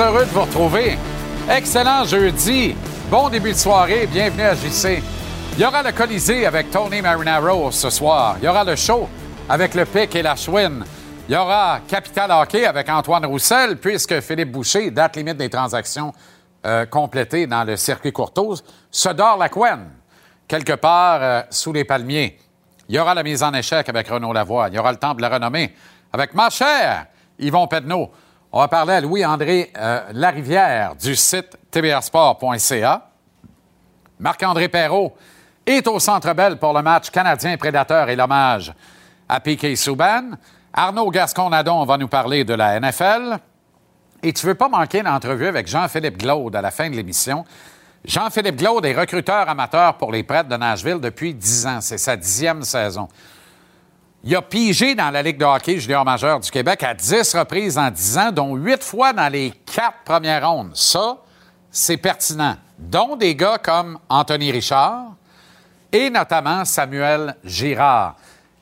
Heureux de vous retrouver. Excellent jeudi. Bon début de soirée. Bienvenue à JC. Il y aura le Colisée avec Tony Marinaro ce soir. Il y aura le show avec le Pic et la Chouine. Il y aura Capital Hockey avec Antoine Roussel, puisque Philippe Boucher, date limite des transactions euh, complétées dans le circuit Courtoise, se dort la couenne, quelque part euh, sous les palmiers. Il y aura la mise en échec avec Renaud Lavoie. Il y aura le temps de la renommée avec ma chère Yvon Pedneau. On va parler à Louis-André euh, Larivière du site tbrsport.ca. Marc-André Perrault est au Centre Bell pour le match canadien prédateur et l'hommage à Piquet Souban. Arnaud Gascon-Nadon va nous parler de la NFL. Et tu ne veux pas manquer l'entrevue avec Jean-Philippe Glaude à la fin de l'émission. Jean-Philippe Glaude est recruteur amateur pour les prêtres de Nashville depuis 10 ans. C'est sa dixième saison. Il a pigé dans la Ligue de hockey junior majeur du Québec à 10 reprises en 10 ans, dont 8 fois dans les quatre premières rondes. Ça, c'est pertinent. Dont des gars comme Anthony Richard et notamment Samuel Girard.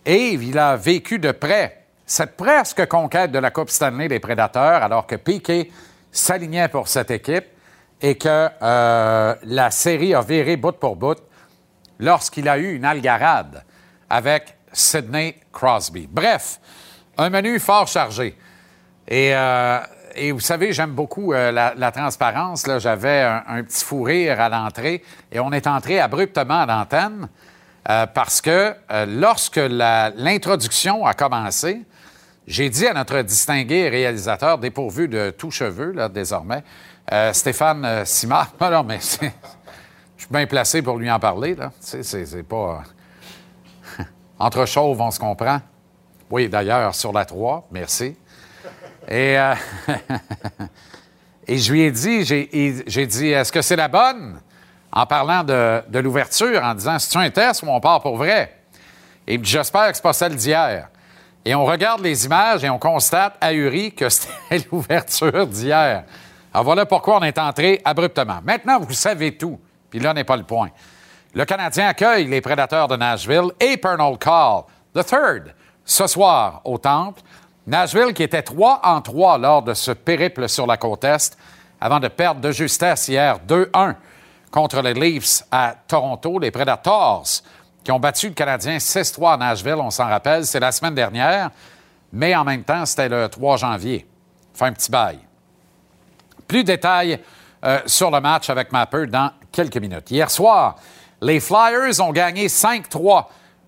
Et il a vécu de près cette presque conquête de la Coupe Stanley des Prédateurs, alors que Piquet s'alignait pour cette équipe et que euh, la série a viré bout pour bout lorsqu'il a eu une algarade avec Sidney Crosby. Bref, un menu fort chargé. Et, euh, vous savez, j'aime beaucoup euh, la, transparence. J'avais un, petit fou rire à l'entrée et on est entré abruptement à l'antenne parce que lorsque l'introduction a commencé, j'ai dit à notre distingué réalisateur, dépourvu de tout cheveux, là, désormais, euh, Stéphane euh, Simard, non, je suis bien placé pour lui en parler, c'est pas... Entre chauves, on se comprend. Oui, d'ailleurs, sur la 3, merci. Et, euh, et je lui ai dit, j'ai dit, est-ce que c'est la bonne? En parlant de, l'ouverture, en disant, c'est-tu un test ou on part pour vrai? Et j'espère que c'est pas celle d'hier. Et on regarde les images et on constate, ahuri, que c'était l'ouverture d'hier. Alors voilà pourquoi on est entré abruptement. Maintenant, vous savez tout. Puis là n'est pas le point. Le Canadien accueille les prédateurs de Nashville et Pernal Call, the third, ce soir au Temple. Nashville qui était 3 en 3 lors de ce périple sur la côte Est avant de perdre de justesse hier 2-1 contre les Leafs à Toronto. Les Predators qui ont battu le Canadien 6-3 à Nashville, on s'en rappelle. C'est la semaine dernière, mais en même temps, c'était le 3 janvier. Fait un petit bail. Plus de détails euh, sur le match avec Mapper dans quelques minutes. Hier soir, les Flyers ont gagné 5-3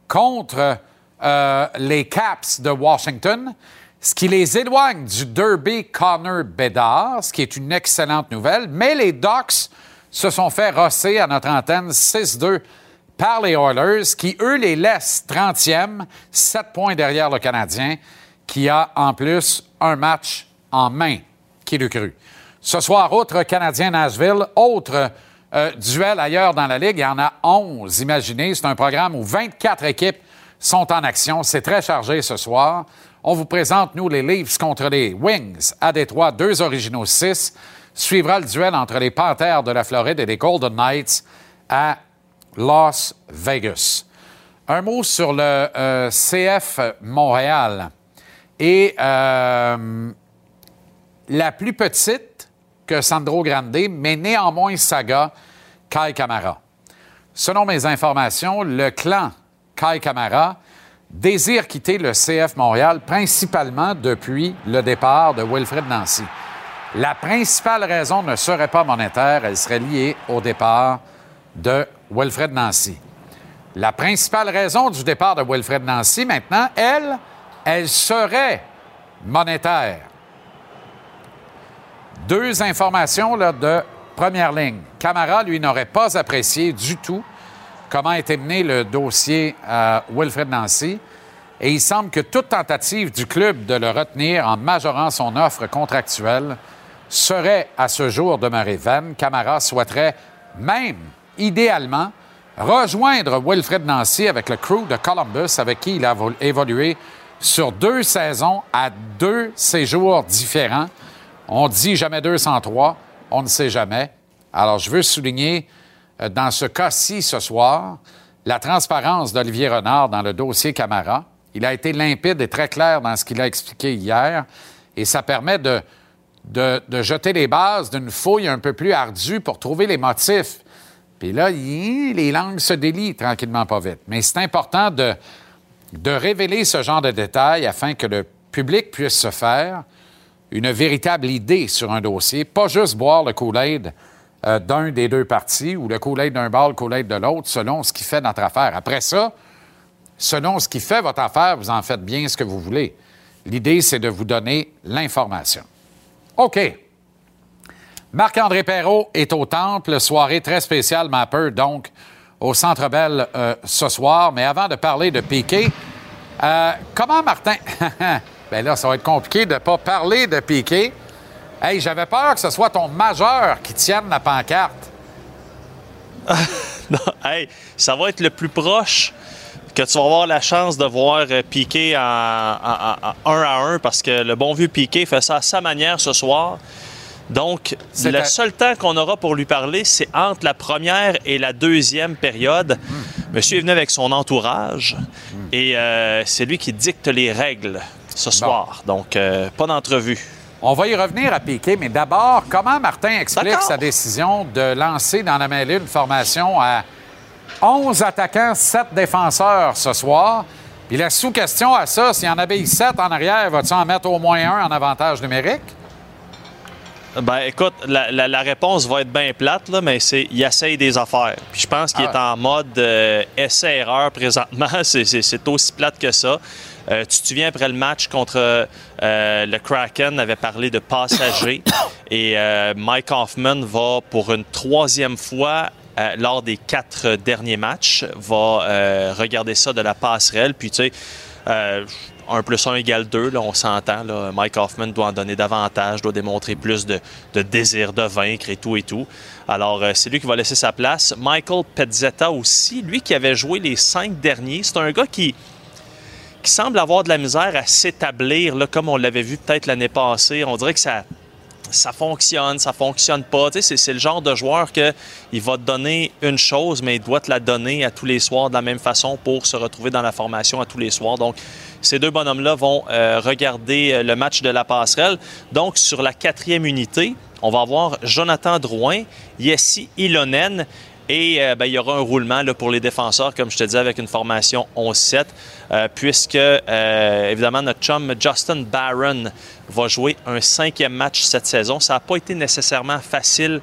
contre euh, les Caps de Washington, ce qui les éloigne du Derby Connor Bedard, ce qui est une excellente nouvelle. Mais les Ducks se sont fait rosser à notre antenne 6-2 par les Oilers, qui, eux, les laissent 30e, 7 points derrière le Canadien, qui a en plus un match en main, qui le cru. Ce soir, autre Canadien-Nashville, autre euh, duel ailleurs dans la Ligue, il y en a 11, imaginez. C'est un programme où 24 équipes sont en action. C'est très chargé ce soir. On vous présente, nous, les Leafs contre les Wings à Détroit, deux originaux 6. Suivra le duel entre les Panthers de la Floride et les Golden Knights à Las Vegas. Un mot sur le euh, CF Montréal. Et euh, la plus petite que Sandro Grande, mais néanmoins saga, Kai Kamara. Selon mes informations, le clan Kai Kamara désire quitter le CF Montréal principalement depuis le départ de Wilfred Nancy. La principale raison ne serait pas monétaire, elle serait liée au départ de Wilfred Nancy. La principale raison du départ de Wilfred Nancy, maintenant, elle, elle serait monétaire. Deux informations là, de première ligne. Camara, lui, n'aurait pas apprécié du tout comment était mené le dossier à Wilfred Nancy. Et il semble que toute tentative du club de le retenir en majorant son offre contractuelle serait à ce jour demeurée vaine. Camara souhaiterait même idéalement, rejoindre Wilfred Nancy avec le crew de Columbus, avec qui il a évolué sur deux saisons à deux séjours différents. On dit jamais 203, on ne sait jamais. Alors, je veux souligner euh, dans ce cas-ci ce soir la transparence d'Olivier Renard dans le dossier Camara Il a été limpide et très clair dans ce qu'il a expliqué hier. Et ça permet de, jeter les bases d'une fouille un peu plus ardue pour trouver les motifs. Puis là, les langues se délient tranquillement, pas vite. Mais c'est important de, de révéler ce genre de détails afin que le public puisse se faire une véritable idée sur un dossier, pas juste boire le Kool-Aid euh, d'un des deux partis ou le Kool-Aid d'un bord, le Kool-Aid de l'autre, selon ce qui fait notre affaire. Après ça, selon ce qui fait votre affaire, vous en faites bien ce que vous voulez. L'idée, c'est de vous donner l'information. OK. Marc-André Perrault est au Temple, soirée très spéciale, Mapper, donc, au Centre Bell euh, ce soir. Mais avant de parler de Piquet, euh, comment Martin... Bien là, ça va être compliqué de ne pas parler de Piquet. Hey, j'avais peur que ce soit ton majeur qui tienne la pancarte. non, hey, ça va être le plus proche que tu vas avoir la chance de voir euh, Piquet en, en, un à un parce que le bon vieux Piquet fait ça à sa manière ce soir. Donc, le seul temps qu'on aura pour lui parler, c'est entre la première et la deuxième période. Hmm. Monsieur est venu avec son entourage et euh, c'est lui qui dicte les règles ce soir. Donc, euh, pas d'entrevue. On va y revenir à Piquet, mais d'abord, comment Martin explique sa décision de lancer dans la mêlée une formation à 11 attaquants, 7 défenseurs ce soir? Puis la sous-question à ça, s'il y en avait 7 en arrière, vas-tu en mettre au moins un en avantage numérique? Ben, écoute, la, réponse va être bien plate, là, mais c'est il essaye des affaires. Puis je pense qu'il est ah. en mode euh, essai-erreur présentement. c'est aussi plate que ça. Euh, tu te souviens, après le match contre euh, le Kraken, avait parlé de passagers. et Mike Hoffman va, pour une troisième fois, lors des quatre derniers matchs, va regarder ça de la passerelle. Puis, tu sais, 1 plus 1 égale 2, là, on s'entend. Mike Hoffman doit en donner davantage, doit démontrer plus de, désir de vaincre et tout et tout. Alors, euh, c'est lui qui va laisser sa place. Michael Pezzetta aussi, lui qui avait joué les cinq derniers, c'est un gars qui, qui semble avoir de la misère à s'établir, comme on l'avait vu peut-être l'année passée. On dirait que ça ça fonctionne, ça fonctionne pas. Tu c'est le genre de joueur que il va te donner une chose, mais il doit te la donner à tous les soirs de la même façon pour se retrouver dans la formation à tous les soirs. Donc, ces deux bonhommes-là vont euh, regarder euh, le match de la passerelle. Donc, sur la quatrième unité, on va avoir Jonathan Drouin, Yessi Ilonen et euh, ben, il y aura un roulement là, pour les défenseurs, comme je te disais, avec une formation 11-7, puisque, évidemment, notre chum Justin Barron va jouer un cinquième match cette saison. Ça n'a pas été nécessairement facile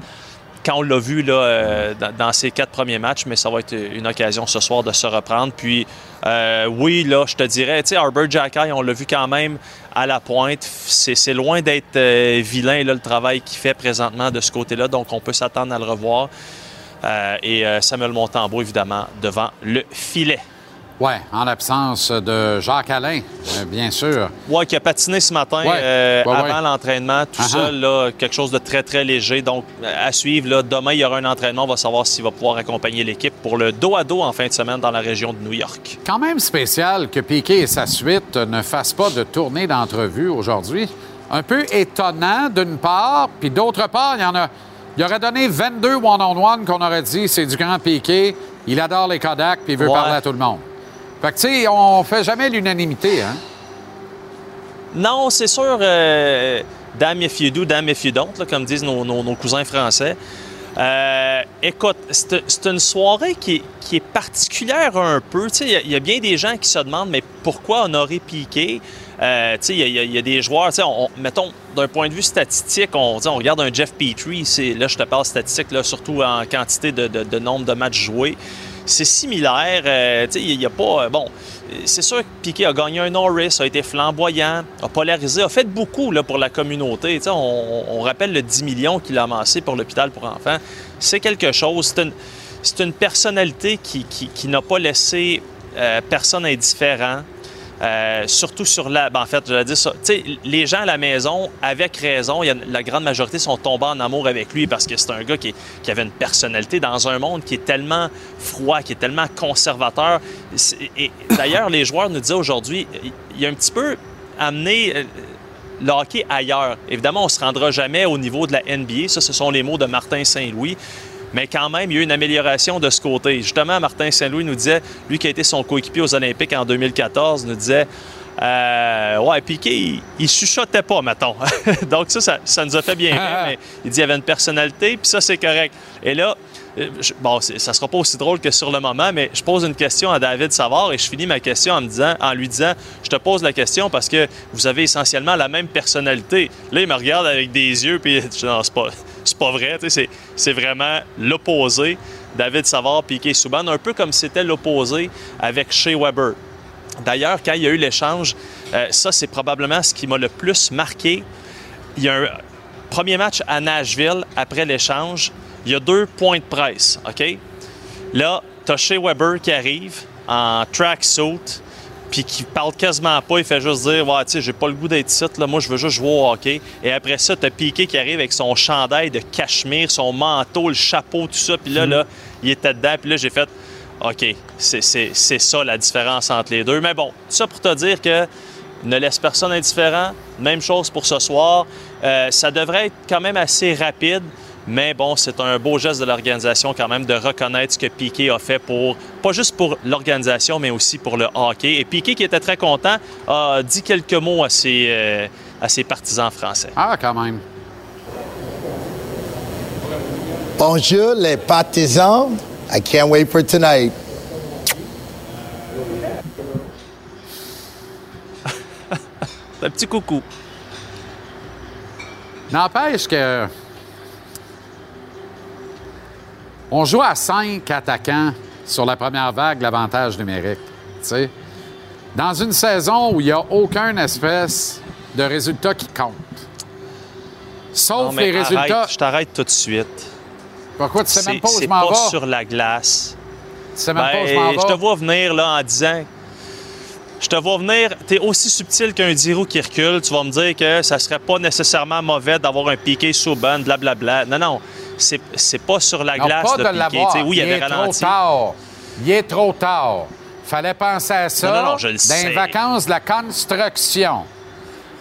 quand on l'a vu là, euh, dans, ces quatre premiers matchs, mais ça va être une occasion ce soir de se reprendre. Puis, euh, oui, là, je te dirais, tu sais, Arbor on l'a vu quand même à la pointe. C'est loin d'être euh, vilain, là, le travail qu'il fait présentement de ce côté-là. Donc, on peut s'attendre à le revoir. Et Samuel Montembeau, évidemment, devant le filet. Oui, en l'absence de Jacques Alain, euh, bien sûr. Oui, qui a patiné ce matin euh, avant l'entraînement, tout uh-huh. seul, là, quelque chose de très, très léger. Donc, à suivre, là, demain, il y aura un entraînement. On va savoir s'il va pouvoir accompagner l'équipe pour le dos à dos en fin de semaine dans la région de New York. Quand même spécial que Piquet et sa suite ne fassent pas de tournée d'entrevue aujourd'hui. Un peu étonnant d'une part, puis d'autre part, il y en a. Il aurait donné 22 one-on-one qu'on aurait dit c'est du grand Piquet. Il adore les Kodak puis il veut parler à tout le monde. Fait que, tu sais, on fait jamais l'unanimité, hein? Non, c'est sûr. Euh, damn if you do, damn if you don't, comme disent nos, cousins français. Euh, écoute, c'est une soirée qui, est particulière un peu. Il y, a bien des gens qui se demandent, mais pourquoi honorer Piqué? Euh, il y, a des joueurs, on, mettons, d'un point de vue statistique, on, on regarde un Jeff Petrie, là je te parle statistique, surtout en quantité de nombre de matchs joués c'est similaire. Euh, il a. Euh, bon, c'est sûr que Piquet a gagné un Norris, a été flamboyant, a polarisé, a fait beaucoup pour la communauté. On, on, rappelle le 10 millions qu'il a amassé pour l'hôpital pour enfants. C'est quelque chose. C'est une, personnalité qui, n'a pas laissé euh, personne indifférent. Euh, surtout sur la. Ben, en fait, je vais dire ça. Tu sais, les gens à la maison, avec raison, la grande majorité sont tombés en amour avec lui parce que c'est un gars qui, avait une personnalité dans un monde qui est tellement froid, qui est tellement conservateur. Et d'ailleurs, les joueurs nous disent aujourd'hui, il y a un petit peu amené euh, le hockey ailleurs. Évidemment, on ne se rendra jamais au niveau de la NBA. Ça, ce sont les mots de Martin Saint-Louis. Mais quand même, il y a eu une amélioration de ce côté. Justement, Martin Saint-Louis nous disait, lui qui a été son coéquipier aux Olympiques en 2014, nous disait euh, ouais, Piqué, il, il, chuchotait pas, mettons. Donc ça, ça, nous a fait bien rire, mais il dit qu'il avait une personnalité, puis ça, c'est correct. Et là, je, bon, ça sera pas aussi drôle que sur le moment, mais je pose une question à David Savard et je finis ma question en, me disant, en lui disant, je te pose la question parce que vous avez essentiellement la même personnalité. Là, il me regarde avec des yeux, puis non, c'est pas, pas vrai, c'est vraiment l'opposé. David Savard, Piqué Souban, un peu comme c'était l'opposé avec Shea Weber. D'ailleurs, quand il y a eu l'échange, euh, ça, c'est probablement ce qui m'a le plus marqué. Il y a un premier match à Nashville après l'échange. Il y a deux points de presse, OK? Là, tu as Shea Weber qui arrive en tracksuit, puis qui parle quasiment pas. Il fait juste dire Ouais, tu sais, j'ai pas le goût d'être ici, là. moi, je veux juste jouer au hockey. Et après ça, tu as Piqué qui arrive avec son chandail de cachemire, son manteau, le chapeau, tout ça. Puis là, là, il était dedans. Puis là, j'ai fait OK, c'est ça la différence entre les deux. Mais bon, ça pour te dire que ne laisse personne indifférent. Même chose pour ce soir. Euh, ça devrait être quand même assez rapide. Mais bon, c'est un beau geste de l'organisation quand même de reconnaître ce que Piquet a fait pour, pas juste pour l'organisation, mais aussi pour le hockey. Et Piquet, qui était très content, a dit quelques mots à ses, euh, à ses partisans français. Ah, quand même. Bonjour les partisans. I can't wait for tonight. un petit coucou. N'empêche que. On joue à cinq attaquants sur la première vague, l'avantage numérique. Dans une saison où il n'y a aucun espèce de résultat qui compte. Sauf les résultats. Je t'arrête tout de suite. Pourquoi tu sais même pas où je m'en vais? sur la glace. Tu sais même pas où je m'en ben, vais? Je te vois venir là en disant je te vois venir, tu es aussi subtil qu'un Diro qui recule. Tu vas me dire que ça serait pas nécessairement mauvais d'avoir un piqué sous ban, blablabla. Non, non, c'est pas sur la glace de, de piqué. Oui, il y avait Trop tard. Il est trop tard. Fallait penser à ça non, non, je le dans les vacances de la construction.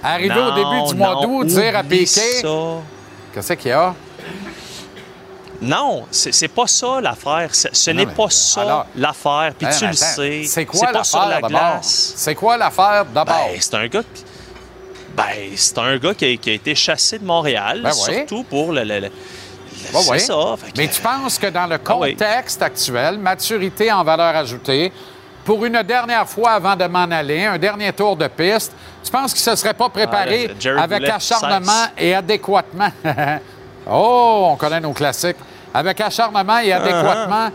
Arriver au début du mois d'août, dire à Piqué... Qu'est-ce qu'il y a? Non, c'est pas ça l'affaire. Ce n'est pas ça l'affaire. Puis tu le sais. C'est quoi l'affaire d'abord? C'est quoi l'affaire d'abord? Ben, c'est un gars. Qui... Ben, c'est un gars qui a, été chassé de Montréal, ben surtout pour le. le, ben c'est ça. Mais tu penses que dans le ah contexte actuel, maturité en valeur ajoutée, pour une dernière fois avant de m'en aller, un dernier tour de piste, tu penses qu'il ne se serait pas préparé ah, avec acharnement et adéquatement? oh, on connaît nos classiques avec acharnement et adéquatement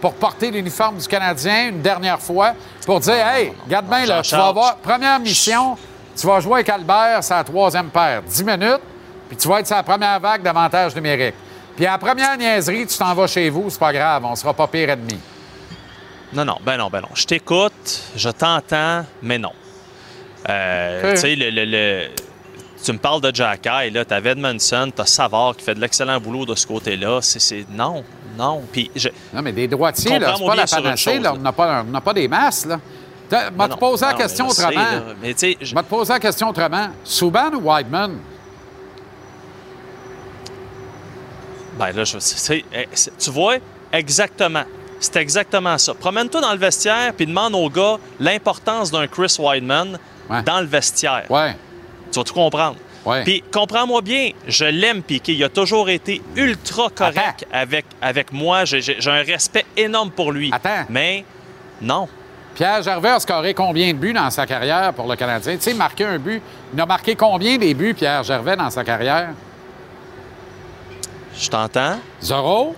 pour porter l'uniforme du Canadien une dernière fois, pour dire Hey, regarde bien, là, tu vas avoir première mission, tu vas jouer avec Albert, c'est la troisième paire. 10 minutes, puis tu vas être sur la première vague d'avantage numérique. Puis à la première niaiserie, tu t'en vas chez vous, c'est pas grave, on sera pas pire ennemi. Non, non, ben non, ben non. Je t'écoute, je t'entends, mais non. Euh, tu sais, le tu me parles de Jacky, là, t'as Edmondson, t'as Savard qui fait de l'excellent boulot de ce côté-là. C'est, non, non. Puis non, mais des droitiers, là, c'est pas la panacée, là. On n'a pas, pas, des masses, là. Je vais te poser la question autrement. Je vais te poser la question autrement. Souban ou Whiteman? Ben là, je, eh, tu vois, exactement. C'est exactement ça. Promène-toi dans le vestiaire puis demande aux gars l'importance d'un Chris Weidman dans le vestiaire. Ouais. Tu vas tout comprendre. Puis comprends-moi bien, je l'aime Piqué. Il a toujours été ultra correct avec, avec moi. J'ai un respect énorme pour lui. Attends. Mais non. Pierre Gervais a scoré combien de buts dans sa carrière pour le Canadien? Tu sais, marqué un but. Il a marqué combien des buts, Pierre Gervais, dans sa carrière? Je t'entends? Zoro?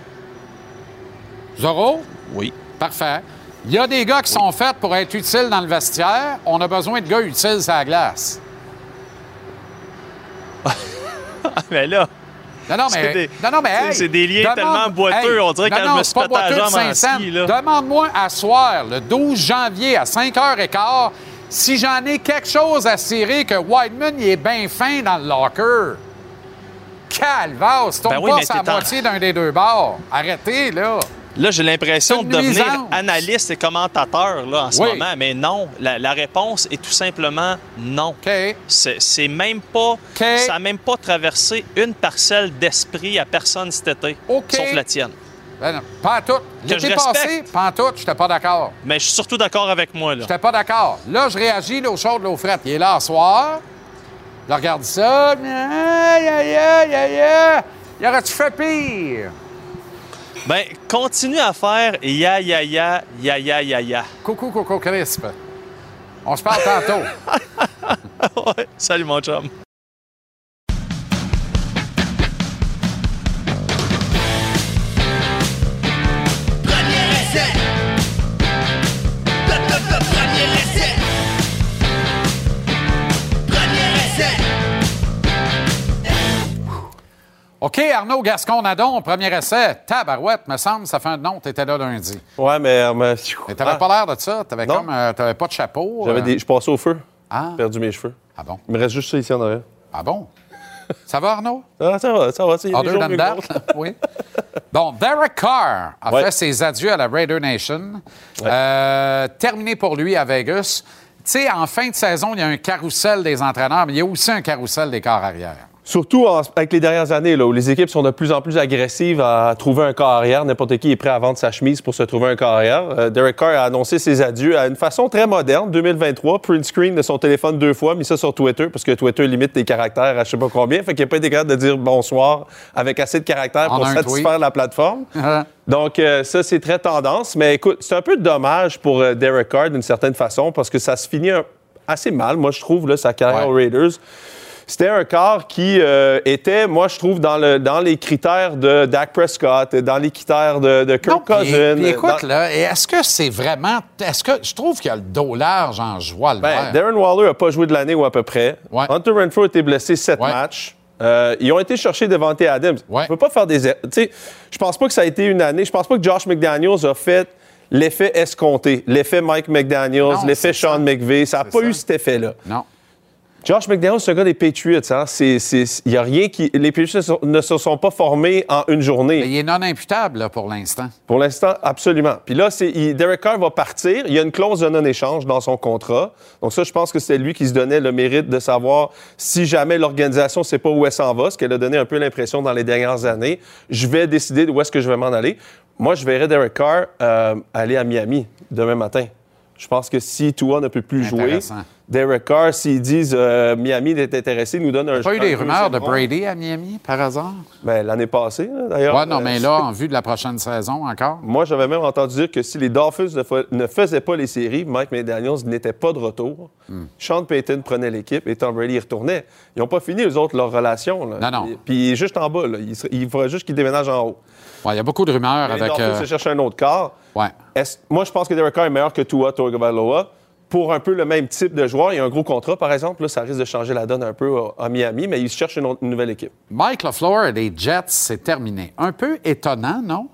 Zoro? Oui. Parfait. Il y a des gars qui sont faits pour être utiles dans le vestiaire. On a besoin de gars utiles à la glace. Mais là. Non, non, mais. Des, non, non, mais. c'est des liens tellement boiteux, on dirait qu'elle me pète la jambe en ski, Demande-moi à soir, le 12 janvier à 5h15, si j'en ai quelque chose à cirer que Whiteman il est bien fin dans le locker. Calvasse, tombe ben oui, pas sa moitié d'un des deux bords. Arrêtez, là. Là, j'ai l'impression de devenir analyste et commentateur là, en ce moment, mais non. La, réponse est tout simplement non. C'est même pas. Ça n'a même pas traversé une parcelle d'esprit à personne cet été, sauf la tienne. Ben non, pas en tout. L'été passé, pas en tout, j'étais pas d'accord. Mais je suis surtout d'accord avec moi, là. J'étais pas d'accord. Là, je réagis, l'eau chaude, l'eau frette. Il est là ce soir. Je regarde ça. Aïe, aïe, aïe, aïe, aïe. Il aurait-tu fait pire? Ben, continue à faire ya ya ya ya ya ya ya. Coucou, Coco Crisp. On se parle tantôt. Ouais. Salut mon chum. OK, Arnaud Gascon-Nadon, premier essai. Tabarouette, me semble, ça fait un nom, t'étais là lundi. Ouais, mais. euh, mais- Mais t'avais Ah, pas l'air de ça. T'avais comme. euh, t'avais pas de chapeau. J'avais euh. des... Je passais au feu. Ah. J'ai perdu mes cheveux. Ah bon? Il me reste juste ça ici en arrière. Ah bon? Ça va, Arnaud? Ah, ça va, ça va. tu il y a Other than that, oui. Bon, Derek Carr a Ouais. fait ses adieux à la Raider Nation. Euh, terminé pour lui à Vegas. Tu sais, en fin de saison, il y a un carrousel des entraîneurs, mais il y a aussi un carrousel des corps arrière. Surtout en- avec les dernières années, là, où les équipes sont de plus en plus agressives à trouver un corps arrière. N'importe qui est prêt à vendre sa chemise pour se trouver un corps arrière. Euh, Derek Carr a annoncé ses adieux à une façon très moderne, 2023. Print screen de son téléphone deux fois, mis ça sur Twitter, parce que Twitter limite les caractères à je sais pas combien. Fait qu'il n'a pas été capable de dire bonsoir avec assez de caractères En pour satisfaire tweet. la plateforme. Hein? Donc, euh, ça, c'est très tendance. Mais écoute, c'est un peu dommage pour euh, Derek Carr d'une certaine façon parce que ça se finit un- assez mal, moi, je trouve, là, sa carrière Ouais. aux Raiders. C'était un corps qui euh, était, moi, je trouve, dans, le, dans les critères de Dak Prescott, dans les critères de, de Kirk Non, Cousins. puis écoute, dans- là, est-ce que c'est vraiment. Est-ce que. Je trouve qu'il y a le dos large en joie, le Ben. Darren Waller n'a pas joué de l'année ou à peu près. Ouais. Hunter Renfro a été blessé sept Ouais. matchs. Euh, ils ont été chercher Devante Adams. Ouais. On peut pas faire des... er- Tu sais, je pense pas que ça a été une année. Je pense pas que Josh McDaniels a fait l'effet escompté. L'effet Mike McDaniels, l'effet ça. Sean McVay. Ça n'a pas ça. eu cet effet-là. Non. Josh McDaniels, c'est un gars des Patriots. Hein? C'est, y a rien qui... Les Patriots ne se sont- pas formés en une journée. Mais il est non imputable, là, pour l'instant. Pour l'instant, absolument. Puis là, il- Derek Carr va partir. Il y a une clause de non-échange dans son contrat. Donc ça, je pense que c'est lui qui se donnait le mérite de savoir si jamais l'organisation ne sait pas où elle s'en va, ce qu'elle a donné un peu l'impression dans les dernières années. Je vais décider où est-ce que je vais m'en aller. Moi, je verrais Derek Carr euh, aller à Miami demain matin. Je pense que si Tua ne peut plus jouer. Derek Carr, s'ils disent euh, Miami est intéressé, nous donne un Pas eu des rumeurs de. Brady à Miami, par hasard? Ben, l'année passée, d'ailleurs. Ouais, non, mais là, en vue de la prochaine saison encore. moi, j'avais même entendu dire que si les Dolphins ne, fa- ne faisaient pas les séries, Mike McDaniels n'était pas de retour. Hmm. Sean Payton prenait l'équipe et Tom Brady y retournait. Ils n'ont pas fini, eux autres, leur relation. là. Non, non. Puis, puis il est juste en bas. Là. Il, faudrait juste qu'il déménage en haut. Ouais, il y a beaucoup de rumeurs Les avec. Dolphins euh, se cherchent un autre quart. ouais. Moi, je pense que Derek Carr est meilleur que Tua Tagovailoa. Pour un peu le même type de joueur, il y a un gros contrat, par exemple. Là, ça risque de changer la donne un peu à, Miami, mais il cherche une, une nouvelle équipe. Mike LaFleur et les Jets, c'est terminé. Un peu étonnant, non?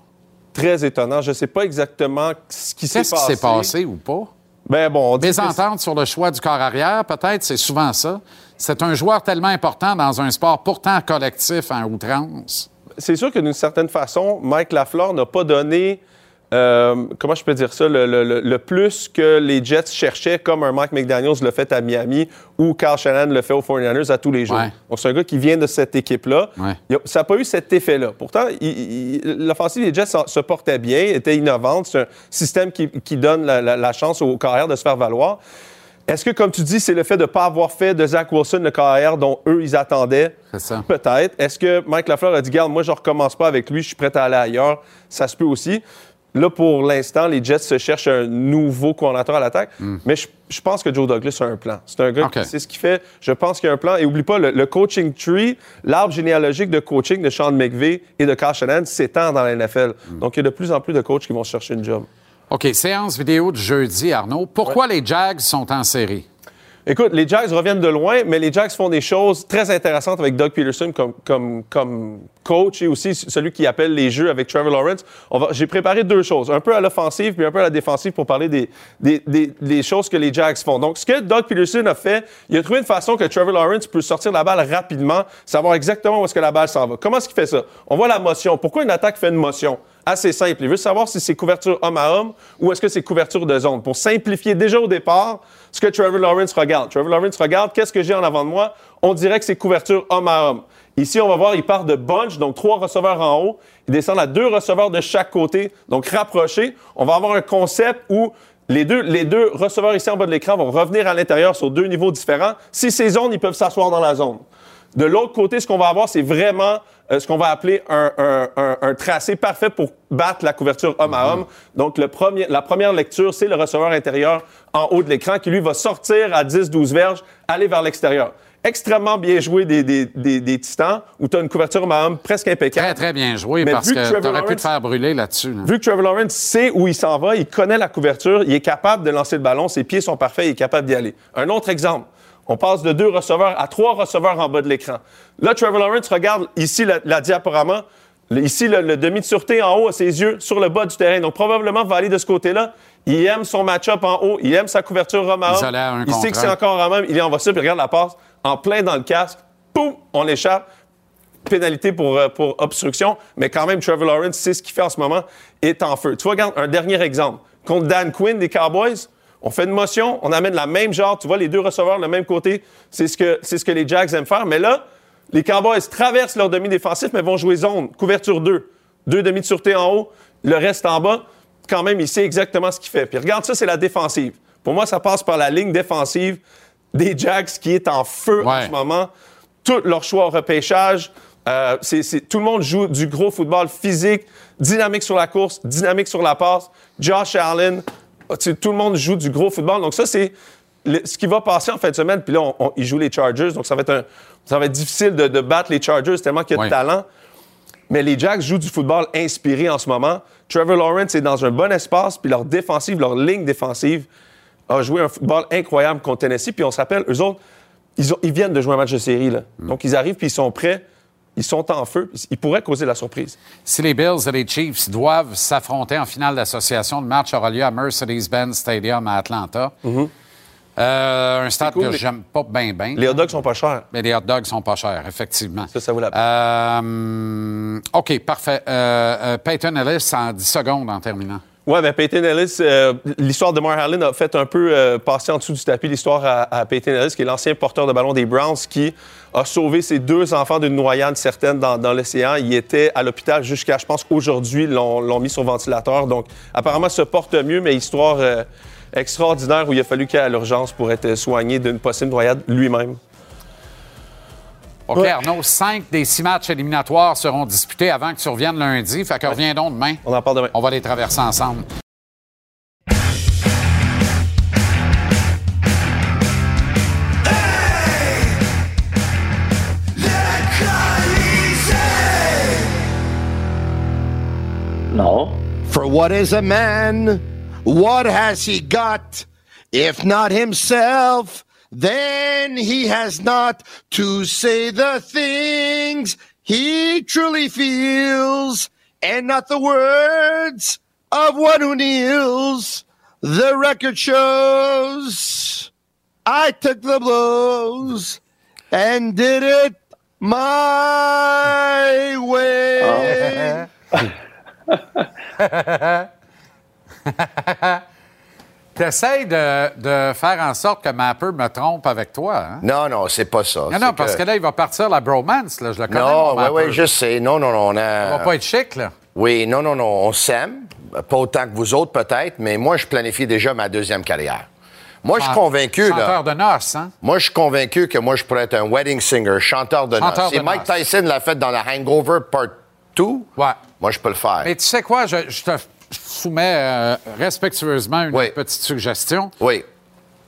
Très étonnant. Je ne sais pas exactement ce qui s'est Qu'est-ce qui passé. s'est passé ou pas? Ben bon, on dit Mésentente sur le choix du corps arrière, peut-être, c'est souvent ça. C'est un joueur tellement important dans un sport pourtant collectif en outrance. c'est sûr que d'une certaine façon, Mike Lafleur n'a pas donné, euh, comment je peux dire ça, le, le- le- le plus que les Jets cherchaient, comme un Mike McDaniels le fait à Miami ou Carl Shannon le fait aux 49ers à tous les jours. Ouais. Donc, c'est un gars qui vient de cette équipe-là. Ouais. Ça n'a pas eu cet effet-là. Pourtant, l'offensive des Jets se- portait bien, était innovante. C'est un système qui, qui donne la, la- la chance aux carrières de se faire valoir. Est-ce que, comme tu dis, c'est le fait de ne pas avoir fait de Zach Wilson le carrière dont eux, ils attendaient? C'est ça. Peut-être. Est-ce que Mike Lafleur a dit, garde, moi, je recommence pas avec lui, je suis prêt à aller ailleurs? Ça se peut aussi. Là, pour l'instant, les Jets se cherchent un nouveau coordinateur à l'attaque. Mais je, je pense que Joe Douglas a un plan. C'est un gars qui sait ce qu'il fait. Je pense qu'il y a un plan. Et oublie pas, le, le coaching tree, l'arbre généalogique de coaching de Sean McVay et de Carl Shanahan s'étend dans la NFL. Donc, il y a de plus en plus de coachs qui vont chercher une job. OK, séance vidéo de jeudi, Arnaud. Pourquoi les Jags sont en série? Écoute, les Jags reviennent de loin, mais les Jags font des choses très intéressantes avec Doug Peterson comme, coach et aussi celui qui appelle les jeux avec Trevor Lawrence. J'ai préparé deux choses, un peu à l'offensive puis un peu à la défensive pour parler des- des choses que les Jags font. Donc, ce que Doug Peterson a fait, il a trouvé une façon que Trevor Lawrence peut sortir la balle rapidement, savoir exactement où est-ce que la balle s'en va. Comment est-ce qu'il fait ça? On voit la motion. Pourquoi une attaque fait une motion? Assez simple. Il veut savoir si c'est couverture homme à homme ou est-ce que c'est couverture de zone. Pour simplifier déjà au départ ce que Trevor Lawrence regarde. Trevor Lawrence regarde qu'est-ce que j'ai en avant de moi? On dirait que c'est couverture homme à homme. Ici, on va voir, il part de bunch, donc trois receveurs en haut. Il descend à deux receveurs de chaque côté, donc rapprochés. On va avoir un concept où les deux, les deux receveurs ici en bas de l'écran vont revenir à l'intérieur sur deux niveaux différents. Si c'est zone, ils peuvent s'asseoir dans la zone. De l'autre côté, ce qu'on va avoir, c'est vraiment euh, ce qu'on va appeler un, un- un- un tracé parfait pour battre la couverture homme à homme. Donc, le premier, la première lecture, c'est le receveur intérieur en haut de l'écran qui, lui, va sortir à 10-12 verges, aller vers l'extérieur. Extrêmement bien joué des, des, des, des Titans, où tu as une couverture homme à homme presque impeccable. Très, très bien joué Mais parce que que t'aurais pu te faire brûler là-dessus. là. Vu que Trevor Lawrence sait où il s'en va, il connaît la couverture, il est capable de lancer le ballon, ses pieds sont parfaits, il est capable d'y aller. Un autre exemple, on passe de deux receveurs à trois receveurs en bas de l'écran. Là, Trevor Lawrence regarde ici la, la diaporama, ici le, le demi de sûreté en haut à ses yeux, sur le bas du terrain. Donc probablement va aller de ce côté-là. Il aime son match-up en haut, il aime sa couverture homme à homme. Isolé à un Il sait que c'est encore en même, il en va ça, puis regarde la passe en plein dans le casque. Poum, on l'échappe pénalité pour, euh, pour obstruction, mais quand même, Trevor Lawrence, c'est ce qu'il fait en ce moment, est en feu. Tu vois, regarde, un dernier exemple. Contre Dan Quinn des Cowboys, on fait une motion, on amène la même genre, tu vois, les deux receveurs, le même côté. C'est ce que, c'est ce que les Jags aiment faire. Mais là, les Cowboys traversent leur demi-défensif, mais vont jouer zone, couverture 2. Deux demi de sûreté en haut, le reste en bas. Quand même, il sait exactement ce qu'il fait. Puis regarde, ça, c'est la défensive. Pour moi, ça passe par la ligne défensive des Jags qui est en feu en ce moment. Tout leur choix au repêchage. Euh, c'est- c'est- tout le monde joue du gros football physique, dynamique sur la course, dynamique sur la passe. Josh Allen, tout le monde joue du gros football. Donc ça, c'est ce qui va passer en fin de semaine. Puis là, on- on- ils jouent les Chargers, donc ça va être, un- ça va être difficile de, de battre les Chargers tellement qu'il y a Ouais. de talent. Mais les Jacks jouent du football inspiré en ce moment. Trevor Lawrence est dans un bon espace, puis leur défensive, leur ligne défensive a joué un football incroyable contre Tennessee. Puis on se rappelle, eux autres, ils, ont- ils viennent de jouer un match de série. Là. Donc ils arrivent, puis ils sont prêts. Ils sont en feu. Ils pourraient causer la surprise. Si les Bills et les Chiefs doivent s'affronter en finale d'association, le match aura lieu à Mercedes-Benz Stadium à Atlanta. Euh, un stade cool, que les- j'aime pas bien, bien. Les hot dogs sont pas chers. Mais les hot dogs sont pas chers, effectivement. Ça, ça vaut la peine. Euh, OK, parfait. Euh, Peyton Ellis en 10 secondes en terminant. Ouais, mais Peyton Ellis, l'histoire de Mar Allen a fait un peu passer en dessous du tapis l'histoire à, à Peyton Ellis, qui est l'ancien porteur de ballon des Browns, qui a sauvé ses deux enfants d'une noyade certaine dans, dans l'océan. Il était à l'hôpital jusqu'à, je pense qu'aujourd'hui, ils l'ont mis sur ventilateur. Donc, apparemment, se porte mieux, mais histoire euh, extraordinaire où il a fallu qu'il à l'urgence pour être soigné d'une possible noyade lui-même. OK. Arnaud, cinq des six matchs éliminatoires seront disputés avant que tu reviennes lundi. Fait que reviens donc demain. On en parle demain. On va les traverser ensemble. No. For what is a man? What has he got? If not himself, then he has not to say the things he truly feels, and not the words of one who kneels. The record shows I took the blows and did it my way. Oh. T'essayes de, de faire en sorte que Mapper me trompe avec toi. Hein? Non, non, c'est pas ça. Non, non, parce que... là, il va partir la bromance. Là. Je le connais. Non, oui, oui, je sais. Non, non, non, on a... va pas être chic, là. Oui, non, non, non, on s'aime. Pas autant que vous autres, peut-être, mais moi, je planifie déjà ma deuxième carrière. Moi, je suis convaincu, Chanteur là. de noces, hein? Moi, je suis convaincu que moi, je pourrais être un wedding singer, chanteur de Chanteur noces. de Si Mike noces. Tyson l'a fait dans la Hangover Part 2, Ouais. moi, je peux le faire. Mais tu sais quoi? Je, je te soumets euh, respectueusement une Oui. petite suggestion. Oui.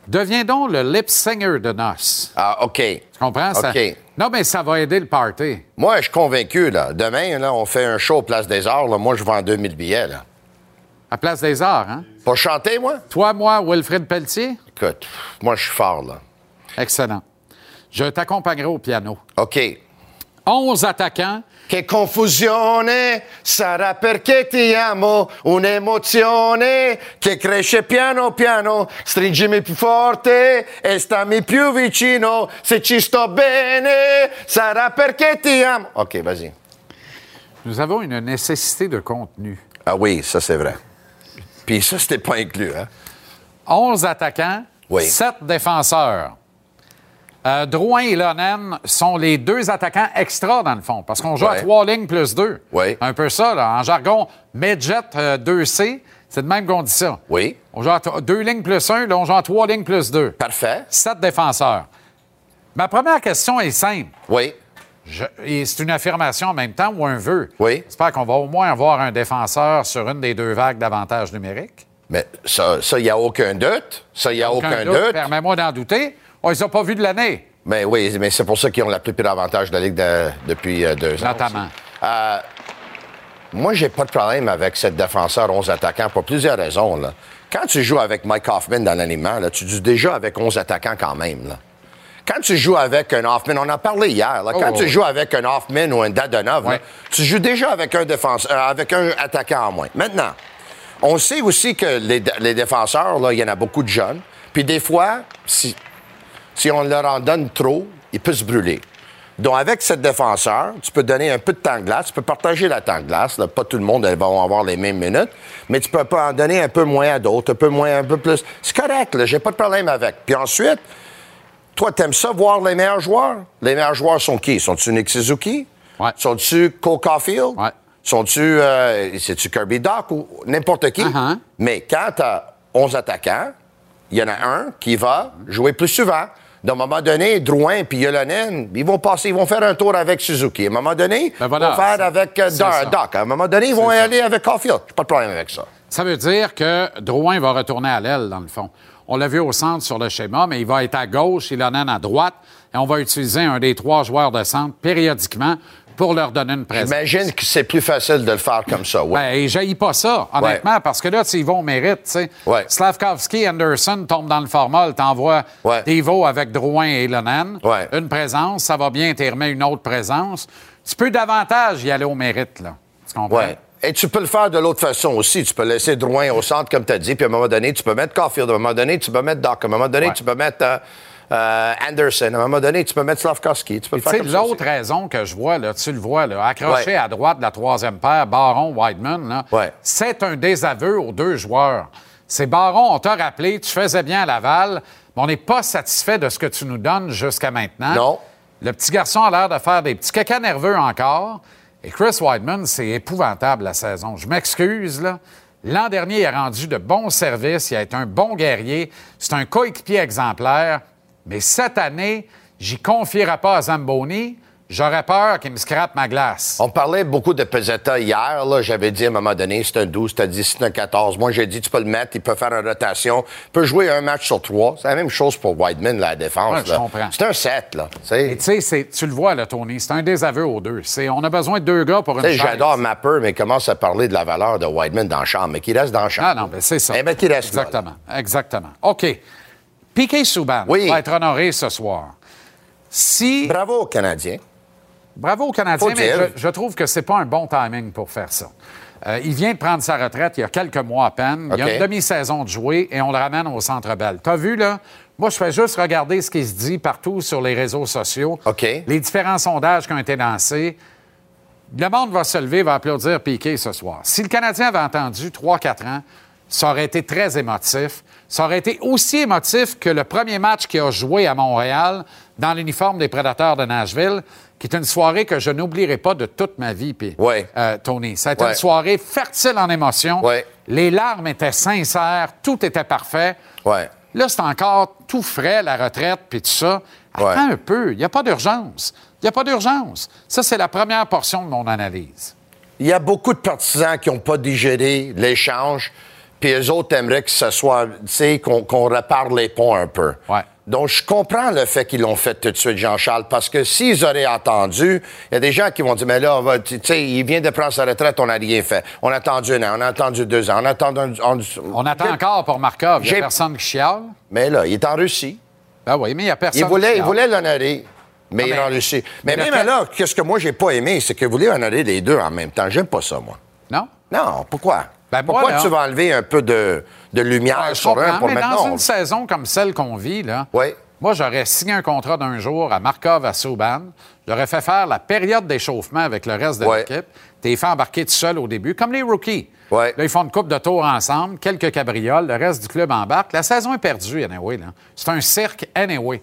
Deviens donc le lip singer de noces. Ah, OK. Tu comprends? Ça- OK. Non, mais ça va aider le party. Moi, je suis convaincu, là. Demain, là, on fait un show au Place des Arts, là. Moi, je vends 2000 billets, là. À Place des Arts, hein? Pour chanter, moi? Toi, moi, Wilfrid Pelletier? Écoute, moi, je suis fort, là. Excellent. Je t'accompagnerai au piano. OK. 11 attaquants. Che confusione sarà perché ti amo, un'emozione che cresce piano piano, stringimi più forte e stammi più vicino, se ci sto bene sarà perché ti amo. OK, vas-y. Nous avons une nécessité de contenu. Ah oui, ça c'est vrai. Puis ça, c'était pas inclus, hein? 11 attaquants, Oui. 7 défenseurs. Euh, Drouin et Lonen sont les deux attaquants extra, dans le fond, parce qu'on joue à trois lignes plus deux. Oui. Un peu ça, là. En jargon, Midget euh, 2C, c'est de même qu'on dit ça. Oui. On joue à deux lignes plus un, là, on joue à trois lignes plus deux. Parfait. Sept défenseurs. Ma première question est simple. Oui. Je- et c'est une affirmation en même temps ou un vœu? Oui. J'espère qu'on va au moins avoir un défenseur sur une des deux vagues d'avantages numériques. Mais ça, il n'y a aucun doute. Ça, il n'y a aucun, doute. Permets-moi d'en douter. On les a pas vus de l'année, Mais oui, mais c'est pour ça qu'ils ont la plus pire avantage de la Ligue de- depuis euh, deux ans. notamment. aussi. Moi, j'ai pas de problème avec cette défenseur 11 attaquants pour plusieurs raisons. Là. Quand tu joues avec Mike Hoffman dans l'aliment, là, tu joues déjà avec 11 attaquants quand même. Là. Quand tu joues avec un Hoffman, on en parlait hier, là, Oh, quand oh, tu joues avec un Hoffman ou un Dadonov, tu joues déjà avec un, défenseur, euh, avec un attaquant en moins. Maintenant, on sait aussi que les, les défenseurs, il y en a beaucoup de jeunes. Puis des fois, si, si on leur en donne trop, ils peuvent se brûler. Donc, avec cette défenseur, tu peux donner un peu de temps de glace, tu peux partager la temps de glace. là. Pas tout le monde va avoir les mêmes minutes, mais tu peux pas en donner un peu moins à d'autres, un peu moins, un peu plus. C'est correct, là, j'ai pas de problème avec. Puis ensuite, toi, t'aimes ça voir les meilleurs joueurs? Les meilleurs joueurs sont qui? Sont-tu Nick Suzuki? Ouais. Sont-tu Cole Caulfield? Ouais. Sont-tu, euh, c'est-tu Kirby Doc ou n'importe qui? Uh-huh. Mais quand t'as 11 attaquants, il y en a un qui va jouer plus souvent. D'un moment donné, Drouin puis Yolonen, ils vont passer, ils vont faire un tour avec Suzuki. À un moment donné, Ben voilà, ils vont faire avec euh. Doc. À un moment donné, ils vont ça. aller avec Caulfield. J'ai pas de problème avec ça. Ça veut dire que Drouin va retourner à l'aile, dans le fond. On l'a vu au centre sur le schéma, mais il va être à gauche et Lonan à droite. Et on va utiliser un des trois joueurs de centre périodiquement pour leur donner une présence. J'imagine que c'est plus facile de le faire comme ça. ouais. Ben, jaillit pas ça, honnêtement, parce que là, y vas au mérite, tu sais. Ouais. Slavkovski, Anderson tombent dans le format, t'envoies Ouais. Devo avec Drouin et. Ouais. Une présence, ça va bien, t'y remets une autre présence. Tu peux davantage y aller au mérite, là. Tu comprends? Ouais. Et tu peux le faire de l'autre façon aussi. Tu peux laisser Drouin au centre, comme tu as dit, puis à un moment donné, tu peux mettre Caulfield. À un moment donné, tu peux mettre Doc. À un moment donné, tu peux mettre euh, euh, Anderson. À un moment donné, tu peux mettre Slavkovski. Tu peux faire l'autre raison que je vois, là, tu le vois, là, accroché Ouais. à droite de la troisième paire, Baron, Whiteman, Ouais. c'est un désaveu aux deux joueurs. C'est Baron, on t'a rappelé, tu faisais bien à Laval, mais on n'est pas satisfait de ce que tu nous donnes jusqu'à maintenant. Non. Le petit garçon a l'air de faire des petits cacas nerveux encore. Et Chris Whiteman, c'est épouvantable la saison. Je m'excuse, là. L'an dernier, il a rendu de bons services, il a été un bon guerrier, c'est un coéquipier exemplaire. Mais cette année, j'y confierai pas à Zamboni. J'aurais peur qu'il me scrape ma glace. On parlait beaucoup de Pesetta hier. là. J'avais dit à un moment donné, c'est un 12, t'as dit c'est un 14. Moi, j'ai dit, tu peux le mettre, il peut faire une rotation. Il peut jouer un match sur trois. C'est la même chose pour Whiteman, la défense. Ouais, je comprends. C'est un 7, là. Et tu sais, tu le vois, là, Tony, c'est un désaveu aux deux. C'est- on a besoin de deux gars pour une chaise. J'adore Mapper, mais il commence à parler de la valeur de Whiteman dans le champ, mais qu'il reste dans le champ. Ah non, ben c'est ça. Eh ben, qu'il reste là, là. Exactement, exactement. OK. Piquet Souban Oui. va être honoré ce soir. Si... Bravo aux Canadiens. Bravo aux Canadiens, Faut mais je, je trouve que c'est pas un bon timing pour faire ça. Euh, il vient de prendre sa retraite il y a quelques mois à peine. Il y a une demi-saison de jouer et on le ramène au Centre Bell. T'as vu, là? Moi, je fais juste regarder ce qui se dit partout sur les réseaux sociaux. OK. Les différents sondages qui ont été lancés. Le monde va se lever, va applaudir Piquet ce soir. Si le Canadien avait entendu 3-4 ans, ça aurait été très émotif. Ça aurait été aussi émotif que le premier match qu'il a joué à Montréal dans l'uniforme des Prédateurs de Nashville, qui est une soirée que je n'oublierai pas de toute ma vie, puis, Ouais. euh, Tony. Ça a été Ouais. une soirée fertile en émotions. Ouais. Les larmes étaient sincères, tout était parfait. Là, c'est encore tout frais, la retraite, puis tout ça. Attends un peu, il n'y a pas d'urgence. Il n'y a pas d'urgence. Ça, c'est la première portion de mon analyse. Il y a beaucoup de partisans qui n'ont pas digéré l'échange, puis eux autres aimeraient que ce soit, tu sais, qu'on répare les ponts un peu. Ouais. Donc, je comprends le fait qu'ils l'ont fait tout de suite, Jean-Charles, parce que s'ils auraient attendu, il y a des gens qui vont dire, mais là, tu sais, il vient de prendre sa retraite, on n'a rien fait. On a attendu un an, on a attendu deux ans, on a attendu... On, On attend encore pour Markov. Il n'y J'ai- a personne qui chiale. Mais là, il est en Russie. Ben oui, mais il n'y a personne Il voulait, qui il voulait l'honorer, mais Ah, il est mais- en Russie. Mais, mais même là, qu'est-ce que moi, j'ai pas aimé, c'est que vous voulez honorer les deux en même temps. J'aime pas ça, moi. Non? Non, pourquoi? Ben, pourquoi tu vas enlever un peu de, de lumière Ouais, sur un pour mais maintenant? dans une saison comme celle qu'on vit, là, Oui. moi, j'aurais signé un contrat d'un jour à Markov à Souban. J'aurais fait faire la période d'échauffement avec le reste de Ouais. l'équipe. T'es fait embarquer tout seul au début, comme les rookies. Ouais. Là, ils font une coupe de tours ensemble, quelques cabrioles, le reste du club embarque. La saison est perdue, anyway. C'est un cirque, anyway.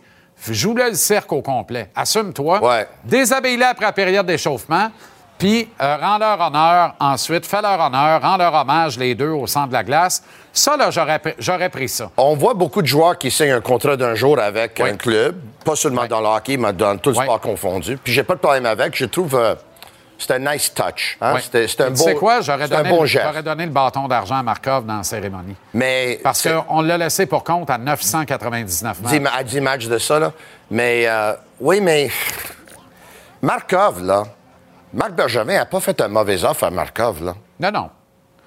joue-le le cirque au complet. Assume-toi. Ouais. Déshabille-les après la période d'échauffement. Puis, euh, rends-leur honneur ensuite. Fais-leur honneur. Rends-leur hommage, les deux, au centre de la glace. Ça, là, j'aurais, pr- j'aurais pris ça. On voit beaucoup de joueurs qui signent un contrat d'un jour avec Oui. un club, pas seulement Oui. dans le hockey, mais dans tout le Oui. sport confondu. Puis j'ai pas de problème avec. Je trouve euh, c'est un nice touch. hein. C'était c'est un Tu beau, sais quoi? J'aurais donné, bon j'aurais donné le bâton d'argent à Markov dans la cérémonie. Mais Parce qu'on l'a laissé pour compte à 999 matchs. 10 ma- à 10 matchs de ça, là. Mais euh, oui, mais Markov, là, Marc Bergevin n'a pas fait un mauvais offre à Markov, là. Non, non.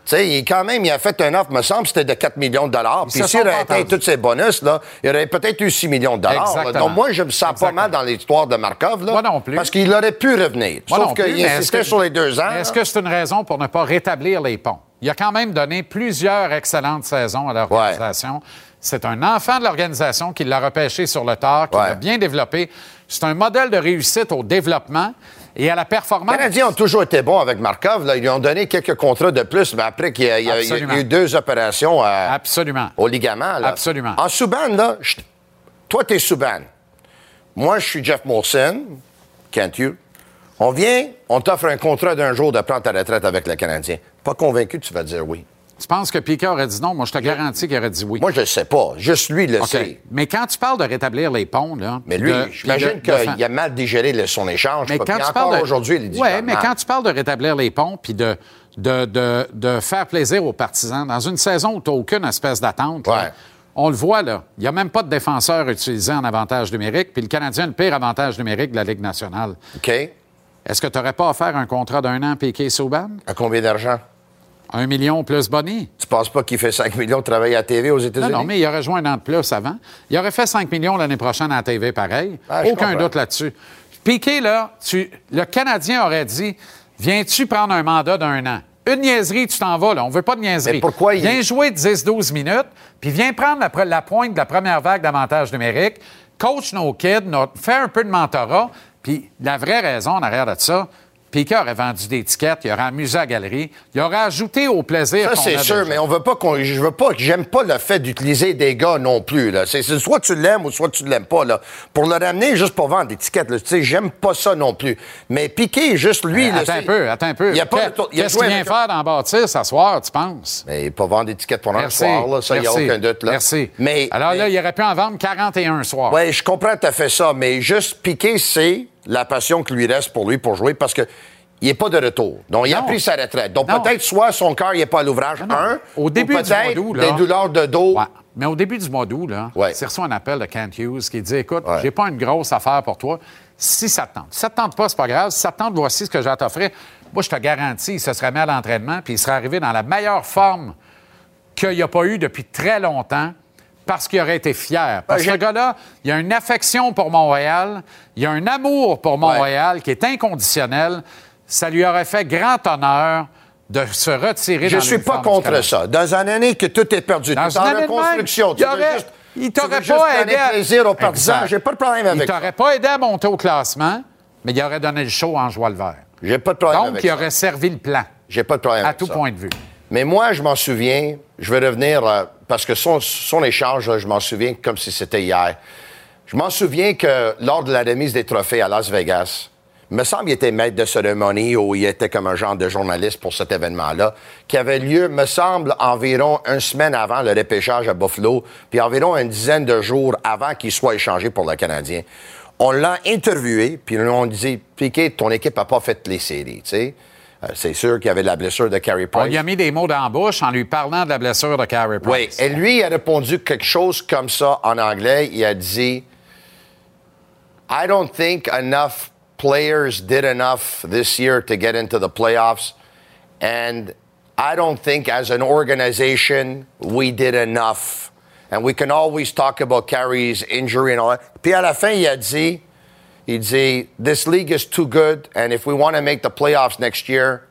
Tu sais, il, quand même, il a fait un offre, me semble, c'était de 4 millions de dollars. Puis s'il aurait atteint tous ses bonus, là, il aurait peut-être eu 6 millions de dollars. Exactement. Donc, moi, je me sens Exactement. pas mal dans l'histoire de Markov, là. Moi non plus. Parce qu'il aurait pu revenir. Moi Sauf qu'il insistait que- sur les deux ans. Est-ce que c'est une raison pour ne pas rétablir les ponts? Il a quand même donné plusieurs excellentes saisons à l'organisation. C'est un enfant de l'organisation qui l'a repêché sur le tard, qui Ouais. l'a bien développé. C'est un modèle de réussite au développement et à la performance. Les Canadiens ont toujours été bons avec Markov. Là. Ils lui ont donné quelques contrats de plus, mais après qu'il y a, y eu deux opérations à- Absolument. au ligament. là. Absolument. En Subban, là, je- toi, t'es Subban. Moi, je suis Jeff Molson. Can't you? On vient, on t'offre un contrat d'un jour de prendre ta retraite avec le Canadien. Pas convaincu que tu vas dire oui. Tu penses que Piquet aurait dit non? Moi, je te garantis qu'il aurait dit oui. Moi, je ne sais pas. Juste lui le sait. Mais quand tu parles de rétablir les ponts, là. Mais lui, j'imagine qu'il a mal digéré le- son échange. Mais quand tu parles de... aujourd'hui, il dit pas mais quand tu parles de rétablir les ponts puis de, de, de, de faire plaisir aux partisans, dans une saison où tu n'as aucune espèce d'attente, Ouais. on le voit, là. Il n'y a même pas de défenseur utilisé en avantage numérique, puis le Canadien a le pire avantage numérique de la Ligue nationale. OK. Est-ce que tu n'aurais pas offert un contrat d'un an à Piquet Souban? À combien d'argent? Un million plus Bonnie? Tu penses pas qu'il fait 5 millions de travailler à la TV aux États-Unis? non, mais il aurait joué un an de plus avant. Il aurait fait 5 millions l'année prochaine à la TV, pareil. Ah, Aucun doute là-dessus. Piqué, là, tu, le Canadien aurait dit Viens-tu prendre un mandat d'un an? Une niaiserie, tu t'en vas, là. On veut pas de niaiserie. Mais pourquoi il- Viens jouer 10-12 minutes, puis viens prendre la, pointe de la première vague d'avantage numérique, coach nos kids, nos- fais un peu de mentorat, puis la vraie raison en arrière de ça, Piquet aurait vendu des tickets, il aurait amusé à la galerie, il aurait ajouté au plaisir. Ça, c'est sûr, mais on veut pas qu'on. Je veux pas. J'aime pas le fait d'utiliser des gars non plus. Là. C'est, soit tu l'aimes ou soit tu l'aimes pas. Là. Pour le ramener juste pour vendre des tickets, là, tu sais, j'aime pas ça non plus. Mais Piqué, juste lui. là, attends un peu, attends un peu. Il a pas Qu'est-ce qu'il vient faire dans bâtisse ce soir, tu penses? Mais pas vendre des tickets pour un Merci. soir, là, ça, il n'y a aucun doute. Là. Merci. Mais, Alors là, mais- il aurait pu en vendre 41 soirs. Oui, je comprends tout à fait ça, mais juste Piqué, c'est la passion qui lui reste pour lui pour jouer parce que. Il n'est pas de retour. Donc, il a pris sa retraite. Donc, peut-être soit son cœur n'est pas à l'ouvrage, un. Au ou début du peut-être mois d'août, là- des douleurs de dos. Ouais. Mais au début du mois d'août, là, Ouais. c'est reçu un appel de Kent Hughes qui dit Écoute, Ouais. j'ai pas une grosse affaire pour toi. Si ça te tente. Si ça te tente pas, c'est pas grave. Si ça te tente, voici ce que j'ai à t'offrir. Moi, je te garantis, il se serait mis à l'entraînement puis il serait arrivé dans la meilleure forme qu'il n'y a pas eu depuis très longtemps parce qu'il aurait été fier. Parce que ce gars-là, il a une affection pour Montréal, il a un amour pour Montréal qui est inconditionnel. Ça lui aurait fait grand honneur de se retirer Je dans suis pas contre ça. Dans une année que tout est perdu, Dans reconstruction, même, tu il aurait- juste, il t'aurait pas aidé à- plaisir aux partisans. J'ai pas de problème Il avec ça. t'aurait pas aidé à monter au classement, mais il aurait donné le show en joie le vert. J'ai pas de problème Donc, avec il ça. aurait servi le plan, J'ai pas de problème à avec tout ça. point de vue. Mais moi, je m'en souviens, je vais revenir, euh, parce que son, son échange, je m'en souviens comme si c'était hier. Je m'en souviens que lors de la remise des trophées à Las Vegas, me semble qu'il était maître de cérémonie ou il était comme un genre de journaliste pour cet événement-là, qui avait lieu, me semble, environ une semaine avant le repêchage à Buffalo, puis environ une dizaine de jours avant qu'il soit échangé pour le Canadien. On l'a interviewé, puis on disait, Piquet, ton équipe n'a pas fait les séries, tu sais. Euh, c'est sûr qu'il y avait la blessure de Carey On Price. lui a mis des mots dans la bouche en lui parlant de la blessure de Carey Oui, Price. et lui il a répondu quelque chose comme ça en anglais. Il a dit I don't think enough players did enough this year to get into the playoffs. And I don't think as an organization we did enough. And we can always talk about Carey's injury and all that. Puis à la fin, il a dit, il dit, this league is too good, and if we want to make the playoffs next year,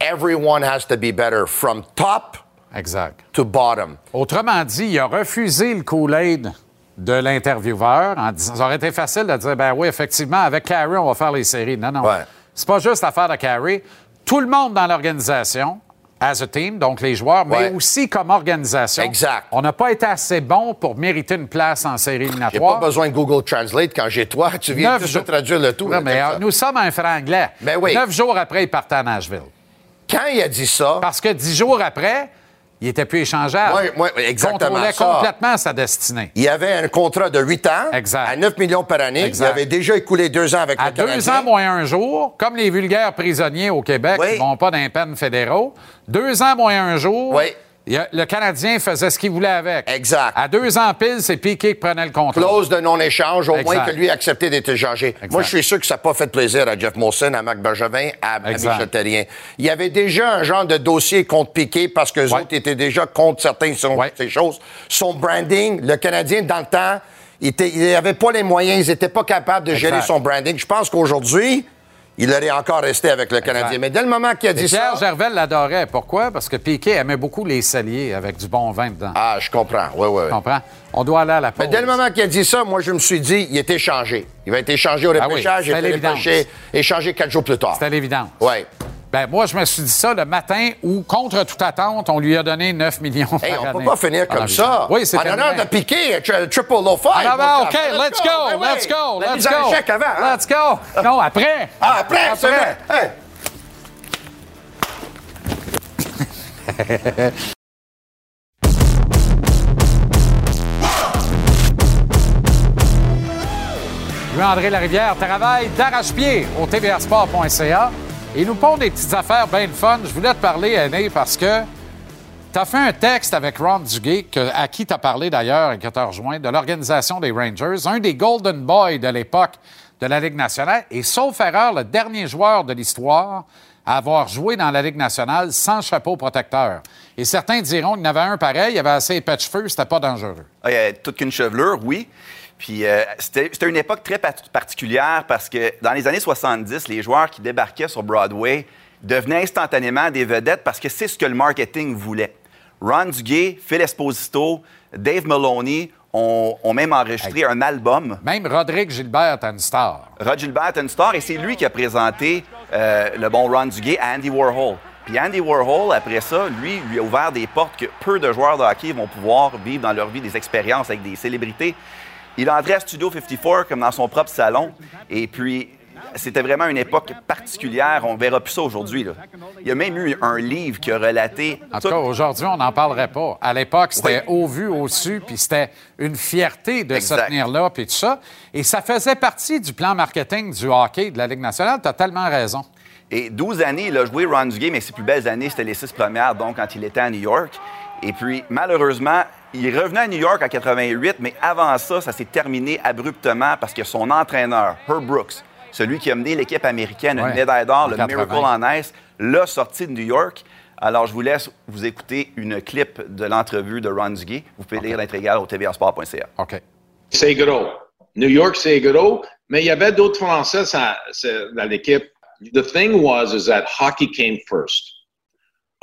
everyone has to be better from top Exact. to bottom. Autrement dit, il a refusé le Kool-Aid de l'intervieweur en disant ça aurait été facile de dire ben oui, effectivement, avec Carey, on va faire les séries. Non, non. Ouais. C'est pas juste l'affaire de Carey. Tout le monde dans l'organisation as a team, donc les joueurs, mais Ouais. aussi comme organisation. Exact. On n'a pas été assez bon pour mériter une place en série J'ai pas éliminatoire. besoin de Google Translate quand j'ai toi. Tu viens juste jours- traduire le tout. Non, mais euh, nous sommes un franglais. Ben oui. Neuf jours après, il partait à Nashville. Quand il a dit ça, Parce que dix jours après, il était plus échangeable. Ouais, exactement contrôlait ça. complètement sa destinée. il avait un contrat de 8 ans Exact. à 9 millions par année. Exact. Il avait déjà écoulé deux ans avec À le deux Canadien. ans moins un jour, comme les vulgaires prisonniers au Québec Oui. qui ne vont pas d'un peine fédéraux, deux ans moins un jour, Oui. il le Canadien faisait ce qu'il voulait avec. Exact. À deux ans pile, c'est Piqué qui prenait le contrôle. Clause de non-échange, au moins que lui a accepté d'être échangé. Moi, je suis sûr que ça n'a pas fait plaisir à Jeff Molson, à Marc Bergevin, à. Michel Terrien. Il y avait déjà un genre de dossier contre Piqué parce que les Ouais. autres étaient déjà contre certaines Ouais. ces choses. Son branding, le Canadien, dans le temps, il n'avait pas les moyens, ils n'étaient pas capables de gérer son branding. Je pense qu'aujourd'hui, il aurait encore resté avec le Canadien. Mais dès le moment qu'il a dit Pierre ça... Gervais l'adorait. Pourquoi? Parce que Piqué aimait beaucoup les celliers avec du bon vin dedans. Ah, je comprends. Oui, oui. Tu comprends? On doit aller à la pause. Mais dès le moment qu'il a dit ça, moi, je me suis dit, il est échangé. Il va être échangé au Ah oui, repêchage. il a été échangé quatre jours plus tard. C'était l'évidence. Oui. Ben, moi, je me suis dit ça le matin où, contre toute attente, on lui a donné 9 millions Hey, par on peut année. pas finir Ah, comme ça. Oui, c'est En honneur terminé. de piquer, tri- triple low five. Ah, ben, OK, let's go, Ben oui. let's go, let's go. échec avant, hein? Let's go. Non, après. Ah, après, c'est vrai. Hey. Louis-André Larivière travaille d'arrache-pied au tvsport.ca et nous pond des petites affaires bien fun. Je voulais te parler, Aîné, parce que tu as fait un texte avec Ron Duguay, à qui tu as parlé d'ailleurs et que tu as rejoint, de l'organisation des Rangers, un des Golden Boys de l'époque de la Ligue nationale, et sauf erreur, le dernier joueur de l'histoire à avoir joué dans la Ligue nationale sans chapeau protecteur. Et certains diront qu'il y en avait un pareil, il avait assez épais de cheveux, c'était pas dangereux. Ah, Il y a toute qu'une chevelure, oui. Puis euh, c'était une époque très particulière parce que dans les années 70, les joueurs qui débarquaient sur Broadway devenaient instantanément des vedettes parce que c'est ce que le marketing voulait. Ron Duguay, Phil Esposito, Dave Maloney ont, ont même enregistré un album. Même Rodrigue Gilbert est une star. Rod Gilbert est une star et c'est lui qui a présenté euh, le bon Ron Duguay à Andy Warhol. Puis Andy Warhol, après ça, lui, lui a ouvert des portes que peu de joueurs de hockey vont pouvoir vivre dans leur vie, des expériences avec des célébrités. Il est entré à Studio 54 comme dans son propre salon. Et puis, c'était vraiment une époque particulière. On verra plus ça aujourd'hui. là. Il y a même eu un livre qui a relaté... En tout cas, aujourd'hui, on n'en parlerait pas. À l'époque, c'était au vu, au su, puis c'était une fierté de se tenir là, puis tout ça. Et ça faisait partie du plan marketing du hockey de la Ligue nationale. Tu as tellement raison. Et 12 années, il a joué Ron Duguay, mais ses plus belles années, c'était les six premières, donc quand il était à New York. Et puis, malheureusement, il revenu à New York en 88, mais avant ça, ça s'est terminé abruptement parce que son entraîneur, Herb Brooks, celui qui a mené l'équipe américaine à Ouais, une médaille d'or, le 80. Miracle on Ice, l'a sorti de New York. Alors, je vous laisse vous écouter une clip de l'entrevue de Ron Duguay. Vous pouvez lire l'intégrale au tvasport.ca. OK. Seguro. New York Seguro, mais il y avait d'autres Français ça- ça- dans l'équipe. The thing was is that hockey came first.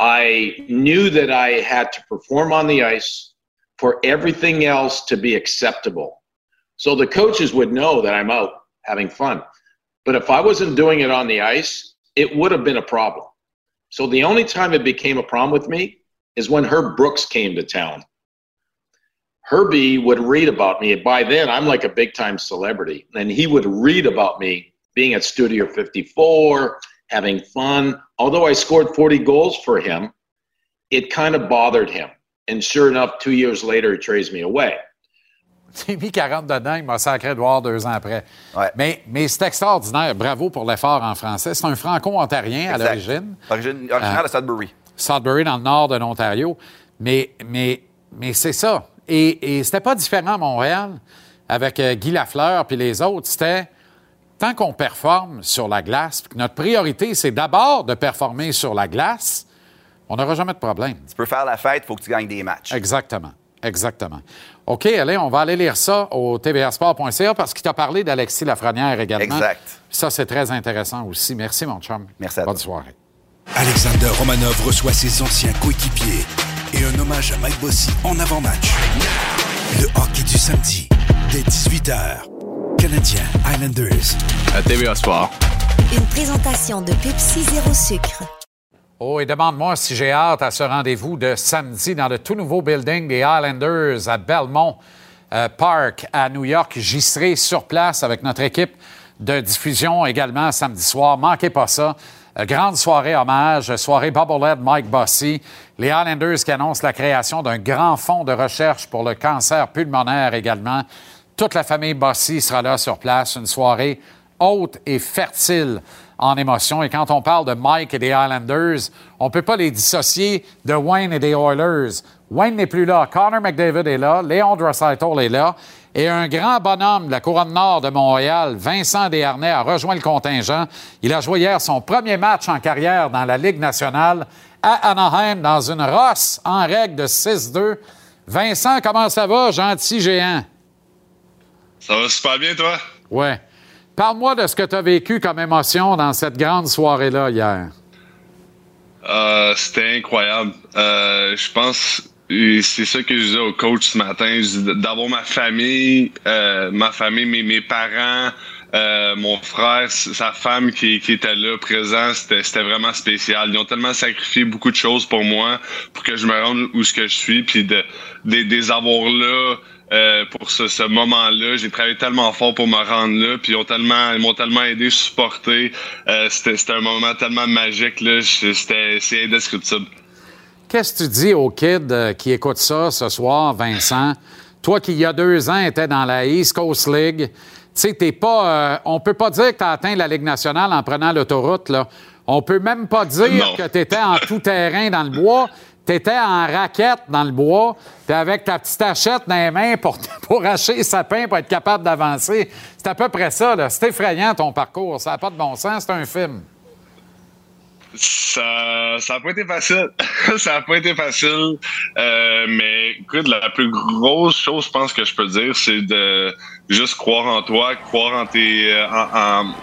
I knew that I had to perform on the ice for everything else to be acceptable. So the coaches would know that I'm out having fun. But if I wasn't doing it on the ice, it would have been a problem. So the only time it became a problem with me is when Herb Brooks came to town. Herbie would read about me. By then, I'm like a big time celebrity. And he would read about me being at Studio 54, having fun. Although I scored 40 goals for him, it kind of bothered him. And sure enough, two years later, he trades me away. J'ai mis 40 dedans, il m'a sacré dehors deux ans après. Ouais. Mais, mais c'est extraordinaire. Bravo pour l'effort en français. C'est un franco-ontarien à l'origine. Origine- Originaire de Sudbury. Sudbury, dans le nord de l'Ontario. Mais, mais, mais c'est ça. Et, et c'était pas différent à Montréal avec euh, Guy Lafleur puis les autres. C'était tant qu'on performe sur la glace, puis que notre priorité, c'est d'abord de performer sur la glace, on n'aura jamais de problème. Tu peux faire la fête, il faut que tu gagnes des matchs. Exactement. Exactement. OK, allez, on va aller lire ça au tvsport.ca parce qu'il t'a parlé d'Alexis Lafrenière également. Exact. Ça, c'est très intéressant aussi. Merci, mon chum. Merci à Bonne toi. soirée. Alexander Romanov reçoit ses anciens coéquipiers et un hommage à Mike Bossy en avant-match. Le hockey du samedi, dès 18h. Canadien Islanders. À TVA Sport. Une présentation de Pepsi Zéro Sucre. Oh, et demande-moi si j'ai hâte à ce rendez-vous de samedi dans le tout nouveau building des Islanders à Belmont euh, Park à New York. J'y serai sur place avec notre équipe de diffusion également samedi soir. Manquez pas ça. Euh, grande soirée hommage, soirée Bubblehead Mike Bossy. Les Islanders qui annoncent la création d'un grand fonds de recherche pour le cancer pulmonaire également. Toute la famille Bossy sera là sur place. Une soirée haute et fertile en émotion. Et quand on parle de Mike et des Islanders, on ne peut pas les dissocier de Wayne et des Oilers. Wayne n'est plus là. Connor McDavid est là. Léon Draisaitl est là. Et un grand bonhomme de la couronne nord de Montréal, Vincent Desharnais, a rejoint le contingent. Il a joué hier son premier match en carrière dans la Ligue nationale à Anaheim dans une rosse en règle de 6-2. Vincent, comment ça va, gentil géant? Ça va super bien, toi? Ouais. Parle-moi de ce que tu as vécu comme émotion dans cette grande soirée-là hier. Euh, C'était incroyable. Euh, je pense, c'est ça que je disais au coach ce matin, d'avoir ma famille, euh, ma famille, mes, mes parents, mon frère, sa femme qui, qui était là, présent, c'était vraiment spécial. Ils ont tellement sacrifié beaucoup de choses pour moi, pour que je me rende où ce que je suis, puis de, de, des avoir là, euh, pour ce, ce moment-là. J'ai travaillé tellement fort pour me rendre là, puis ils ont tellement, ils m'ont tellement aidé, supporté. Euh, c'était un moment tellement magique là, c'était c'est indescriptible. Qu'est-ce que tu dis aux kids euh, qui écoutent ça ce soir, Vincent? Toi qui, il y a deux ans, étais dans la East Coast League, tu sais, t'es pas. on peut pas dire que tu as atteint la Ligue nationale en prenant l'autoroute, là. On peut même pas dire que tu étais en tout terrain dans le bois. Tu étais en raquette dans le bois, tu avec ta petite hachette dans les mains pour, pour hacher les sapins pour être capable d'avancer. C'est à peu près ça. C'est effrayant ton parcours. Ça n'a pas de bon sens. C'est un film. Ça n'a pas été facile. ça n'a pas été facile. Euh, mais écoute, la plus grosse chose, je pense que je peux dire, c'est de juste croire en toi, croire en tes, euh,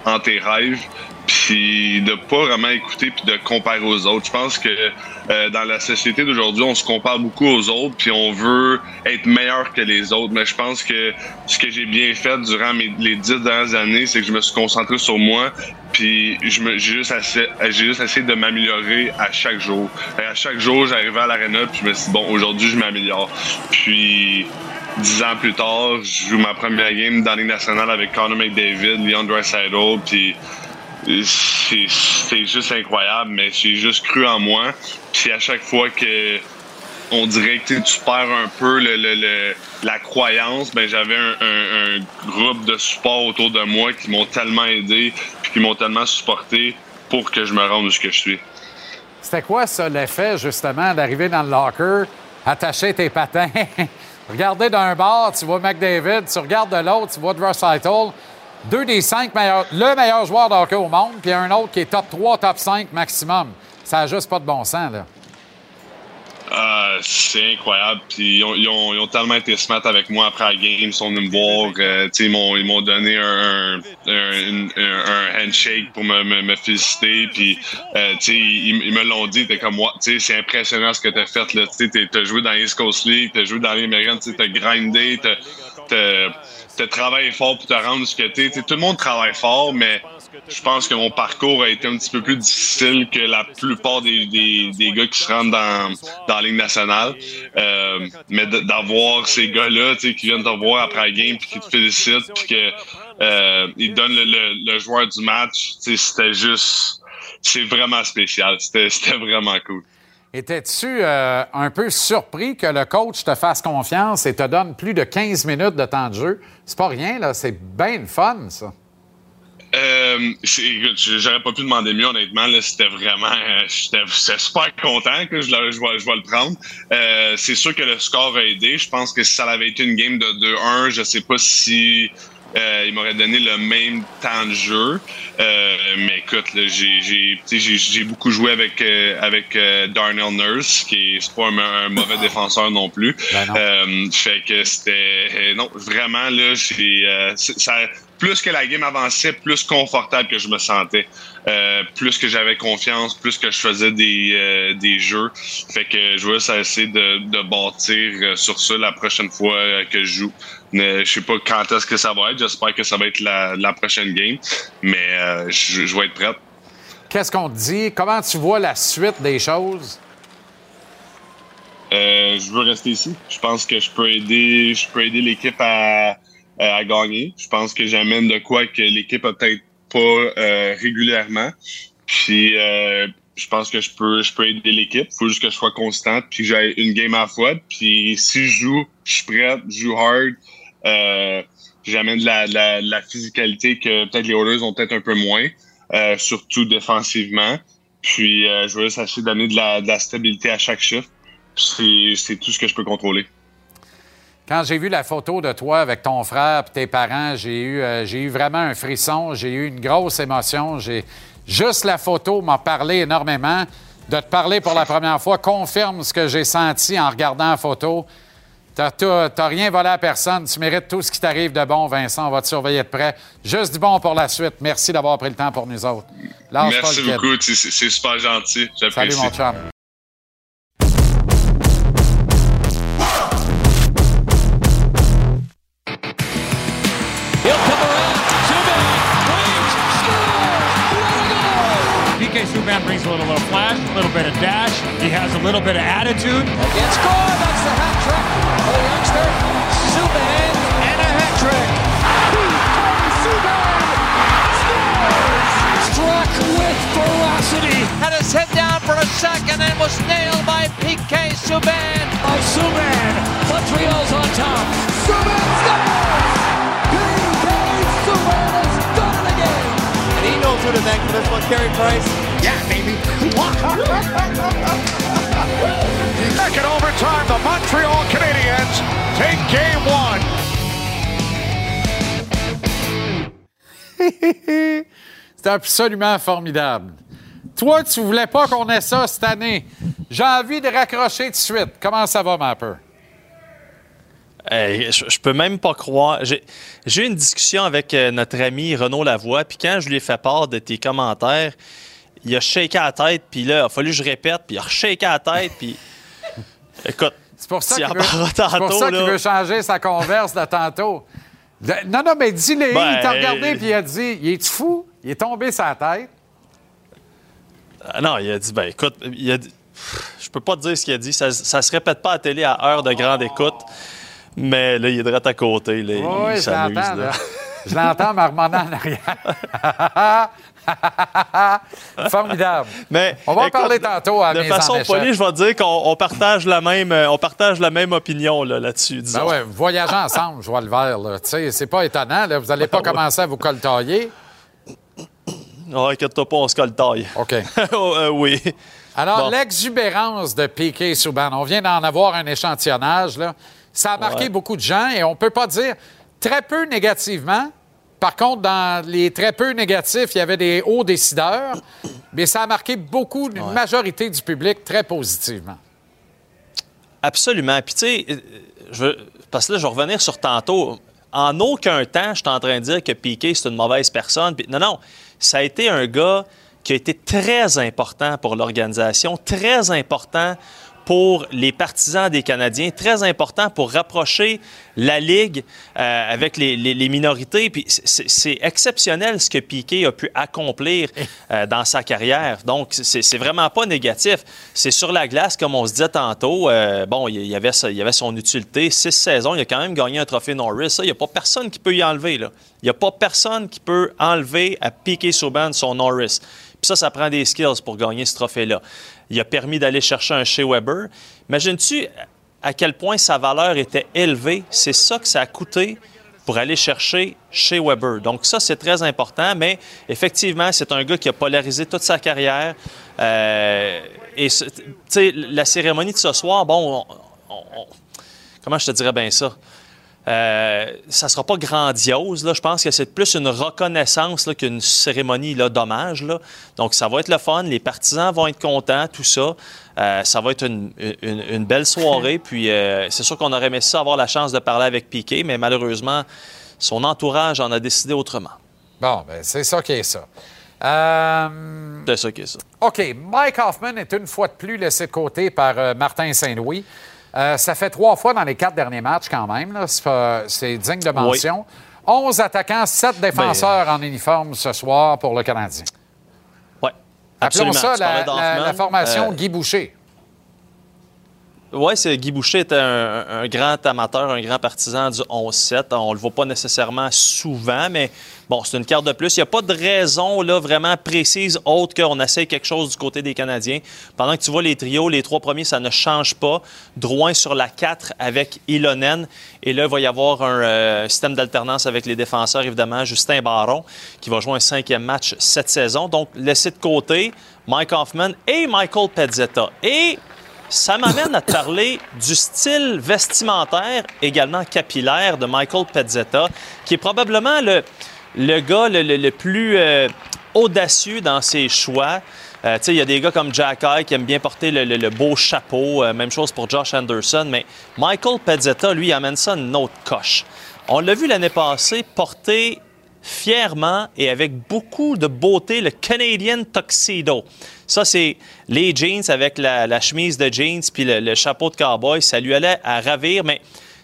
en, tes rêves, puis de pas vraiment écouter puis de comparer aux autres. Je pense que euh, dans la société d'aujourd'hui, on se compare beaucoup aux autres puis on veut être meilleur que les autres. Mais je pense que ce que j'ai bien fait durant les dix dernières années, c'est que je me suis concentré sur moi puis je me j'ai juste essayé, j'ai juste essayé de m'améliorer à chaque jour. Et à chaque jour, j'arrivais à l'arena puis je me suis dit bon, aujourd'hui, je m'améliore. Puis dix ans plus tard, je joue ma première game dans la nationale avec Connor McDavid, Leon Draisaitl, puis c'est juste incroyable, mais j'ai juste cru en moi. Puis à chaque fois que on dirait que tu perds un peu la croyance, ben j'avais un, groupe de support autour de moi qui m'ont tellement aidé, puis qui m'ont tellement supporté pour que je me rende où je suis. C'était quoi ça l'effet justement d'arriver dans le locker, attacher tes patins, regarder d'un bord, tu vois McDavid, tu regardes de l'autre, tu vois Draisaitl deux des cinq meilleurs, le meilleur joueur de hockey au monde, puis un autre qui est top 3, top 5 maximum. Ça n'a juste pas de bon sens, là. Euh, c'est incroyable. Puis ils ont, ils, ont, ils ont, tellement été smart avec moi après la game. Ils sont venus me voir. Euh, ils m'ont donné un, un, un, handshake pour me, me, me féliciter. Puis euh, ils, ils, me l'ont dit. T'es comme moi. C'est impressionnant ce que tu as fait. Tu as joué dans East Coast League, tu as joué dans les Tu as grindé. Tu as, travaillé fort pour te rendre ce que tu Tout le monde travaille fort, mais je pense que mon parcours a été un petit peu plus difficile que la plupart des, des, des gars qui se rendent dans, dans la Ligue nationale. Euh, mais d'avoir ces gars-là qui viennent te voir après la game puis qui te félicitent puis qu'ils euh, donnent le, le, joueur du match, c'était juste... C'est vraiment spécial. C'était vraiment cool. Étais-tu euh, un peu surpris que le coach te fasse confiance et te donne plus de 15 minutes de temps de jeu? C'est pas rien, là. C'est bien fun, ça. Euh, j'aurais pas pu demander mieux, honnêtement. C'était vraiment. Euh, J'étais super content que je, je, vais, je vais le prendre. Euh, c'est sûr que le score a aidé. Je pense que si ça avait été une game de 2-1, je sais pas si. Euh, il m'aurait donné le même temps de jeu. Euh, mais écoute, j'ai beaucoup joué avec euh, avec Darnell Nurse, qui est pas un, mauvais défenseur non plus. Ben fait que c'était non vraiment là, j'ai ça plus que la game avançait, plus confortable que je me sentais. Euh, plus que j'avais confiance, plus que je faisais des, euh, des jeux. Fait que je vais essayer de, de bâtir euh, sur ça la prochaine fois que je joue. je sais pas quand est-ce que ça va être. J'espère que ça va être la, la prochaine game. Mais je, je vais être prête. Qu'est-ce qu'on te dit? Comment tu vois la suite des choses? Euh, je veux rester ici. Je pense que je peux aider, je peux aider l'équipe à, à gagner. Je pense que j'amène de quoi que l'équipe a peut-être pas euh, régulièrement. Puis euh, je pense que je peux, je peux aider l'équipe. Faut juste que je sois constante, puis j'aille une game à la fois. Puis si je joue, je suis prêt, je joue hard. Euh, j'amène de la, de la, de la physicalité que peut-être les Oilers ont peut-être un peu moins, euh, surtout défensivement. Puis euh, je veux juste essayer d'amener de la, de la stabilité à chaque chiffre. C'est tout ce que je peux contrôler. Quand j'ai vu la photo de toi avec ton frère et tes parents, j'ai eu, euh, j'ai eu vraiment un frisson, j'ai eu une grosse émotion. J'ai Juste la photo m'a parlé énormément. De te parler pour la première fois confirme ce que j'ai senti en regardant la photo. Tu n'as rien volé à personne. Tu mérites tout ce qui t'arrive de bon, Vincent. On va te surveiller de près. Juste du bon pour la suite. Merci d'avoir pris le temps pour nous autres. Lâche Merci beaucoup. C'est super gentil. Salut, mon chum. Subban brings a little, little flash, a little bit of dash. He has a little bit of attitude. Again, score! That's the hat trick for the youngster. Subban and a hat trick. Subban scores! Struck with ferocity. Had his head down for a second and was nailed by PK Subban. By Subban. Montreal's on top. Subban scores! PK Subban has done it again. And he knows who to thank for this one, Carey Price. Yeah, baby. Second overtime, the Montreal Canadiens take game one. C'est absolument formidable. Toi, tu voulais pas qu'on ait ça cette année. J'ai envie de raccrocher tout de suite. Comment ça va, Mapper? Hey, je, je peux même pas croire. J'ai j'ai eu une discussion avec euh, notre ami Renaud Lavoie, puis quand je lui ai fait part de tes commentaires, il a shaké la tête, puis là, il a fallu que je répète, puis il a shaké la tête, puis. Écoute, C'est pour ça qu'il veut, changer sa converse de tantôt. Non, non, mais dis-le. Ben, il t'a regardé euh, puis il a dit Il est fou? Il est tombé sa tête. Ah non, il a dit, ben écoute, il a dit, je peux pas te dire ce qu'il a dit, ça, ça se répète pas à la télé à heure de grande écoute, mais là, il est direct à côté, là, il Oui, je s'amuse. Je l'entends marmonnant en arrière. Formidable. Mais, On va en écoute, parler tantôt à De façon polie, je vais te dire qu'on on partage la même, euh, on partage la même opinion là, là-dessus. disons. Ben ouais, voyagez ensemble, je vois le là. Sais, c'est pas étonnant. Là. Vous n'allez pas commencer à vous coltailler. Oh, inquiète-toi pas, on se colle taille. OK. Oh, euh, oui. Alors, Bon. l'exubérance de Piquet Souban, on vient d'en avoir un échantillonnage. Là. Ça a marqué Ouais. beaucoup de gens et on peut pas dire très peu négativement. Par contre, dans les très peu négatifs, il y avait des hauts décideurs, mais ça a marqué beaucoup, une majorité du public très positivement. Absolument. Puis, tu sais, euh, je parce que là, je vais revenir sur tantôt. En aucun temps, je suis en train de dire que Piquet, c'est une mauvaise personne. Puis, non, non. Ça a été un gars qui a été très important pour l'organisation, très important pour les partisans des Canadiens, très important pour rapprocher la Ligue euh, avec les, les- les minorités. Puis c'est- exceptionnel ce que Piquet a pu accomplir euh, dans sa carrière. Donc, c'est vraiment pas négatif. C'est sur la glace, comme on se disait tantôt. euh, bon, il y avait, sa- il y avait son utilité. Six saisons, il a quand même gagné un trophée Norris. Ça, il n'y a pas personne qui peut y enlever. là. Il n'y a pas personne qui peut enlever à Piquet Souban son Norris. Ça, ça prend des skills pour gagner ce trophée-là. Il a permis d'aller chercher un Shea Weber. Imagines-tu à quel point sa valeur était élevée? C'est ça que ça a coûté pour aller chercher chez Weber. Donc ça, c'est très important, mais effectivement, c'est un gars qui a polarisé toute sa carrière. Euh, et la cérémonie de ce soir, bon, on- on- on- comment je te dirais bien ça? Euh, ça sera pas grandiose. Là. Je pense que c'est plus une reconnaissance là, qu'une cérémonie là, d'hommage. là. Donc, ça va être le fun. Les partisans vont être contents, tout ça. Euh, ça va être une, une- une belle soirée. Puis, euh, c'est sûr qu'on aurait aimé ça avoir la chance de parler avec Piquet, mais malheureusement, son entourage en a décidé autrement. Bon, ben c'est ça qui est ça. Euh, C'est ça qui est ça. OK. Mike Hoffman est une fois de plus laissé de côté par Martin Saint-Louis. Euh, ça fait trois fois dans les quatre derniers matchs quand même. C'est digne de mention. 11 attaquants, 7 défenseurs en uniforme ce soir pour le Canadien. Appelons Absolument. ça la formation Euh, Guy Boucher. Oui, c'est Guy Boucher est un, grand amateur, un grand partisan du 11-7. On le voit pas nécessairement souvent, mais bon, c'est une carte de plus. Il n'y a pas de raison là, vraiment précise autre qu'on essaye quelque chose du côté des Canadiens. Pendant que tu vois les trios, les trois premiers, ça ne change pas. Drouin sur la 4 avec Ilonen. Et là, il va y avoir un euh, système d'alternance avec les défenseurs, évidemment. Justin Baron, qui va jouer un cinquième match cette saison. Donc, laissé de côté Mike Hoffman et Michael Pezzetta. Et ça m'amène à parler du style vestimentaire, également capillaire, de Michael Pezzetta, qui est probablement le, le gars le, le- le plus euh, audacieux dans ses choix. Euh, il y a des gars comme Jack Eye qui aiment bien porter le, le- le beau chapeau. Euh, même chose pour Josh Anderson. Mais Michael Pezzetta, lui, amène ça une autre coche. On l'a vu l'année passée porter fièrement et avec beaucoup de beauté le Canadian Tuxedo. Ça, c'est les jeans avec la, chemise de jeans puis le, chapeau de cowboy. Ça lui allait à ravir, mais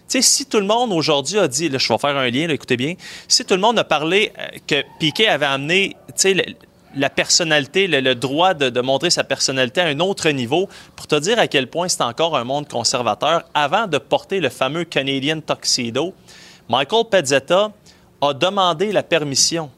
tu sais, si tout le monde aujourd'hui a dit, je vais faire un lien, écoutez bien, si tout le monde a parlé euh, que Piquet avait amené, tu sais, la personnalité, le, droit de, de montrer sa personnalité à un autre niveau, pour te dire à quel point c'est encore un monde conservateur, avant de porter le fameux Canadian Tuxedo, Michael Pezzetta a demandé la permission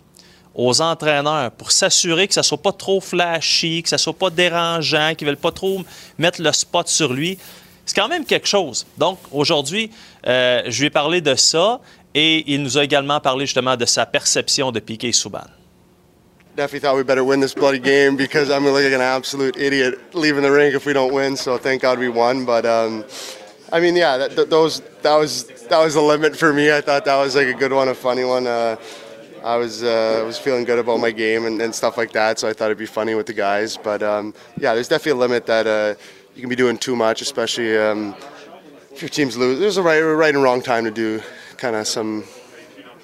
aux entraîneurs pour s'assurer que ça soit pas trop flashy, que ça soit pas dérangeant, qu'ils veulent pas trop mettre le spot sur lui. C'est quand même quelque chose. Donc, aujourd'hui, euh, je lui ai parlé de ça et il nous a également parlé justement de sa perception de Piquet Souban. definitely thought we better win this bloody game because I'm like an absolute idiot leaving the rink if we don't win. So thank God we won. But um, I mean, yeah, that, th- those that was that was the limit for me. I thought that was like a good one, a funny one. Uh, I was uh, was feeling good about my game and, and stuff like that, so I thought it'd be funny with the guys. But um, yeah, there's definitely a limit that uh, you can be doing too much, especially um, if your teams lose. There's a right, right and wrong time to do kind of some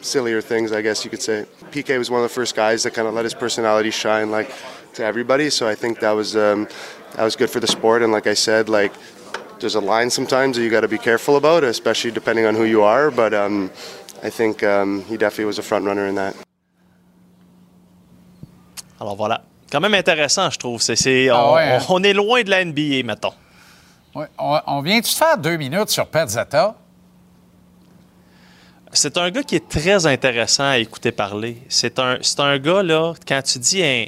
sillier things, I guess you could say. PK was one of the first guys that kind of let his personality shine, like to everybody. So I think that was um, that was good for the sport. And like I said, like there's a line sometimes that you got to be careful about, especially depending on who you are. But um, I think um, he definitely was a front runner in that. Alors voilà. Quand même intéressant, je trouve. C'est, c'est- Ah on, ouais, hein? on est loin de la NBA, mettons. Ouais, on, on vient-tu de faire deux minutes sur Pezzetta? C'est un gars qui est très intéressant à écouter parler. C'est un, c'est un gars, là, quand tu dis un,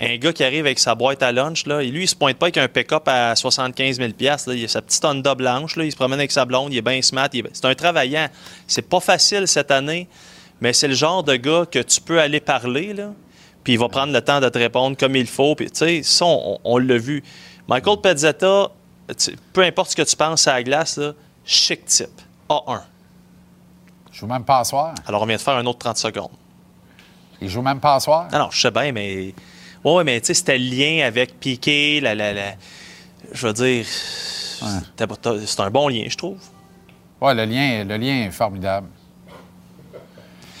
un gars qui arrive avec sa boîte à lunch, là, et lui, il se pointe pas avec un pick-up à 75 000 là, Il a sa petite Honda blanche, là, il se promène avec sa blonde, il est bien smart. C'est un travaillant. C'est pas facile cette année, mais c'est le genre de gars que tu peux aller parler, là, puis il va prendre le temps de te répondre comme il faut. Puis, tu sais, ça, on, on l'a vu. Michael Pezzetta, peu importe ce que tu penses à la glace, là, chic type. A1. Je joue même pas à soir. Alors, on vient de faire un autre 30 secondes. Il joue même pas à soir. Ah non, je sais bien, mais. Ouais, ouais, mais tu sais, c'était le lien avec Piqué, la, la, la- Je veux dire. t'as- C'est un bon lien, je trouve. Ouais, le lien, le lien est formidable.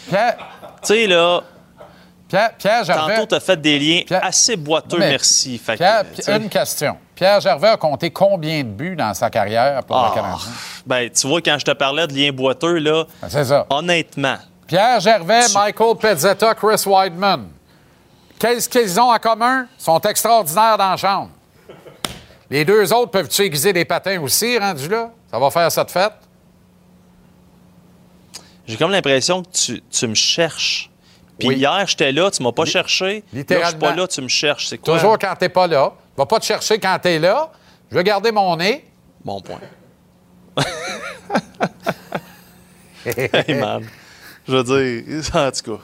Pierre, Tu sais, là. Pierre, Pierre Gervais. Tantôt, tu as fait des liens assez boiteux, merci. Fait Pierre, une question. Pierre Gervais a compté combien de buts dans sa carrière pour Ah. le Canadien? Ben, tu vois, quand je te parlais de liens boiteux, là. C'est ça. Honnêtement. Pierre Gervais, Michael Pezzetta, Chris Weidman. Qu'est-ce qu'ils ont en commun? Ils sont extraordinaires dans la chambre. Les deux autres peuvent-tu aiguiser des patins aussi, rendu là? Ça va faire cette fête? J'ai comme l'impression que tu, tu me cherches. Puis Oui. hier, j'étais là, tu m'as pas cherché. Là, je suis littéralement. pas là, tu me cherches. C'est quoi? Toujours quand t'es pas là. Va pas te chercher quand t'es là. Je vais garder mon nez. Bon point. hey man. Je veux dire, en tout cas,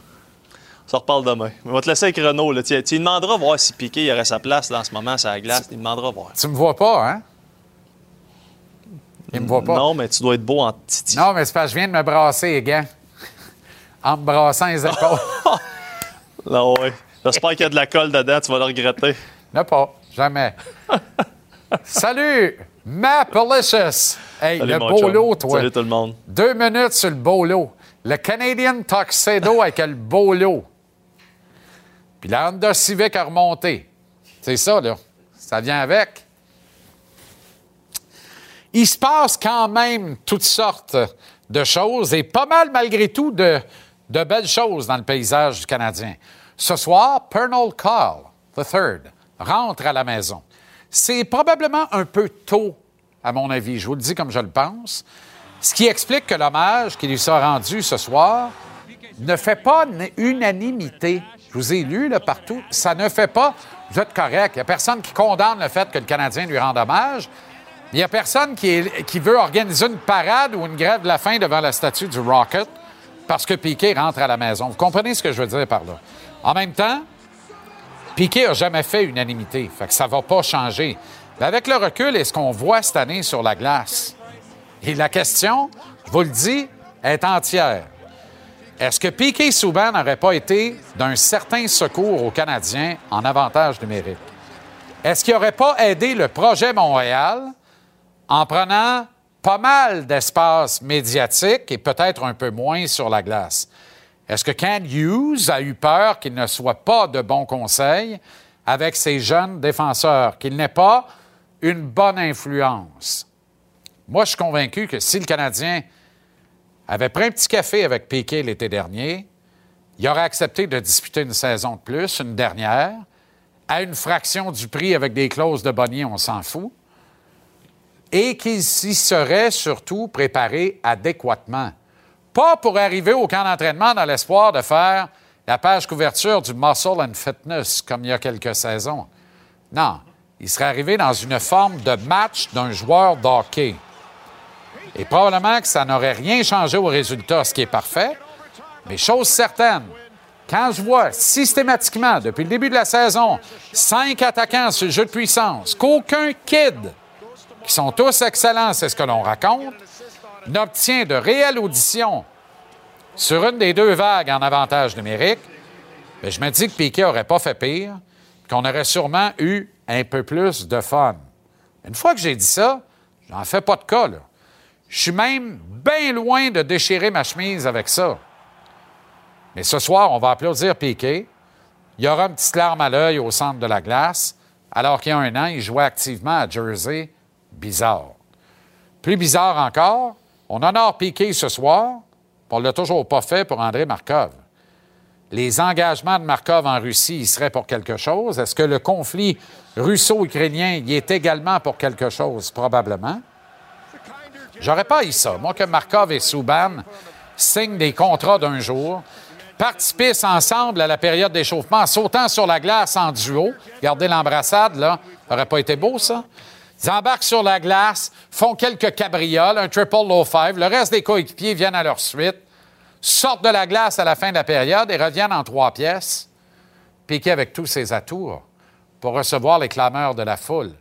s'en reparle demain. On va te laisser avec Renault. Là. Tu, tu lui demanderas voir si Piqué il aurait sa place en ce moment sur la glace. Il demandera voir. Tu me vois pas, hein? Il me voit pas. Non, mais tu dois être beau en titi. Non, mais c'est parce que je viens de me brasser gants. En me brassant les épaules. Non, ouais. J'espère qu'il y a de la colle dedans, tu vas le regretter. Non, pas. Jamais. Salut, Mapalicious. Hey, Salut, le beau lot, toi. Salut tout le monde. Deux minutes sur le beau lot. Le Canadian Tuxedo avec le beau lot. Puis la Honda Civic a remonté. C'est ça, là. Ça vient avec. Il se passe quand même toutes sortes de choses et pas mal, malgré tout, de, de belles choses dans le paysage du Canadien. Ce soir, Pernal Call III, rentre à la maison. C'est probablement un peu tôt, à mon avis. Je vous le dis comme je le pense. Ce qui explique que l'hommage qui lui sera rendu ce soir ne fait pas unanimité. Je vous ai lu là, partout. Ça ne fait pas. Vous êtes correct. Il n'y a personne qui condamne le fait que le Canadien lui rende hommage. Il n'y a personne qui, veut organiser une parade ou une grève de la faim devant la statue du Rocket parce que Piquet rentre à la maison. Vous comprenez ce que je veux dire par là? En même temps, Piquet n'a jamais fait unanimité. Fait ça ne va pas changer. Mais avec le recul et ce qu'on voit cette année sur la glace, et la question, je vous le dis, est entière. Est-ce que Piquet Souban n'aurait pas été d'un certain secours aux Canadiens en avantage numérique? Est-ce qu'il n'aurait pas aidé le projet Montréal en prenant pas mal d'espace médiatique et peut-être un peu moins sur la glace? Est-ce que Ken Hughes a eu peur qu'il ne soit pas de bons conseils avec ses jeunes défenseurs, qu'il n'ait pas une bonne influence? Moi, je suis convaincu que si le Canadien avait pris un petit café avec Piquet l'été dernier, il aurait accepté de disputer une saison de plus, une dernière, à une fraction du prix avec des clauses de bonnier, on s'en fout, et qu'il s'y serait surtout préparé adéquatement. Pas pour arriver au camp d'entraînement dans l'espoir de faire la page couverture du Muscle and Fitness comme il y a quelques saisons. Non, il serait arrivé dans une forme de match d'un joueur d'hockey. Et probablement que ça n'aurait rien changé au résultat, ce qui est parfait. Mais chose certaine, quand je vois systématiquement, depuis le début de la saison, cinq attaquants sur le jeu de puissance, qu'aucun kid, qui sont tous excellents, c'est ce que l'on raconte, n'obtient de réelle audition sur une des deux vagues en avantage numérique, bien, je me dis que Piquet n'aurait pas fait pire, qu'on aurait sûrement eu un peu plus de fun. Une fois que j'ai dit ça, j'en fais pas de cas, là. Je suis même bien loin de déchirer ma chemise avec ça. Mais ce soir, on va applaudir Piquet. Il y aura une petite larme à l'œil au centre de la glace, alors qu'il y a un an, il jouait activement à Jersey. Bizarre. Plus bizarre encore, on honore Piquet ce soir, on ne l'a toujours pas fait pour André Markov. Les engagements de Markov en Russie, il serait pour quelque chose? Est-ce que le conflit russo-ukrainien y est également pour quelque chose? Probablement. J'aurais pas eu ça. Moi, que Markov et Souban signent des contrats d'un jour, participent ensemble à la période d'échauffement, en sautant sur la glace en duo. Regardez l'embrassade, là. Aurait pas été beau, ça? Ils embarquent sur la glace, font quelques cabrioles, un triple low five. Le reste des coéquipiers viennent à leur suite, sortent de la glace à la fin de la période et reviennent en trois pièces. Piqué avec tous ses atouts pour recevoir les clameurs de la foule.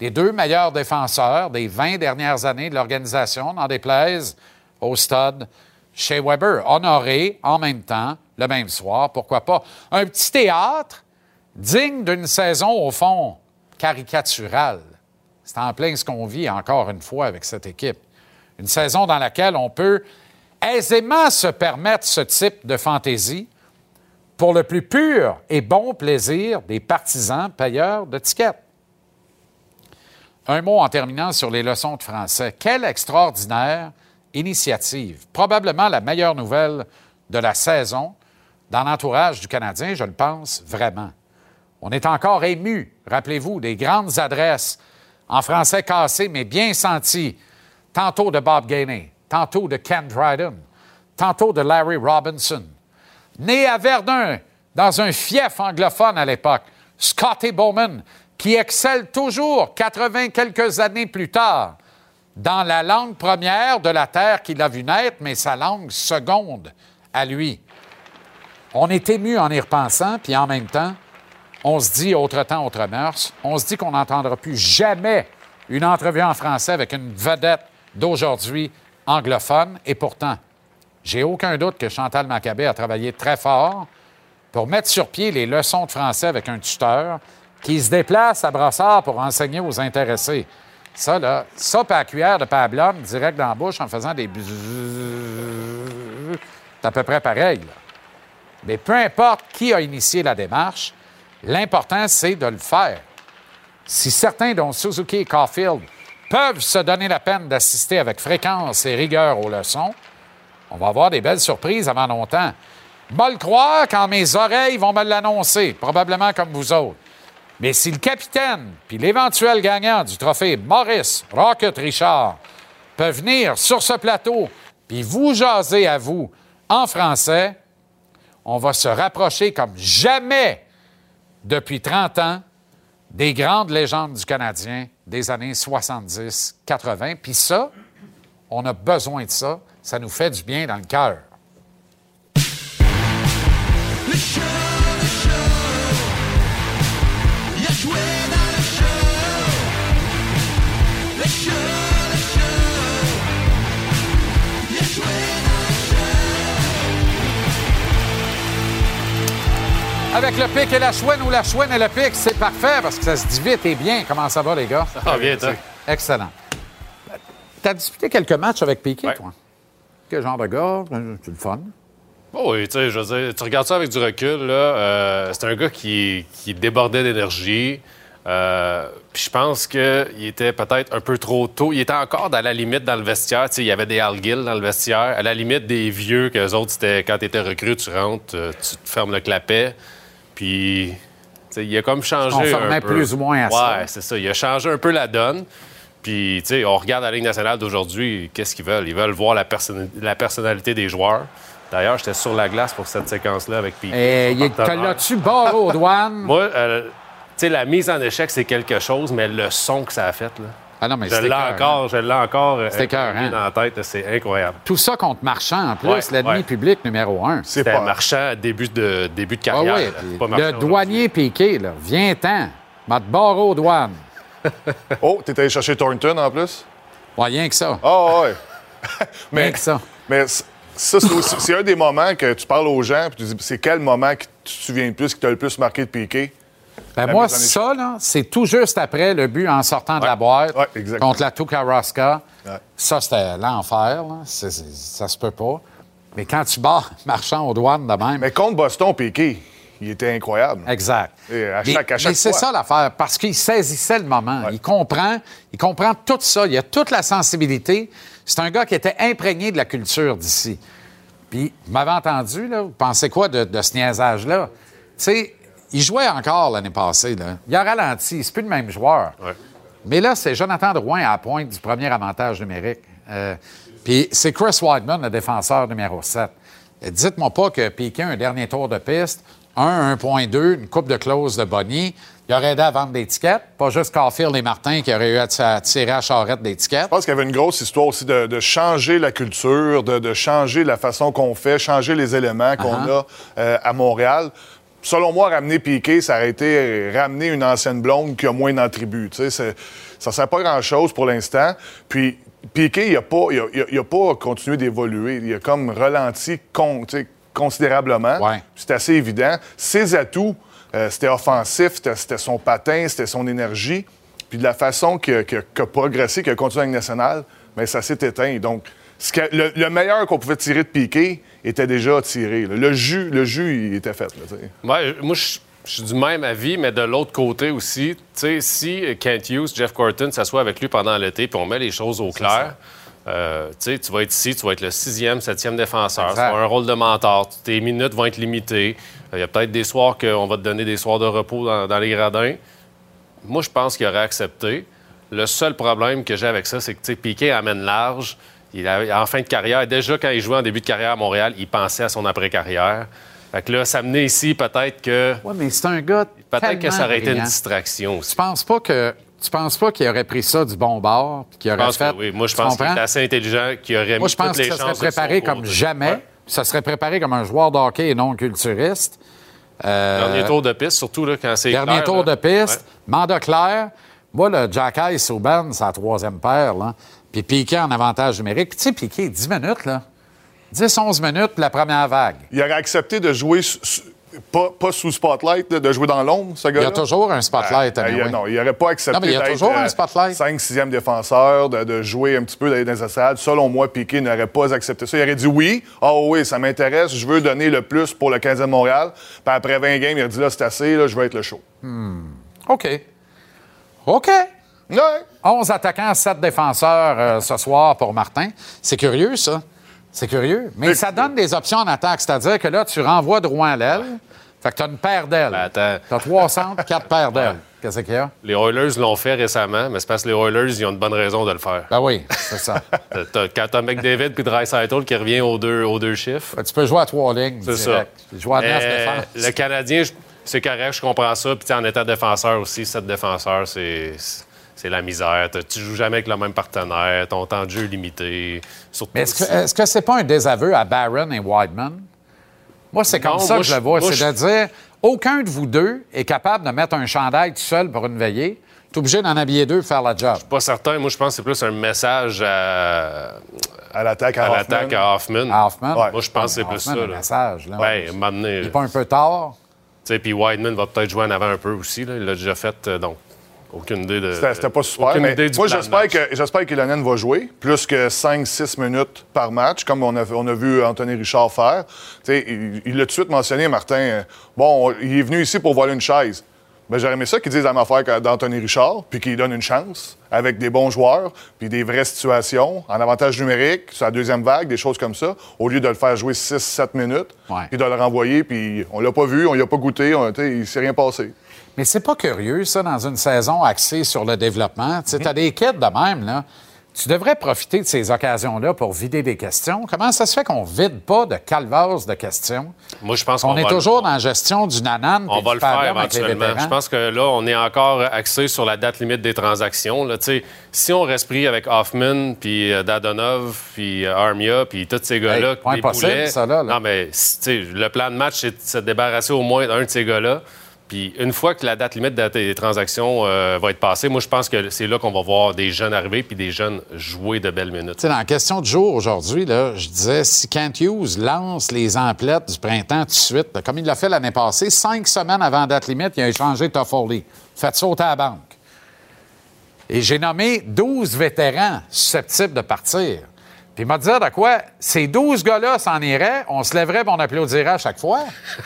Les deux meilleurs défenseurs des 20 dernières années de l'organisation, n'en déplaise au stade chez Weber, honorés en même temps, le même soir, pourquoi pas. Un petit théâtre digne d'une saison, au fond, caricaturale. C'est en plein ce qu'on vit encore une fois avec cette équipe. Une saison dans laquelle on peut aisément se permettre ce type de fantaisie pour le plus pur et bon plaisir des partisans payeurs de tickets. Un mot en terminant sur les leçons de français. Quelle extraordinaire initiative. Probablement la meilleure nouvelle de la saison dans l'entourage du Canadien, je le pense vraiment. On est encore ému, rappelez-vous, des grandes adresses en français cassé, mais bien senti. Tantôt de Bob Gainey, tantôt de Ken Dryden, tantôt de Larry Robinson. Né à Verdun, dans un fief anglophone à l'époque, Scotty Bowman, qui excelle toujours 80 quelques années plus tard dans la langue première de la terre qu'il a vu naître, mais sa langue seconde à lui. On est ému en y repensant, puis en même temps, on se dit autre temps, autre mœurs. On se dit qu'on n'entendra plus jamais une entrevue en français avec une vedette d'aujourd'hui anglophone. Et pourtant, j'ai aucun doute que Chantal Maccabé a travaillé très fort pour mettre sur pied les leçons de français avec un tuteur qui se déplace à Brossard pour enseigner aux intéressés. Ça, là, ça, par cuillère de pablum, direct dans la bouche en faisant des c'est à peu près pareil. là. Mais peu importe qui a initié la démarche, l'important, c'est de le faire. Si certains, dont Suzuki et Caulfield, peuvent se donner la peine d'assister avec fréquence et rigueur aux leçons, on va avoir des belles surprises avant longtemps. Moi le croire quand mes oreilles vont me l'annoncer, probablement comme vous autres. Mais si le capitaine puis l'éventuel gagnant du trophée Maurice Rocket Richard peut venir sur ce plateau puis vous jaser à vous en français, on va se rapprocher comme jamais depuis 30 ans des grandes légendes du Canadien des années 70-80. Puis ça, on a besoin de ça. Ça nous fait du bien dans le cœur. Avec le pic et la chouine ou la chouine et le pic, c'est parfait parce que ça se dit vite et bien. Comment ça va, les gars? Ça va bien, toi. Excellent. T'as disputé quelques matchs avec Piquet, toi? Quel genre de gars? C'est le fun. Oh oui, tu sais, je veux dire, tu regardes ça avec du recul, là. euh, c'est un gars qui, qui débordait d'énergie. Euh, Puis je pense qu'il était peut-être un peu trop tôt. Il était encore dans la limite dans le vestiaire. Sais, il y avait des Al Gill dans le vestiaire. À la limite des vieux, qu'eux autres, c'était quand tu étais recrue, tu rentres, euh, tu te fermes le clapet. Puis, il a comme changé On un peu. plus ou moins à ça. Ouais, c'est ça. Il a changé un peu la donne. Puis, tu sais, on regarde la Ligue nationale d'aujourd'hui, qu'est-ce qu'ils veulent? Ils veulent voir la, person- la personnalité des joueurs. D'ailleurs, j'étais sur la glace pour cette séquence-là avec Piquet. Et l'as-tu barré aux douanes? Moi, euh, tu sais, la mise en échec, c'est quelque chose, mais le son que ça a fait, là. Ah non, mais je l'ai écœurant. encore, je l'ai encore euh, C'était écœurant. imprimé dans la tête, c'est incroyable. Tout ça contre Marchand, en plus, Ouais, l'ennemi ouais. public numéro un. C'était marchand début de, début de Ah carrière. oui, là. puis Pas le douanier piqué, là, viens-t'en, m'a te aux douanes. oh, t'es allé chercher Thornton en plus? Ouais, rien que ça. Ah ouais. mais, Rien que ça. Mais ça, c'est aussi- c'est un des moments que tu parles aux gens, puis tu dis, c'est quel moment que tu te souviens le plus, qui t'a le plus marqué de piquer? Ben moi, ça, là, c'est tout juste après le but en sortant de la boîte contre la Tukaroska. Ça, c'était l'enfer. Ça se peut pas. Mais quand tu bats marchand aux douanes de même. Mais contre Boston, Piqué, il était incroyable. Exact. Et à Mais- chaque, à chaque mais c'est ça l'affaire, parce qu'il saisissait le moment. Il comprend, il comprend tout ça. Il a toute la sensibilité. C'est un gars qui était imprégné de la culture d'ici. Puis, vous m'avez entendu, là, vous pensez quoi de, de ce niaisage-là? Tu sais, il jouait encore l'année passée. Là. Il a ralenti, c'est plus le même joueur. Mais là, c'est Jonathan Drouin à la pointe du premier avantage numérique. Euh, Puis c'est Chris Weidman, le défenseur numéro 7. Euh, Dites-moi pas que Piquet, un dernier tour de piste, 1, 1.2, une coupe de close de Bonnie, il aurait aidé à vendre des tickets, pas juste Caulfield et Martin qui auraient eu à tirer à charrette des tickets. Je pense qu'il y avait une grosse histoire aussi de, de changer la culture, de, de changer la façon qu'on fait, changer les éléments qu'on Uh-huh. a euh, à Montréal. Selon moi, ramener Piqué, ça aurait été ramener une ancienne blonde qui a moins d'attributs. Tu sais, c'est- ça ne sert pas grand-chose pour l'instant. Puis Piqué, il n'a pas, il a- il pas continué d'évoluer. Il a comme ralenti con- considérablement. C'est assez évident. Ses atouts, euh, c'était offensif, c'était- son patin, c'était son énergie. Puis de la façon qu'il a, progressé, qu'il a continué avec nationale, mais ça s'est éteint. Donc, ce que- le, le meilleur qu'on pouvait tirer de Piqué était déjà tiré. là. Le jus, le jus, il était fait. là. Ouais, moi, je je suis du même avis, mais de l'autre côté aussi, tu sais, si Kent Hughes, Jeff Corton s'assoit avec lui pendant l'été, puis on met les choses au clair, euh, tu vas être ici, tu vas être le sixième, septième défenseur, tu vas avoir un rôle de mentor, tes minutes vont être limitées. Il y a peut-être des soirs qu'on va te donner des soirs de repos dans, dans les gradins. Moi, je pense qu'il aurait accepté. Le seul problème que j'ai avec ça, c'est que, tu sais, Piquet amène large. Il a, en fin de carrière, déjà quand il jouait en début de carrière à Montréal, il pensait à son après-carrière. Fait que là, s'amener ici, peut-être que. Oui, mais c'est un gars. Peut-être que ça aurait été une distraction aussi. Tu penses pas que. Tu penses pas qu'il aurait pris ça du bon bord qu'il Je aurait pense fait. que oui. Moi, je pense qu'il est assez intelligent, qu'il aurait Moi, mis je pense toutes les que ça serait préparé comme côté. jamais. Ouais. Ça serait préparé comme un joueur de hockey et non culturiste. Euh, Dernier tour de piste, surtout là, quand c'est Dernier clair, tour là. de piste, mandat clair. Moi, le Jack Ice au Ben, c'est la troisième paire. Là. Puis Piquet en avantage numérique. Puis tu sais, Piquet, 10 minutes, là. 10-11 minutes la première vague. Il aurait accepté de jouer pas, pas sous spotlight, de jouer dans l'ombre, ce gars-là. Il y a toujours un spotlight, Ah, anyway. il- Non, il n'aurait pas accepté Non, mais il y a toujours un euh, spotlight. 5 6e défenseur, de, de jouer un petit peu dans les estrades. Selon moi, Piqué n'aurait pas accepté ça. Il aurait dit oui. Ah oui, ça m'intéresse. Je veux donner le plus pour le 15e Montréal. Puis après 20 games, il a dit là, c'est assez, là, je veux être le show. Hmm. OK. OK. Ouais. 11 attaquants, 7 défenseurs euh, ce soir pour Martin. C'est curieux, ça. C'est curieux. Mais ça donne des options en attaque. C'est-à-dire que là, tu renvoies Drouin à l'aile. Fait que tu as une paire d'ailes. Ben, Tu as trois centres, quatre paires d'ailes. Qu'est-ce qu'il y a? Les Oilers l'ont fait récemment, mais c'est parce que les Oilers, ils ont une bonne raison de le faire. Ben oui, c'est ça. T'as- t'as- Quand t'as McDavid puis Dreisaitl qui revient aux deux, aux deux chiffres. Ben, tu peux jouer à trois lignes. C'est ça. direct. Jouer à neuf défense. Le Canadien, c'est correct, je comprends ça. Puis tu sais, en étant défenseur aussi, sept défenseurs, c'est c'est la misère. Tu joues jamais avec le même partenaire, ton temps de jeu est limité. Surtout Mais est-ce que que c'est pas un désaveu à Barron et Wideman? Moi, c'est comme Non, ça moi, que je le je- vois. C'est de je- dire, aucun de vous deux est capable de mettre un chandail tout seul pour une veillée. Tu es obligé d'en habiller deux pour faire la job. pas certain. Moi, je pense que c'est plus un message à, à l'attaque à, à Hoffman. l'attaque à Hoffman. À Hoffman? Moi, je pense que c'est Ah, plus Hoffman, ça. un message, là. Ouais, Il n'est pas un peu tard? Tu sais, puis Wideman va peut-être jouer en avant un peu aussi. Là. Il l'a déjà fait, euh, donc aucune idée de. C'était c'était pas super. aucune mais idée du moi, j'espère que, j'espère qu'Ilonen va jouer plus que 5-6 minutes par match, comme on a, on a vu Anthony Richard faire. Tu sais, il l'a tout de suite mentionné, Martin. euh, Bon, il est venu ici pour voler une chaise. Ben, j'aurais aimé ça qu'ils disent la même affaire d'Anthony Richard, puis qu'il donne une chance avec des bons joueurs, puis des vraies situations, en avantage numérique, sur la deuxième vague, des choses comme ça, au lieu de le faire jouer 6-7 minutes, puis de le renvoyer, puis on l'a pas vu, on l'a pas goûté, on, tu sais, il s'est rien passé. Mais c'est pas curieux, ça, dans une saison axée sur le développement. Tu sais, as des kids de même, là. Tu devrais profiter de ces occasions-là pour vider des questions. Comment ça se fait qu'on vide pas de calvasse de questions? Moi, je pense On qu'on est va toujours dans la gestion du nanan. On va le faire éventuellement. Je pense que là, on est encore axé sur la date limite des transactions. Là. Tu sais, Si on reste pris avec Hoffman, puis euh, Dadonov, puis euh, Armia, puis tous ces gars-là, Hey, les boulets- ça, là, là. Non, mais le plan de match, c'est de se débarrasser au moins d'un de ces gars-là. Puis une fois que la date limite des transactions euh, va être passée, moi, je pense que c'est là qu'on va voir des jeunes arriver puis des jeunes jouer de belles minutes. Tu sais, dans la question du jour aujourd'hui, je disais si Kent Hughes lance les emplettes du printemps tout de suite, comme il l'a fait l'année passée, cinq semaines avant la date limite, il a échangé Toffoli. Fait sauter à la banque. Et j'ai nommé 12 vétérans susceptibles de partir. Puis il m'a dit de quoi? Ces 12 gars-là s'en iraient, on se lèverait et on applaudirait à chaque fois.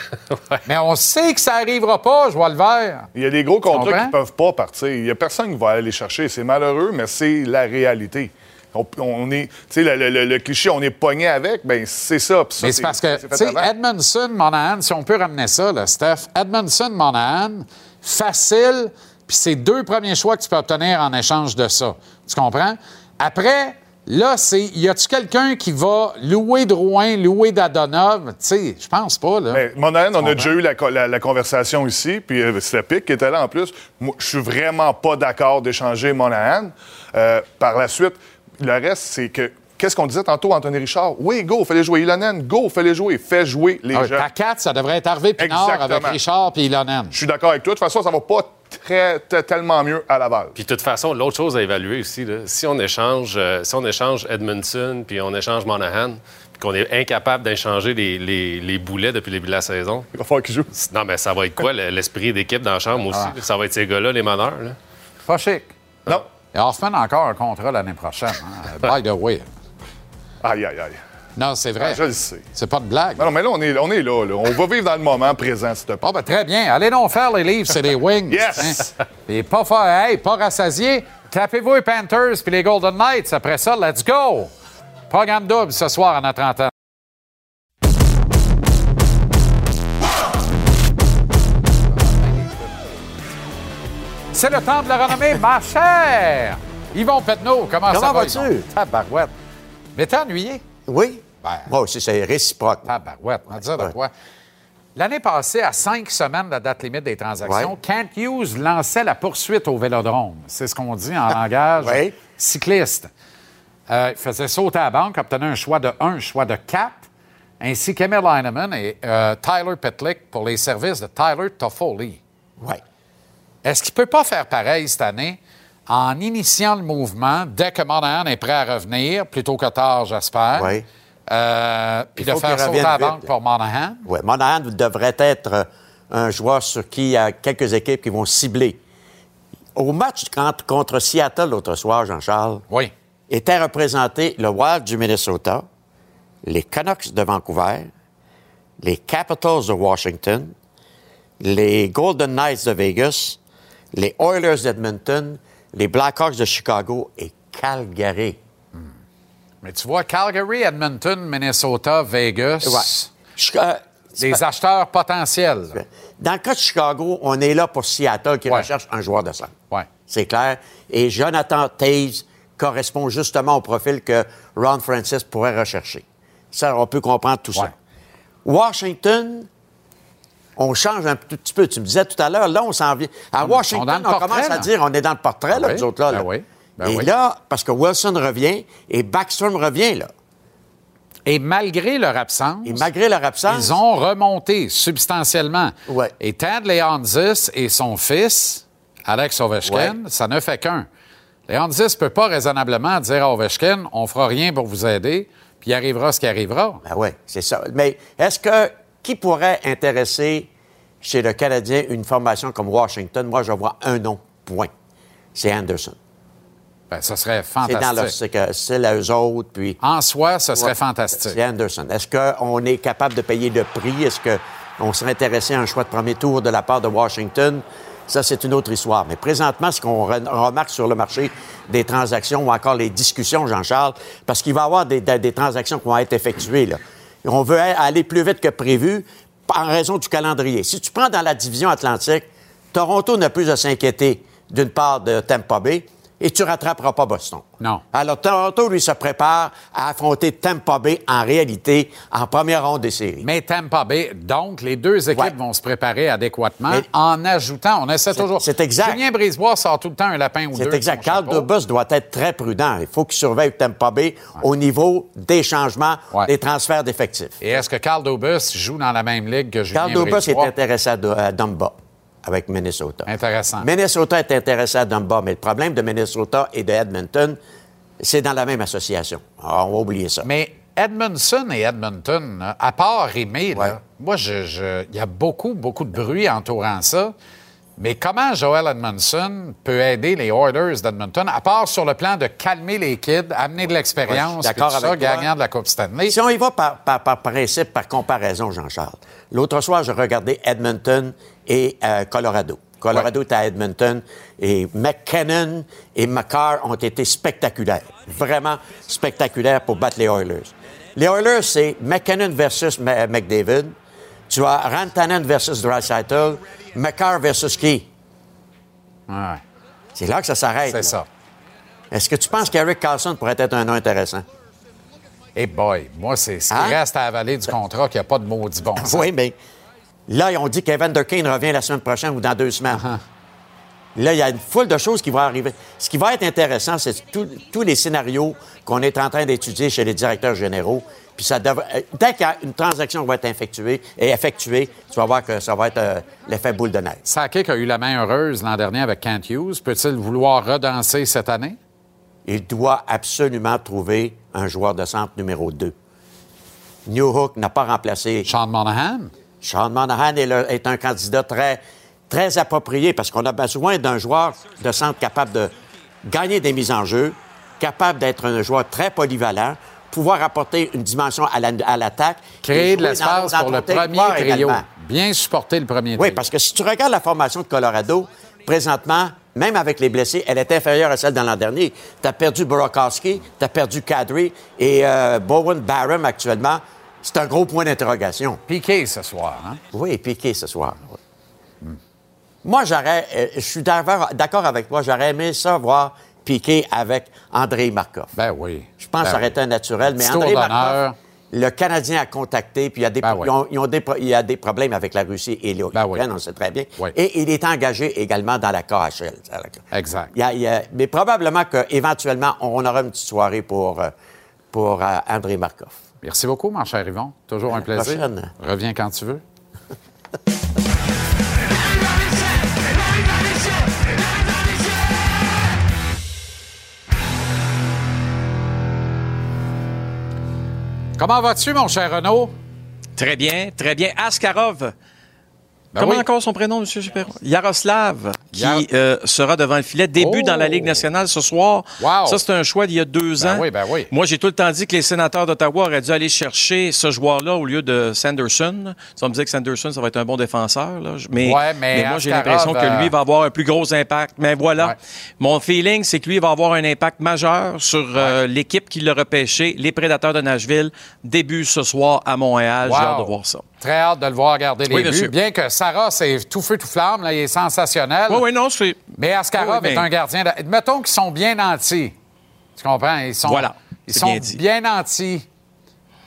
Mais on sait que ça n'arrivera pas, je vois le vert. Il y a des gros contrats qui ne peuvent pas partir. Il n'y a personne qui va aller les chercher. C'est malheureux, mais c'est la réalité. On, on est, tu sais, le, le- le- le cliché, on est pogné avec, ben c'est ça. Ça, Mais c'est parce que, tu sais. Edmondson, Monahan, si on peut ramener ça, là, Steph, Edmondson, Monahan, facile, puis c'est deux premiers choix que tu peux obtenir en échange de ça. Tu comprends? Après, là, c'est, y a-tu quelqu'un qui va louer Drouin, louer Dadonov? Tu sais, je pense pas, là. Mais Monahan, on Tu a déjà eu la, co- la- la conversation ici, puis euh, c'était Pic qui était là en plus. Moi, je suis vraiment pas d'accord d'échanger Monahan. Euh, par la suite, le reste, c'est que. Qu'est-ce qu'on disait tantôt, Anthony Richard? Oui, go, fais-les jouer. Ilonen, go, fais-les jouer. Fais jouer les Ah, jeunes. ta 4, ça devrait être Harvey Pinard avec. Richard puis Ilonen. Je suis d'accord avec toi. De toute façon, ça va pas très, tellement mieux à Laval. Puis de toute façon, l'autre chose à évaluer aussi, là, si on échange, euh, si on échange Edmondson puis on échange Monahan, puis qu'on est incapable d'échanger les, les- les boulets depuis le début de la saison. Il va falloir qu'ils jouent. Non, mais ça va être quoi le- l'esprit d'équipe dans la chambre aussi? Ah. Ça va être ces gars-là, les meneurs. Là? Pas chic. Non. Et Hoffman a encore un contrat l'année prochaine. hein? By the way. Aïe, aïe, aïe. Non, c'est vrai. Ah, je le sais. C'est pas de blague. Non, non, mais là, on est, on est là, là. On va vivre dans le moment présent, s'il te plaît. Ah, ben, très bien. Allez donc faire les livres, c'est les Wings. Yes! Hein? Et pas, fa- hey, pas rassasié. Tapez-vous les Panthers puis les Golden Knights. Après ça, let's go! Programme double ce soir à notre antenne. C'est le temps de la renommée, ma chère! Yvon Petneau, comment, ça Comment va? vas-tu? Yvon? Tabarouette. Mais t'es ennuyé? Oui. Ben, Moi aussi, c'est réciproque. Tabarouette, on va dire de quoi. L'année passée, à cinq semaines de la date limite des transactions, Ouais. Kent Hughes lançait la poursuite au vélodrome. C'est ce qu'on dit en langage Ouais. cycliste. Euh, il faisait sauter à la banque, obtenait un choix de 1, un choix de 4, ainsi qu'Emil Heinemann et euh, Tyler Pitlick pour les services de Tyler Toffoli. Oui. Est-ce qu'il ne peut pas faire pareil cette année en initiant le mouvement dès que Monahan est prêt à revenir, plutôt que tard, j'espère? Oui. Euh, puis de faire sauter à la revienne banque vite. pour Monahan? Oui. Monahan devrait être euh, un joueur sur qui il y a quelques équipes qui vont cibler. Au match contre, contre Seattle l'autre soir, Jean-Charles, Oui. étaient représentés le Wild du Minnesota, les Canucks de Vancouver, les Capitals de Washington, les Golden Knights de Vegas, les Oilers d'Edmonton, les Blackhawks de Chicago et Calgary. Mais tu vois, Calgary, Edmonton, Minnesota, Vegas. Ouais. Des acheteurs potentiels. Dans le cas de Chicago, on est là pour Seattle qui recherche un joueur de centre. Ouais. C'est clair. Et Jonathan Taze correspond justement au profil que Ron Francis pourrait rechercher. Ça, on peut comprendre tout ça. Washington, on change un tout petit peu. Tu me disais tout à l'heure, là, on s'en vient. À on Washington, on, portrait, commence à dire on est dans le portrait, là, Ah nous autres, là. Ben là. oui. Ben et oui. là, parce que Wilson revient et Backstrom revient, là. Et malgré leur absence, Et malgré leur absence, ils ont remonté substantiellement. Ouais. Et Tad Leonsis et son fils, Alex Ovechkin, Ouais. ça ne fait qu'un. Leonsis ne peut pas raisonnablement dire à Ovechkin, on fera rien pour vous aider, puis il arrivera ce qui arrivera. Ben oui, c'est ça. Mais est-ce que qui pourrait intéresser chez le Canadien une formation comme Washington? Moi, je vois un nom, point. C'est Anderson. Ben, ce serait C'est dans leur fantastique. style à eux autres, puis... En soi, ce serait Ouais. fantastique. C'est Anderson. Est-ce qu'on est capable de payer le prix? Est-ce qu'on serait intéressé à un choix de premier tour de la part de Washington? Ça, c'est une autre histoire. Mais présentement, ce qu'on re- remarque sur le marché des transactions ou encore les discussions, Jean-Charles, parce qu'il va y avoir des, des- des transactions qui vont être effectuées. Là. On veut aller plus vite que prévu en raison du calendrier. Si tu prends dans la division Atlantique, Toronto n'a plus à s'inquiéter d'une part de Tampa Bay et tu rattraperas pas Boston. Non. Alors, Toronto, lui, se prépare à affronter Tampa Bay en réalité en première ronde des séries. Mais Tampa Bay, donc, les deux équipes Ouais. vont se préparer adéquatement Mais- en ajoutant, on essaie toujours. c'est exact. Julien Brisebois sort tout le temps un lapin ou deux. C'est exact. Carl. Dubus doit être très prudent. Il faut qu'il surveille Tampa Bay au niveau des changements, Ouais. des transferts d'effectifs. Et est-ce que Carl Dubus joue dans la même ligue que Julien Carl Dubus est intéressé à, à Dumba avec Minnesota. Intéressant. Minnesota est intéressé à Dumba, mais le problème de Minnesota et de Edmonton, c'est dans la même association. Alors, on va oublier ça. Mais Edmondson et Edmonton, à part là, Ouais. moi, il y a beaucoup, beaucoup de bruit entourant ça. Mais comment Joel Edmondson peut aider les Oilers d'Edmonton, à part sur le plan de calmer les kids, amener de Ouais, l'expérience, d'accord tout ça, toi. gagnant de la Coupe Stanley? Si on y va par, par- par principe, par comparaison, Jean-Charles, l'autre soir, je regardais Edmonton et euh, Colorado. Colorado est à Edmonton et McKinnon et McCarr ont été spectaculaires, vraiment spectaculaires pour battre les Oilers. Les Oilers, c'est McKinnon versus M- McDavid. Tu as Rantanen versus Dreisaitl, McCarr versus qui? Ouais, C'est là que ça s'arrête. c'est ça. Est-ce que tu penses qu'Eric Carlson pourrait être un nom intéressant? Et boy, moi, c'est ce qui Hein? reste à avaler du contrat qu'il n'y a pas de maudit bon sens. Oui, mais là, ont dit qu'Evan Kane revient la semaine prochaine ou dans deux semaines. Uh-huh. Là, il y a une foule de choses qui vont arriver. Ce qui va être intéressant, c'est tous les scénarios qu'on est en train d'étudier chez les directeurs généraux. Puis ça devrait, euh, dès qu'il y a une transaction qui va être effectuée, et effectuée, tu vas voir que ça va être euh, l'effet boule de neige. Sakic a eu la main heureuse l'an dernier avec Kent Hughes. Peut-il vouloir redanser cette année? Il doit absolument trouver un joueur de centre numéro 2. Newhook n'a pas remplacé Sean Monahan? Sean Monahan est, le- est un candidat très, très approprié parce qu'on a besoin d'un joueur de centre capable de gagner des mises en jeu, capable d'être un joueur très polyvalent, pouvoir apporter une dimension à la- à l'attaque. Créer de l'espace pour le premier trio. également. Bien supporter le premier Oui, trio. parce que si tu regardes la formation de Colorado, présentement, même avec les blessés, elle est inférieure à celle de l'an dernier. Tu as perdu Borokowski, tu as perdu Kadri et euh, Bowen Barham actuellement. C'est un gros point d'interrogation. Piqué ce soir, hein? Oui, piqué ce soir. oui. Moi, j'aurais. euh, je suis d'accord avec toi. J'aurais aimé ça voir piqué avec André Markov. Ben oui. Je pense que Ben ça aurait oui. été naturel. Mais André. Markov, le Canadien a contacté, puis il y a des, Ben pro- oui. ils ont- ils ont des pro- il y a des problèmes avec la Russie et l'Ukraine, Ben oui. on sait très bien. Et il est engagé également dans la KHL. Exact. Il y a- il y a- mais probablement qu'éventuellement, on aura une petite soirée pour, euh, pour euh, André Markov. Merci beaucoup, mon cher Yvon. Toujours un la plaisir. prochaine. Reviens quand tu veux. Comment vas-tu, mon cher Renaud? Très bien, très bien. Askarov. Ben Comment oui. encore son prénom, M. Gipero? Yaroslav, qui Yar- euh, sera devant le filet. Début Oh! dans la Ligue nationale ce soir. Wow! Ça, c'est un choix d'il y a deux Ben ans. oui, ben oui. Moi, j'ai tout le temps dit que les sénateurs d'Ottawa auraient dû aller chercher ce joueur-là au lieu de Sanderson. Ça me dit que Sanderson, ça va être un bon défenseur. Là. Mais, Ouais, mais moi, j'ai l'impression que lui euh, va avoir un plus gros impact. Mais voilà, Ouais. mon feeling, c'est que lui va avoir un impact majeur sur euh, l'équipe qui l'a repêché, les Prédateurs de Nashville, début ce soir à Montréal. J'ai hâte de voir ça. Très hâte de le voir garder les Oui, bien buts. Bien que Sarah, c'est tout feu, tout flamme. Là, il est sensationnel. Oui, oui, non, c'est. Mais Askarov Oui, est un gardien. De... Mettons qu'ils sont bien nantis. Tu comprends? Ils sont, Voilà, Ils sont bien nantis.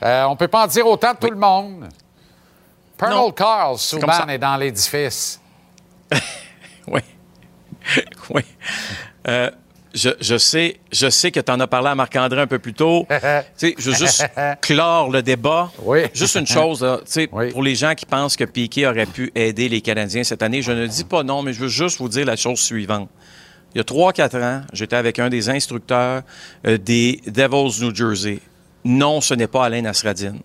Euh, on peut pas en dire autant de tout le monde. Non, Carl, souvent, est dans l'édifice. Oui. oui. Euh, je, je sais, je sais que tu en as parlé à Marc-André un peu plus tôt. Je veux juste clore le débat. Juste une chose, là, pour les gens qui pensent que Piquet aurait pu aider les Canadiens cette année, je ne dis pas non, mais je veux juste vous dire la chose suivante. Il y a 3-4 ans, j'étais avec un des instructeurs euh, des Devils New Jersey. Non, ce n'est pas Alain Nasradine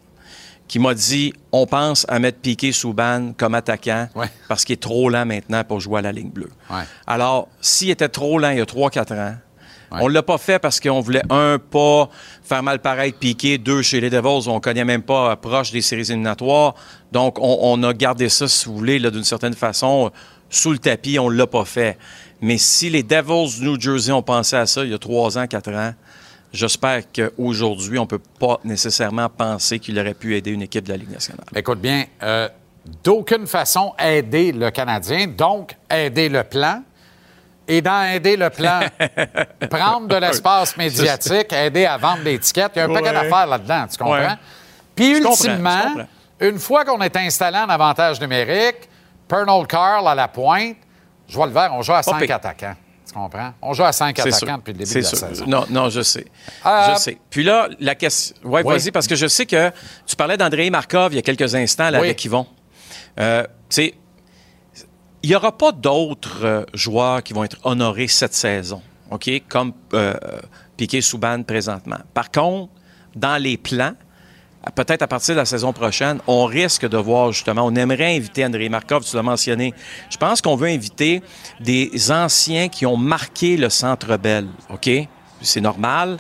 qui m'a dit on pense à mettre Piqué Souban comme attaquant parce qu'il est trop lent maintenant pour jouer à la ligne bleue. Ouais. Alors, s'il était trop lent il y a 3-4 ans, on ne l'a pas fait parce qu'on voulait, un, pas faire mal paraître Piqué, deux, chez les Devils, on ne connaît même pas proche des séries éliminatoires. Donc, on, on a gardé ça, si vous voulez, d'une certaine façon, sous le tapis, on ne l'a pas fait. Mais si les Devils du New Jersey ont pensé à ça il y a 3 ans, 4 ans, J'espère qu'aujourd'hui, on ne peut pas nécessairement penser qu'il aurait pu aider une équipe de la Ligue nationale. Écoute bien, euh, d'aucune façon aider le Canadien, donc aider le plan. Et dans aider le plan, prendre de l'espace médiatique, aider à vendre des tickets. Il y a un paquet d'affaires là-dedans, tu comprends? Ouais. Puis Je ultimement, comprends. une fois qu'on est installé en avantage numérique, Pernell Carl à la pointe, je vois le vert, on joue à cinq attaquants. Tu comprends? On joue à cinq C'est attaquants sûr. depuis le début de la sûr. saison. Non, non, je sais. Euh, je sais. Puis là, la question. Ouais, Oui. vas-y, parce que je sais que tu parlais d'André Markov il y a quelques instants là, Oui. avec Yvon. Euh, tu sais, il n'y aura pas d'autres euh, joueurs qui vont être honorés cette saison, OK, comme euh, Piquet Souban présentement. Par contre, dans les plans, peut-être à partir de la saison prochaine, on risque de voir justement, on aimerait inviter André Markov, tu l'as mentionné. Je pense qu'on veut inviter des anciens qui ont marqué le Centre Bell, OK? C'est normal.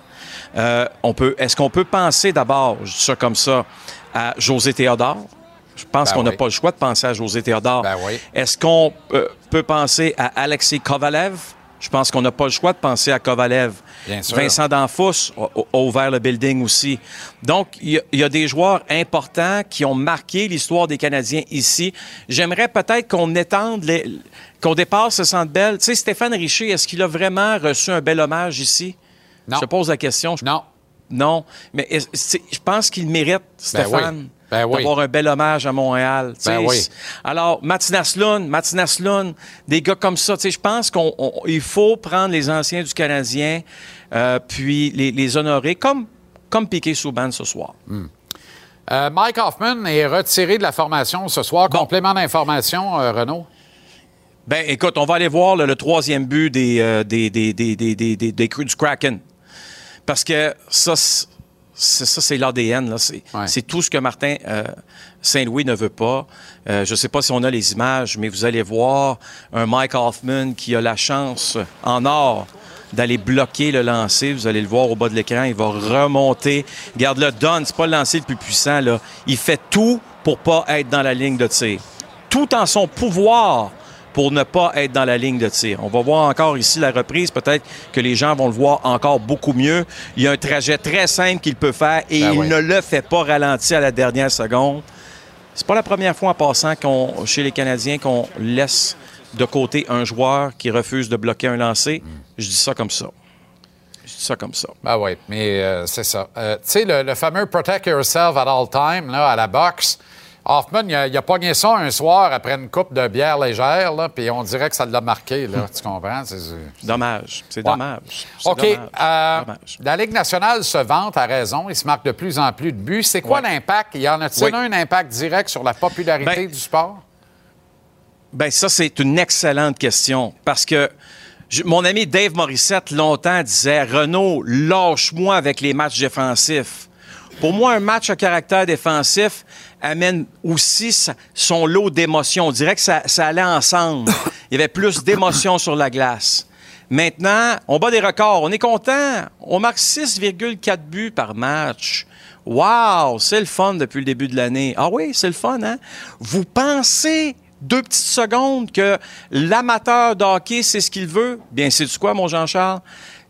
Euh, on peut, est-ce qu'on peut penser d'abord, je dis ça comme ça, à José Théodore? Je pense Ben qu'on n'a oui. pas le choix de penser à José Théodore. Ben oui. Est-ce qu'on euh, peut penser à Alexei Kovalev? Je pense qu'on n'a pas le choix de penser à Kovalev. Vincent Danfous a, a ouvert le building aussi. Donc, il y, a- il y a des joueurs importants qui ont marqué l'histoire des Canadiens ici. J'aimerais peut-être qu'on étende, les- qu'on dépasse ce centre belle. Tu sais, Stéphane Richer, est-ce qu'il a vraiment reçu un bel hommage ici? Non. Je pose la question. Non. Non. Mais je pense qu'il mérite, Stéphane. oui. Ben oui. D'avoir un bel hommage à Montréal. Ben oui. Alors, Matinas Lund, Matinas Lund, des gars comme ça. Je pense qu'il faut prendre les anciens du Canadien euh, puis les, les honorer comme, comme Piqué Souban ce soir. Euh, Mike Hoffman est retiré de la formation ce soir. Complément d'information, euh, Renaud? Ben, écoute, on va aller voir le troisième but des, euh, des, des, des, des, des, des- des Cru- du Kraken. Parce que ça, ça, c'est l'ADN. là. C'est tout ce que Martin euh, Saint-Louis ne veut pas. Euh, je ne sais pas si on a les images, mais vous allez voir un Mike Hoffman qui a la chance en or d'aller bloquer le lancer. Vous allez le voir au bas de l'écran. Il va remonter. Garde le donne. C'est pas le lancer le plus puissant. Là. Il fait tout pour pas être dans la ligne de tir. Tout en son pouvoir pour ne pas être dans la ligne de tir. On va voir encore ici la reprise. Peut-être que les gens vont le voir encore beaucoup mieux. Il y a un trajet très simple qu'il peut faire et Ben il ne le fait pas ralentir à la dernière seconde. C'est pas la première fois en passant qu'on, chez les Canadiens qu'on laisse de côté un joueur qui refuse de bloquer un lancer. Je dis ça comme ça. Je dis ça comme ça. Ben oui, mais euh, c'est ça. Euh, tu sais, le, le fameux Protect Yourself at all time, là, à la boxe, Hoffman, il a, il a pogné ça un soir après une coupe de bière légère, là, puis on dirait que ça l'a marqué, là. tu comprends? C'est- Dommage. C'est Ouais. dommage. OK. dommage. euh, Dommage. la Ligue nationale se vante, à raison. Il se marque de plus en plus de buts. C'est quoi Ouais. l'impact? Y en a-t-il Oui. un impact direct sur la popularité Ben, du sport? Ben ça, c'est une excellente question parce que mon ami Dave Morissette, longtemps, disait Renaud, lâche-moi avec les matchs défensifs. Pour moi, un match à caractère défensif amène aussi son lot d'émotions. On dirait que ça, ça allait ensemble. Il y avait plus d'émotions sur la glace. Maintenant, on bat des records. On est content. On marque 6,4 buts par match. Wow, c'est le fun depuis le début de l'année. Ah oui, c'est le fun, hein? Vous pensez deux petites secondes que l'amateur de hockey, c'est ce qu'il veut? Bien, c'est quoi, mon Jean-Charles?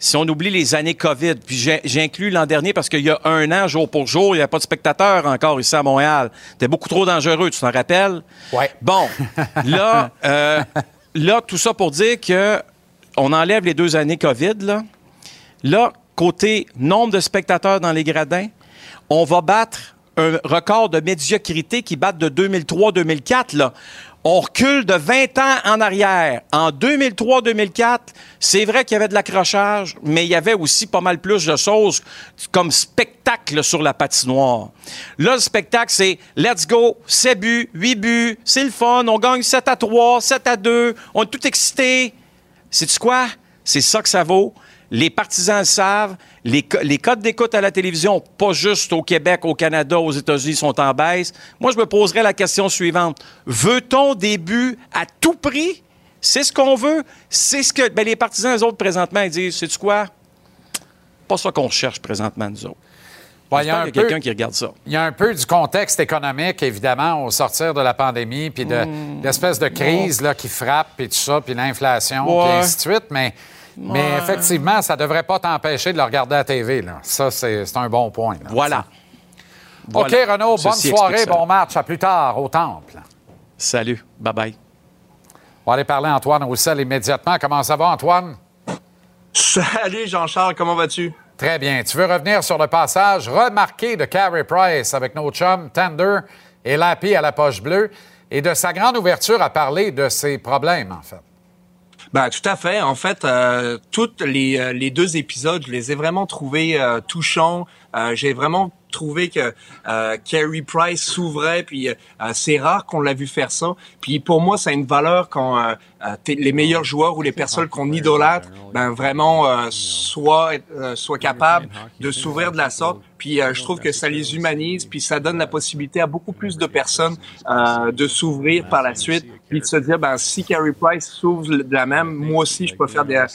si on oublie les années COVID, puis j'inclus l'an dernier parce qu'il y a un an, jour pour jour, il n'y avait pas de spectateurs encore ici à Montréal. C'était beaucoup trop dangereux, tu t'en rappelles? Oui. Bon, là, euh, là, tout ça pour dire que on enlève les deux années COVID, là. Là, côté nombre de spectateurs dans les gradins, on va battre un record de médiocrité qui date de 2003-2004, là. On recule de 20 ans en arrière. En 2003-2004, c'est vrai qu'il y avait de l'accrochage, mais il y avait aussi pas mal plus de choses comme spectacle sur la patinoire. Là, le spectacle, c'est let's go, 7 buts, 8 buts, c'est le fun, on gagne 7 à 3, 7 à 2, on est tout excité. Sais-tu quoi? C'est ça que ça vaut. Les partisans le savent. Les, les codes d'écoute à la télévision, pas juste au Québec, au Canada, aux États-Unis, sont en baisse. Moi, je me poserais la question suivante. Veut-on des buts à tout prix? C'est ce qu'on veut. C'est ce que ben, les partisans, eux autres, présentement, ils disent, sais-tu quoi? Pas ça qu'on cherche présentement, nous autres. Ouais, il y a quelqu'un peu- qui regarde ça. Il y a un peu du contexte économique, évidemment, au sortir de la pandémie, puis de Hmm. l'espèce de crise là, qui frappe, puis tout ça, puis l'inflation, puis ainsi de suite. Mais, mais Ouais. effectivement, ça ne devrait pas t'empêcher de le regarder à la TV. Là. Ça, c'est c'est un bon point. là. Voilà. OK. Renaud, bonne Ceci soirée, bon match. À plus tard, au Temple. Salut. Bye-bye. On va aller parler à Antoine Roussel immédiatement. Comment ça va, Antoine? Salut Jean-Charles, comment vas-tu? Très bien. Tu veux revenir sur le passage remarqué de Carey Price avec nos chums Tender et Lappy à la poche bleue et de sa grande ouverture à parler de ses problèmes, en fait. Ben tout à fait. En fait, euh, toutes les, euh, les deux épisodes, je les ai vraiment trouvés euh, touchants. Euh, J'ai vraiment trouvé que euh, Carey Price s'ouvrait, puis euh, c'est rare qu'on l'a vu faire ça. Puis pour moi, ça a une valeur quand euh, les meilleurs joueurs ou les personnes qu'on idolâtre, ben vraiment euh, soient euh, soient capables de s'ouvrir de la sorte. Puis euh, je trouve que ça les humanise, puis ça donne la possibilité à beaucoup plus de personnes euh, de s'ouvrir par la suite, puis de se dire ben si Carey Price s'ouvre de la même, moi aussi je peux faire des, euh,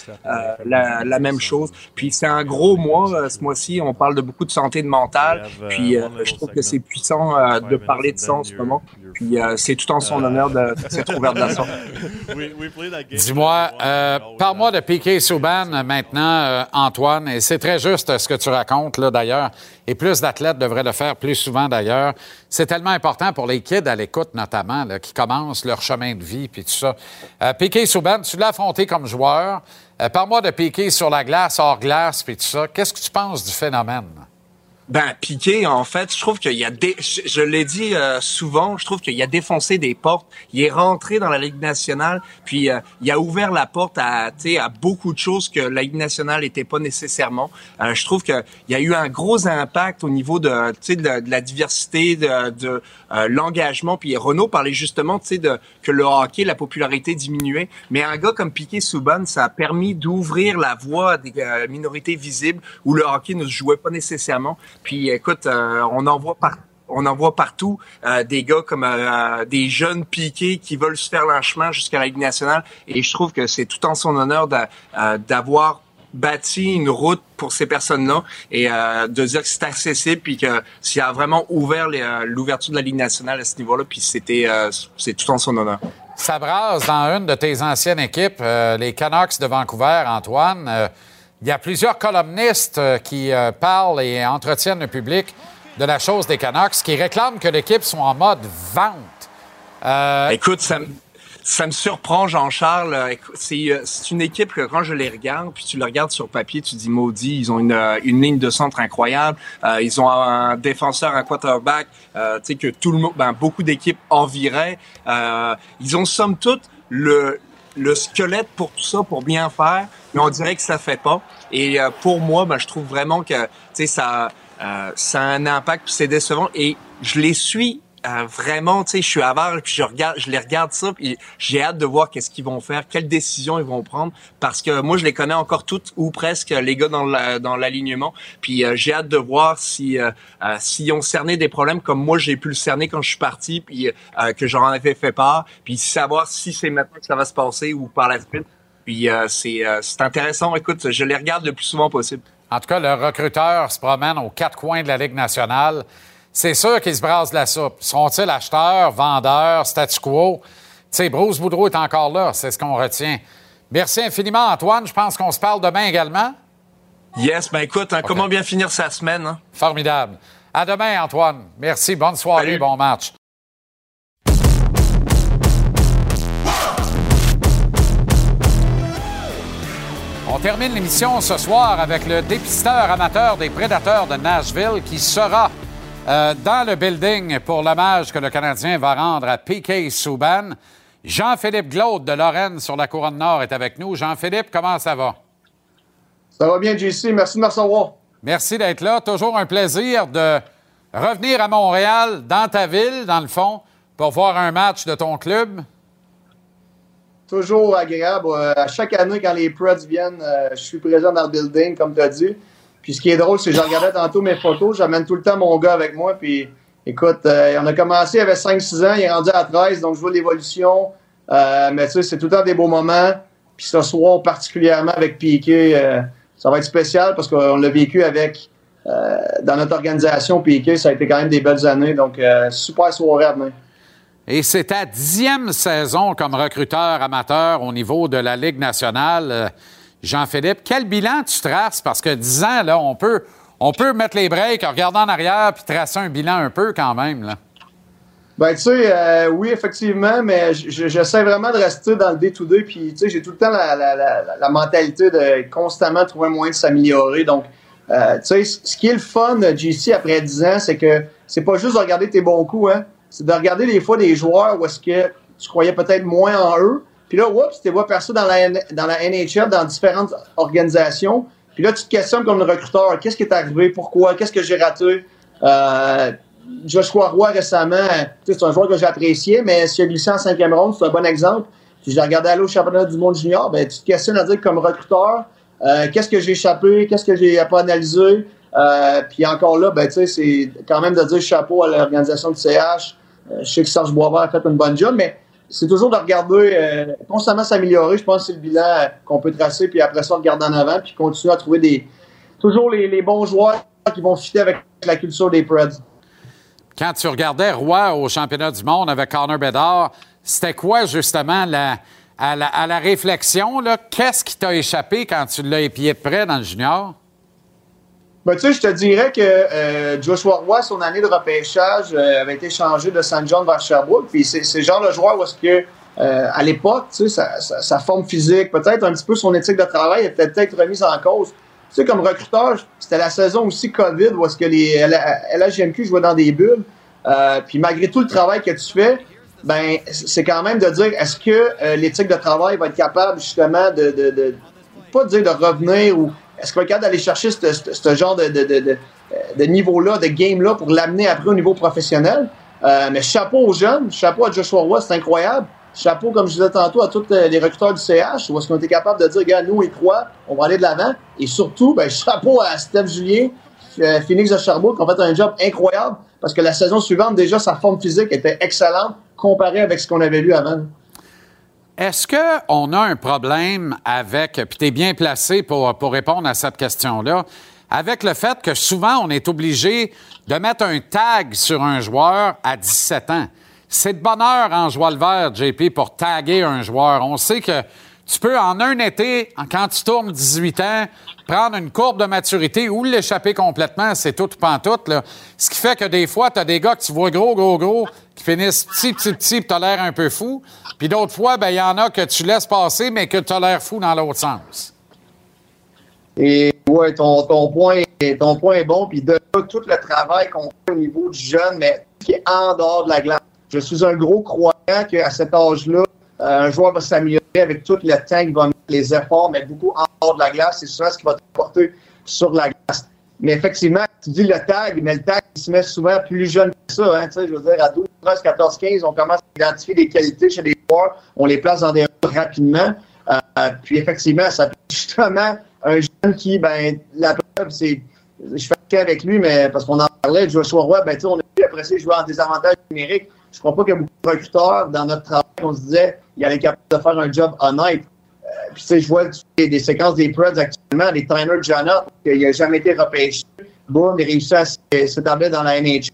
la, la même chose. Puis c'est un gros mois euh, ce mois-ci, on parle de beaucoup de santé de mentale, puis euh, je trouve que c'est puissant euh, de parler de ça en ce moment. Puis euh, c'est tout en son honneur de s'être ouvert de la sorte. Dis-moi, euh, parle-moi de Piquet Souban maintenant, euh, Antoine, et c'est très juste euh, ce que tu racontes là d'ailleurs, et plus d'athlètes devraient le faire plus souvent d'ailleurs. C'est tellement important pour les kids à l'écoute notamment, là, qui commencent leur chemin de vie puis tout ça. Euh, Piquet Souban, tu l'as affronté comme joueur. Euh, parle-moi de Piquet sur la glace, hors glace puis tout ça. Qu'est-ce que tu penses du phénomène? Ben Piqué, en fait, je trouve qu'il a je, l'ai dit euh, souvent, je trouve qu'il a défoncé des portes. Il est rentré dans la Ligue nationale, puis euh, il a ouvert la porte à, à beaucoup de choses que la Ligue nationale n'était pas nécessairement. Euh, je trouve qu'il y a eu un gros impact au niveau de, de, de la diversité, de, de euh, l'engagement. Puis Renault parlait justement, de que le hockey, la popularité diminuait. Mais un gars comme Piqué Souban, ça a permis d'ouvrir la voie à des euh, minorités visibles où le hockey ne se jouait pas nécessairement. Puis écoute, euh, on en voit par- on en voit partout euh, des gars comme euh, des jeunes piqués qui veulent se faire l'enchemin jusqu'à la Ligue nationale. Et je trouve que c'est tout en son honneur euh, d'avoir bâti une route pour ces personnes-là et euh, de dire que c'est accessible puis que s'il a vraiment ouvert euh, l'ouverture de la Ligue nationale à ce niveau-là puis c'était euh, c'est tout en son honneur. Ça brasse dans une de tes anciennes équipes, euh, les Canucks de Vancouver, Antoine. Il y a plusieurs columnistes euh, qui euh, parlent et entretiennent le public de la chose des Canucks, qui réclament que l'équipe soit en mode vente. Euh, Écoute, ça me, surprend, Jean-Charles. C'est une équipe que quand je les regarde, puis tu le regardes sur papier, tu dis maudit, ils ont une, ligne de centre incroyable. Ils ont un défenseur, un quarterback, tu sais que tout le monde, ben, beaucoup d'équipes enviraient. Ils ont somme toute le le squelette pour tout ça, pour bien faire, mais on dirait que ça fait pas. Et euh, pour moi, ben, je trouve vraiment que ça, euh, ça a un impact, c'est décevant. Et je les suis euh, vraiment, tu sais, je suis avare, puis je regarde, je les regarde ça, puis j'ai hâte de voir qu'est-ce qu'ils vont faire, quelles décisions ils vont prendre, parce que moi je les connais encore toutes ou presque les gars dans la, dans l'alignement, puis euh, j'ai hâte de voir si euh, euh, s'ils ont cerné des problèmes comme moi j'ai pu le cerner quand je suis parti, puis euh, que j'en avais fait part, puis savoir si c'est maintenant que ça va se passer ou par la suite. Puis euh, c'est c'est intéressant. Écoute, je les regarde le plus souvent possible. En tout cas, le recruteur se promène aux quatre coins de la Ligue nationale. C'est sûr qu'ils se brassent de la soupe. Sont-ils acheteurs, vendeurs, statu quo? Tu sais, Bruce Boudreau est encore là, c'est ce qu'on retient. Merci infiniment, Antoine. Je pense qu'on se parle demain également. Yes, ben écoute, hein, comment bien finir sa semaine? hein? Formidable. À demain, Antoine. Merci. Bonne soirée. Bon match. On termine l'émission ce soir avec le dépisteur amateur des prédateurs de Nashville qui sera euh, dans le building pour l'hommage que le Canadien va rendre à P.K. Souban. Jean-Philippe Glaude de Lorraine sur la Couronne Nord est avec nous. Jean-Philippe, comment ça va? Ça va bien, JC. Merci de me recevoir. Merci d'être là. Toujours un plaisir de revenir à Montréal, dans ta ville, dans le fond, pour voir un match de ton club. Toujours agréable. Euh, à chaque année, quand les Preds viennent, euh, je suis présent dans le building, comme tu as dit. Puis ce qui est drôle, c'est que je regardais tantôt mes photos, j'amène tout le temps mon gars avec moi. Puis écoute, euh, on a commencé, il avait 5-6 ans, il est rendu à 13, donc je vois l'évolution. Euh, mais tu sais, c'est tout le temps des beaux moments. Puis ce soir, particulièrement avec Piqué, euh, ça va être spécial parce qu'on l'a vécu avec, euh, dans notre organisation, Piqué, ça a été quand même des belles années. Donc, euh, super soirée à demain. Et c'est ta dixième saison comme recruteur amateur au niveau de la Ligue nationale. Euh, Jean-Philippe, quel bilan tu traces? Parce que dix ans, là, on peut, on peut mettre les breaks, regarder en arrière puis tracer un bilan un peu quand même. Là. Ben, tu sais, euh, oui, effectivement, mais j'essaie vraiment de rester dans le day-to-day. Puis, tu sais, j'ai tout le temps la, mentalité de constamment trouver un moyen de s'améliorer. Donc, euh, tu sais, ce qui est le fun, JC, après 10 ans, c'est que c'est pas juste de regarder tes bons coups, hein. C'est de regarder des fois des joueurs où est-ce que tu croyais peut-être moins en eux. Puis là, oups, tu vois percer dans la, dans la NHL, dans différentes organisations. Puis là, tu te questionnes comme recruteur. Qu'est-ce qui est arrivé? Pourquoi? Qu'est-ce que j'ai raté? Euh, Joshua Roy récemment, c'est un joueur que j'ai apprécié, mais s'il a glissé en cinquième ronde, c'est un bon exemple. Puis je l'ai regardé aller au championnat du monde junior, ben, tu te questionnes à dire comme recruteur, euh, qu'est-ce que j'ai échappé, qu'est-ce que j'ai pas analysé? Euh, puis encore là, ben, tu sais, c'est quand même de dire chapeau à l'organisation du CH. Euh, je sais que Serge Boisvert a fait une bonne job, mais c'est toujours de regarder, euh, constamment s'améliorer. Je pense que c'est le bilan euh, qu'on peut tracer, puis après ça, regarder en avant, puis continuer à trouver des toujours les, bons joueurs qui vont fitter avec la culture des Preds. Quand tu regardais Roy au championnat du monde avec Connor Bedard, c'était quoi justement la, à, la, réflexion? Qu'est-ce qui t'a échappé quand tu l'as épié de près dans le junior? Ben, tu je te dirais que euh, Joshua Roy, son année de repêchage, euh, avait été changé de St. John vers Sherbrooke. Puis c'est c'est le genre de joueur où est-ce que, euh, à l'époque, tu sais, sa, forme physique, peut-être un petit peu son éthique de travail était peut-être remise en cause. Tu sais, comme recruteur, c'était la saison aussi COVID où est-ce que les LHMQ jouaient dans des bulles. Puis malgré tout le travail que tu fais, ben c'est quand même de dire est-ce que l'éthique de travail va être capable justement de, de, de pas dire de revenir ou est-ce qu'on est capable d'aller chercher ce, ce- ce genre de, de, de, de- de niveau-là, de game-là pour l'amener après au niveau professionnel? Euh, mais chapeau aux jeunes, chapeau à Joshua Roy, c'est incroyable. Chapeau, comme je disais tantôt, à tous euh, les recruteurs du CH, où est-ce qu'on était capable de dire, gars, nous, ils croient, on va aller de l'avant. Et surtout, ben, chapeau à Steph Julien, euh, Phoenix de Sherbrooke, qui ont fait un job incroyable parce que la saison suivante, déjà, sa forme physique était excellente comparée avec ce qu'on avait lu avant. Est-ce qu'on a un problème avec, puis tu es bien placé pour, pour répondre à cette question-là, avec le fait que souvent on est obligé de mettre un tag sur un joueur à 17 ans? C'est de bonheur en jouant le vert, JP, pour taguer un joueur. On sait que tu peux, en un été, quand tu tournes 18 ans, prendre une courbe de maturité ou l'échapper complètement, c'est tout ou pantoute. Là. Ce qui fait que des fois, tu as des gars que tu vois gros, gros, gros, qui finissent petit, petit, petit, puis tu as l'air un peu fou. Puis d'autres fois, ben il y en a que tu laisses passer, mais que tu as l'air fou dans l'autre sens. Et ouais, ton, ton, point, ton point est bon. Puis de là, tout le travail qu'on fait au niveau du jeune, mais qui est en dehors de la glace. Je suis un gros croyant qu'à cet âge-là, euh, un joueur va s'améliorer avec tout le temps qu'il va mettre les efforts, mais beaucoup en dehors de la glace. C'est souvent ce qui va t'apporter sur la glace. Mais effectivement, tu dis le tag, mais le tag, il se met souvent plus jeune que ça. Hein, je veux dire, à 12, 13, 14, 15, on commence à identifier des qualités chez les joueurs, on les place dans des rôles rapidement. Euh, puis effectivement, ça peut justement un jeune qui, ben, la preuve, c'est. Je fais avec lui, mais parce qu'on en parlait, Joshua Roy, ben, on a vu après il jouait en désavantage numérique. Je crois pas qu'il y a beaucoup de recruteurs dans notre travail on se disait qu'il allait être capable de faire un job honnête. Euh, puis, tu sais, je vois des, séquences des Preds actuellement, des Tyler Jonah, qui n'a jamais été repêché. Boum, il réussit à s'établir dans la NHL.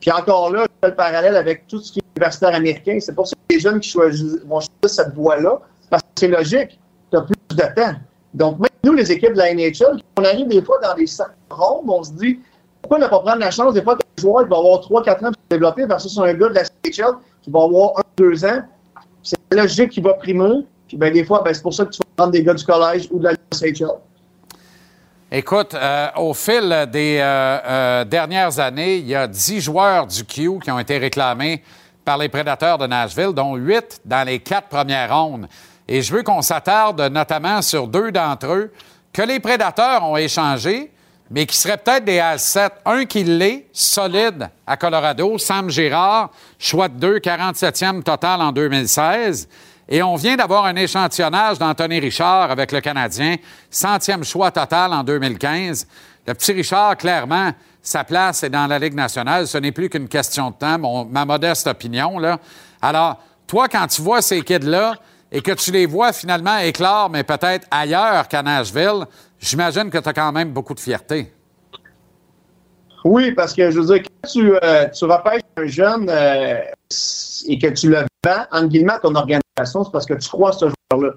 Puis encore là, je fais le parallèle avec tout ce qui est universitaire américain. C'est pour ça que les jeunes qui choisissent, vont choisir cette voie-là, parce que c'est logique. Tu as plus de temps. Donc, même nous, les équipes de la NHL, on arrive des fois dans des centres rondes, on se dit, pourquoi ne pas prendre la chance des fois qu'un joueur qui va avoir 3-4 ans pour se développer versus un gars de la CHL qui va avoir 1-2 ans? C'est logique qui va primer. Ben, des fois, ben, c'est pour ça que tu vas prendre des gars du collège ou de la CHL. Écoute, euh, au fil des euh, euh, dernières années, il y a 10 joueurs du Q qui ont été réclamés par les prédateurs de Nashville, dont 8 dans les quatre premières rondes. Et je veux qu'on s'attarde notamment sur deux d'entre eux que les prédateurs ont échangés, mais qui seraient peut-être des A7. Un qui l'est, solide à Colorado, Sam Girard, choix de 2, 47e total en 2016. Et on vient d'avoir un échantillonnage d'Anthony Richard avec le Canadien, centième choix total en 2015. Le petit Richard, clairement, sa place est dans la Ligue nationale. Ce n'est plus qu'une question de temps, ma modeste opinion. Là. Alors, toi, quand tu vois ces kids-là et que tu les vois finalement éclore, mais peut-être ailleurs qu'à Nashville, j'imagine que tu as quand même beaucoup de fierté. Oui, parce que je veux dire, quand tu, euh, tu repêches un jeune euh, et que tu le en guillemets, ton organisation, c'est parce que tu crois ce joueur-là.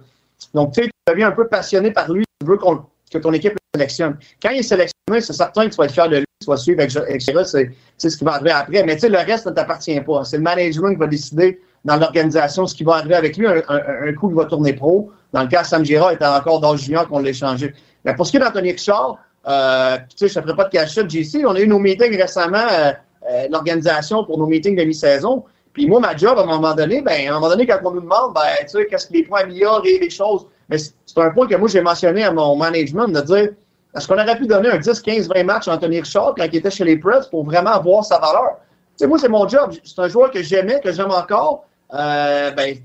Donc, tu sais, tu deviens un peu passionné par lui, tu veux que ton équipe le sélectionne. Quand il est sélectionné, c'est certain que tu vas être fier de lui, tu vas suivre, etc. C'est ce qui va arriver après. Mais tu sais, le reste ne t'appartient pas. C'est le management qui va décider dans l'organisation ce qui va arriver avec lui. Un, coup, il va tourner pro. Dans le cas, Sam Girard était encore dans le junior qu'on l'a échangé. Mais pour ce qui est d'Anthony Richard, euh, tu sais, je ne ferai pas de cachet, JC. On a eu nos meetings récemment, euh, euh, l'organisation pour nos meetings de mi-saison. Puis moi, ma job, à un moment donné, ben, à un moment donné, quand on nous demande, ben, tu sais, qu'est-ce qu'il faut améliorer les choses, mais c'est un point que moi, j'ai mentionné à mon management de dire, est-ce qu'on aurait pu donner un 10, 15, 20 matchs à Anthony Richard quand il était chez les Preds pour vraiment avoir sa valeur? Tu sais, moi, c'est mon job. C'est un joueur que j'aimais, que j'aime encore. Euh, ben,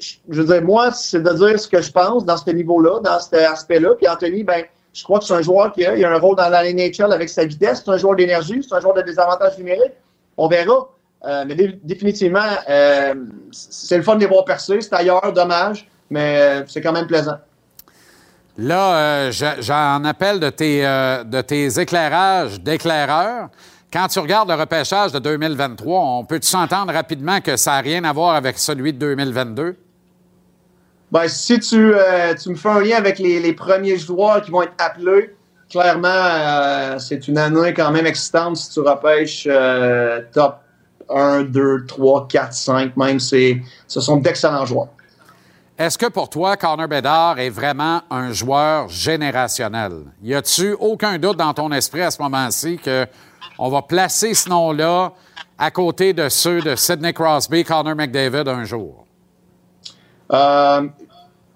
je veux dire, moi, c'est de dire ce que je pense dans ce niveau-là, dans cet aspect-là. Puis Anthony, ben, je crois que c'est un joueur qui a, a, un rôle dans la NHL avec sa vitesse. C'est un joueur d'énergie, c'est un joueur de désavantage numérique. On verra. Euh, mais définitivement, euh, c'est le fun de les voir percer. C'est ailleurs, dommage, mais euh, c'est quand même plaisant. Là, j'en appelle de tes, de tes éclairages d'éclaireurs. Quand tu regardes le repêchage de 2023, on peut-tu s'entendre rapidement que ça n'a rien à voir avec celui de 2022? Ben, si tu, euh, tu, me fais un lien avec les, les, premiers joueurs qui vont être appelés, clairement, euh, c'est une année quand même excitante si tu repêches euh, top 1, 2, 3, 4, 5 même. Ce sont d'excellents joueurs. Est-ce que pour toi, Connor Bedard est vraiment un joueur générationnel? Y a-tu aucun doute dans ton esprit à ce moment-ci qu'on va placer ce nom-là à côté de ceux de Sidney Crosby, Connor McDavid un jour? Euh,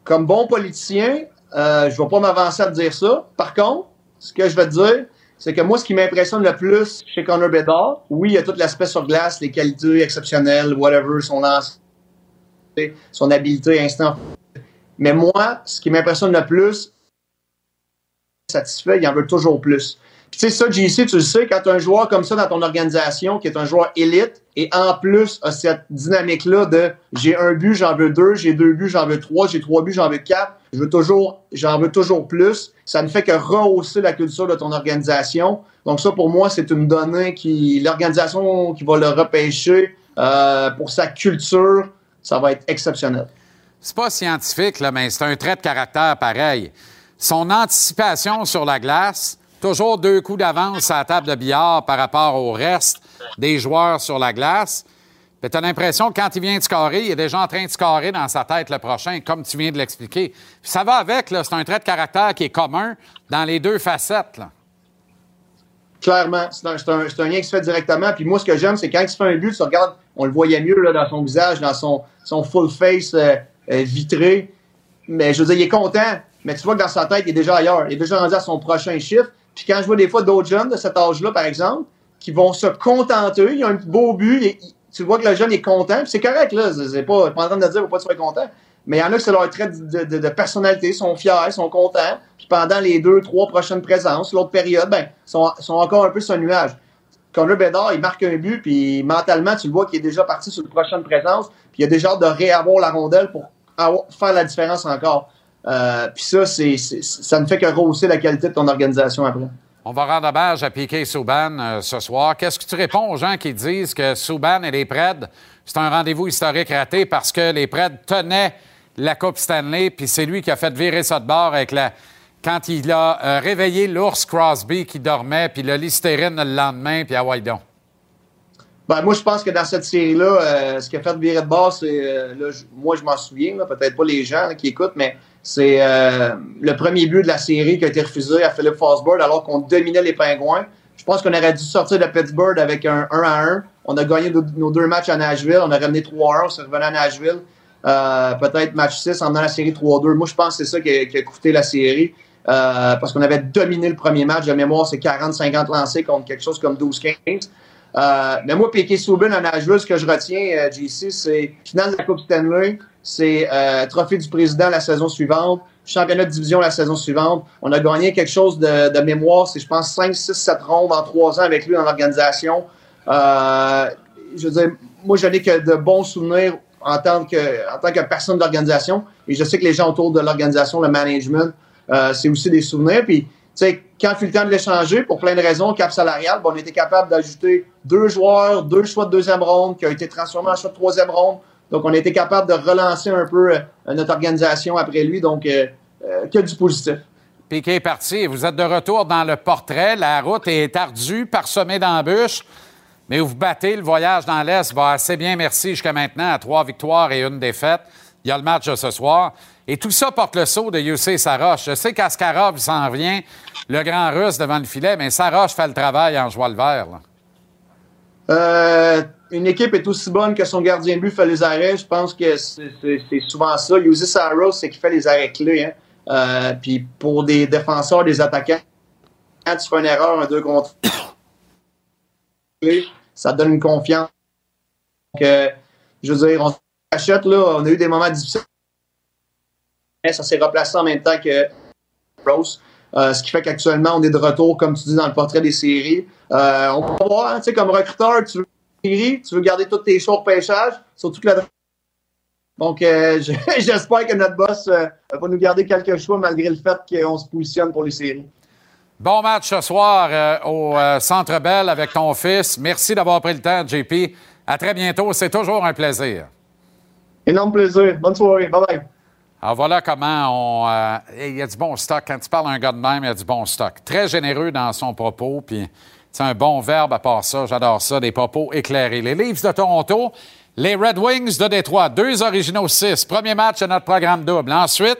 comme bon politicien, euh, je ne vais pas m'avancer à te dire ça. Par contre, ce que je vais te dire, c'est que moi, ce qui m'impressionne le plus chez Connor Bedard, oui, il y a tout l'aspect sur glace, les qualités exceptionnelles, whatever, son lance, son habileté instant. Mais moi, ce qui m'impressionne le plus, satisfait, il en veut toujours plus. Sais, ça, JC, tu le sais, quand tu as un joueur comme ça dans ton organisation, qui est un joueur élite, et en plus a cette dynamique-là de j'ai un but, j'en veux deux, j'ai deux buts, j'en veux trois, j'ai trois buts, j'en veux quatre, je veux toujours, j'en veux toujours plus, ça ne fait que rehausser la culture de ton organisation. Donc ça, pour moi, c'est une donnée qui, l'organisation qui va le repêcher euh, pour sa culture, ça va être exceptionnel. C'est pas scientifique, là, mais c'est un trait de caractère pareil. Son anticipation sur la glace, Toujours deux coups d'avance à la table de billard par rapport au reste des joueurs sur la glace. Tu as l'impression que quand il vient de scorer, il est déjà en train de scorer dans sa tête le prochain, comme tu viens de l'expliquer. Ça va avec, c'est un trait de caractère qui est commun dans les deux facettes. Là. Clairement, c'est un, lien qui se fait directement. Puis moi, ce que j'aime, c'est quand il se fait un but, tu regardes, on le voyait mieux là, dans son visage, dans son, full face euh, euh, vitré. Mais je veux dire, il est content, mais tu vois que dans sa tête, il est déjà ailleurs. Il est déjà rendu à son prochain chiffre. Puis quand je vois des fois d'autres jeunes de cet âge-là, par exemple, qui vont se contenter, ils ont un beau but, et, tu vois que le jeune est content, c'est correct, là, c'est pas, pas en train de dire, faut pas être content. Mais il y en a qui c'est leur trait de, de, de, personnalité, ils sont fiers, ils sont contents, puis pendant les deux, trois prochaines présences, l'autre période, ben, sont, sont encore un peu sur un nuage. le Bédard, il marque un but, puis mentalement, tu le vois qu'il est déjà parti sur une prochaine présence, puis il a déjà hâte de réavoir la rondelle pour faire la différence encore. Euh, puis ça, c'est, ça ne fait que rehausser la qualité de ton organisation après. On va rendre hommage à Piquet Souban euh, ce soir. Qu'est-ce que tu réponds aux gens qui disent que Souban et les Preds, c'est un rendez-vous historique raté parce que les Preds tenaient la Coupe Stanley, puis c'est lui qui a fait virer ça de bord quand il a euh, réveillé l'ours Crosby qui dormait, puis le Listerine le lendemain, puis à Waidon. Ben, moi, je pense que dans cette série-là, euh, ce qui a fait virer de c'est. euh, moi, je m'en souviens, peut-être pas les gens qui écoutent, mais c'est euh, le premier but de la série qui a été refusé à Philip Fosberg alors qu'on dominait les Pingouins. Je pense qu'on aurait dû sortir de Pittsburgh avec un 1 à 1. On a gagné nos, nos deux matchs à Nashville. On a ramené 3 à 1. On s'est revenu à Nashville. Euh, peut-être match 6 en menant la série 3-2. Moi, je pense que c'est ça qui a, qui a coûté la série. Euh, parce qu'on avait dominé le premier match. De mémoire, c'est 40-50 lancés contre quelque chose comme 12-15. Euh, mais moi, Piquet Subban à Nashville, ce que je retiens, euh, JC, c'est finale de la Coupe Stanley, c'est euh, trophée du président la saison suivante, championnat de division la saison suivante. On a gagné quelque chose de, de mémoire, c'est je pense 5, 6, 7 rondes en 3 ans avec lui dans l'organisation. Euh, je veux dire, moi, je n'ai que de bons souvenirs en tant que, en tant que personne d'organisation. Et je sais que les gens autour de l'organisation, le management, euh, c'est aussi des souvenirs. Puis, sais, quand fut le temps de l'échanger, pour plein de raisons, cap salarial, ben, on était capable d'ajouter deux joueurs, deux choix de deuxième ronde, qui ont été transformés en choix de troisième ronde. Donc, on été capable de relancer un peu euh, notre organisation après lui. Donc, euh, euh, que du positif. Piquet est parti. Vous êtes de retour dans le portrait. La route est ardue, parsemée d'embûches. Mais vous battez. Le voyage dans l'Est va assez bien, merci, jusqu'à maintenant, à trois victoires et une défaite. Il y a le match ce soir. Et tout ça porte le saut de Youssef Saroche. Je sais qu'Askarov s'en vient, le grand russe devant le filet, mais Saroche fait le travail en jouant le vert. là. Euh, une équipe est aussi bonne que son gardien de but fait les arrêts. Je pense que c'est souvent ça. Yuzi Saros, c'est qu'il fait les arrêts clés. Hein. Euh, Puis pour des défenseurs, des attaquants, quand tu fais une erreur, un deux contre clé, ça donne une confiance. Donc, je veux dire, on s'achète là. On a eu des moments difficiles. Ça s'est replacé en même temps que Rose. Euh, ce qui fait qu'actuellement, on est de retour, comme tu dis, dans le portrait des séries. Euh, on peut voir, hein, tu sais, comme recruteur, tu veux série, tu veux garder tous tes choix au pêchage, surtout que la donc, euh, je- j'espère que notre boss va nous garder quelques choix malgré le fait qu'on se positionne pour les séries. Bon match ce soir au Centre Bell avec ton fils. Merci d'avoir pris le temps, JP. À très bientôt. C'est toujours un plaisir. Énorme plaisir. Bonne soirée. Bye bye. Alors voilà comment on. euh, il y a du bon stock. Quand tu parles à un gars de même, il y a du bon stock. Très généreux dans son propos, puis c'est un bon verbe à part ça. J'adore ça, des propos éclairés. Les Leafs de Toronto, les Red Wings de Détroit, deux originaux six. Premier match de notre programme double. Ensuite,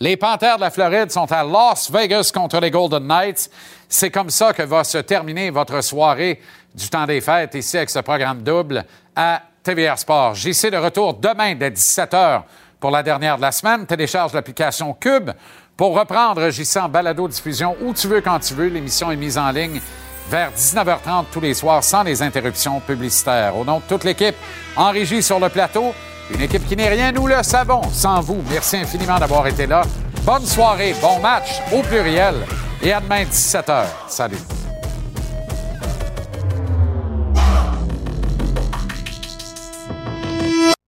les Panthers de la Floride sont à Las Vegas contre les Golden Knights. C'est comme ça que va se terminer votre soirée du temps des fêtes ici avec ce programme double à TVR Sport. JC de retour demain dès 17h pour la dernière de la semaine. Télécharge l'application Cube pour reprendre JC en balado-diffusion où tu veux, quand tu veux. L'émission est mise en ligne vers 19h30 tous les soirs sans les interruptions publicitaires. Au nom de toute l'équipe en régie sur le plateau, une équipe qui n'est rien, nous le savons, sans vous. Merci infiniment d'avoir été là. Bonne soirée, bon match au pluriel et à demain 17h. Salut.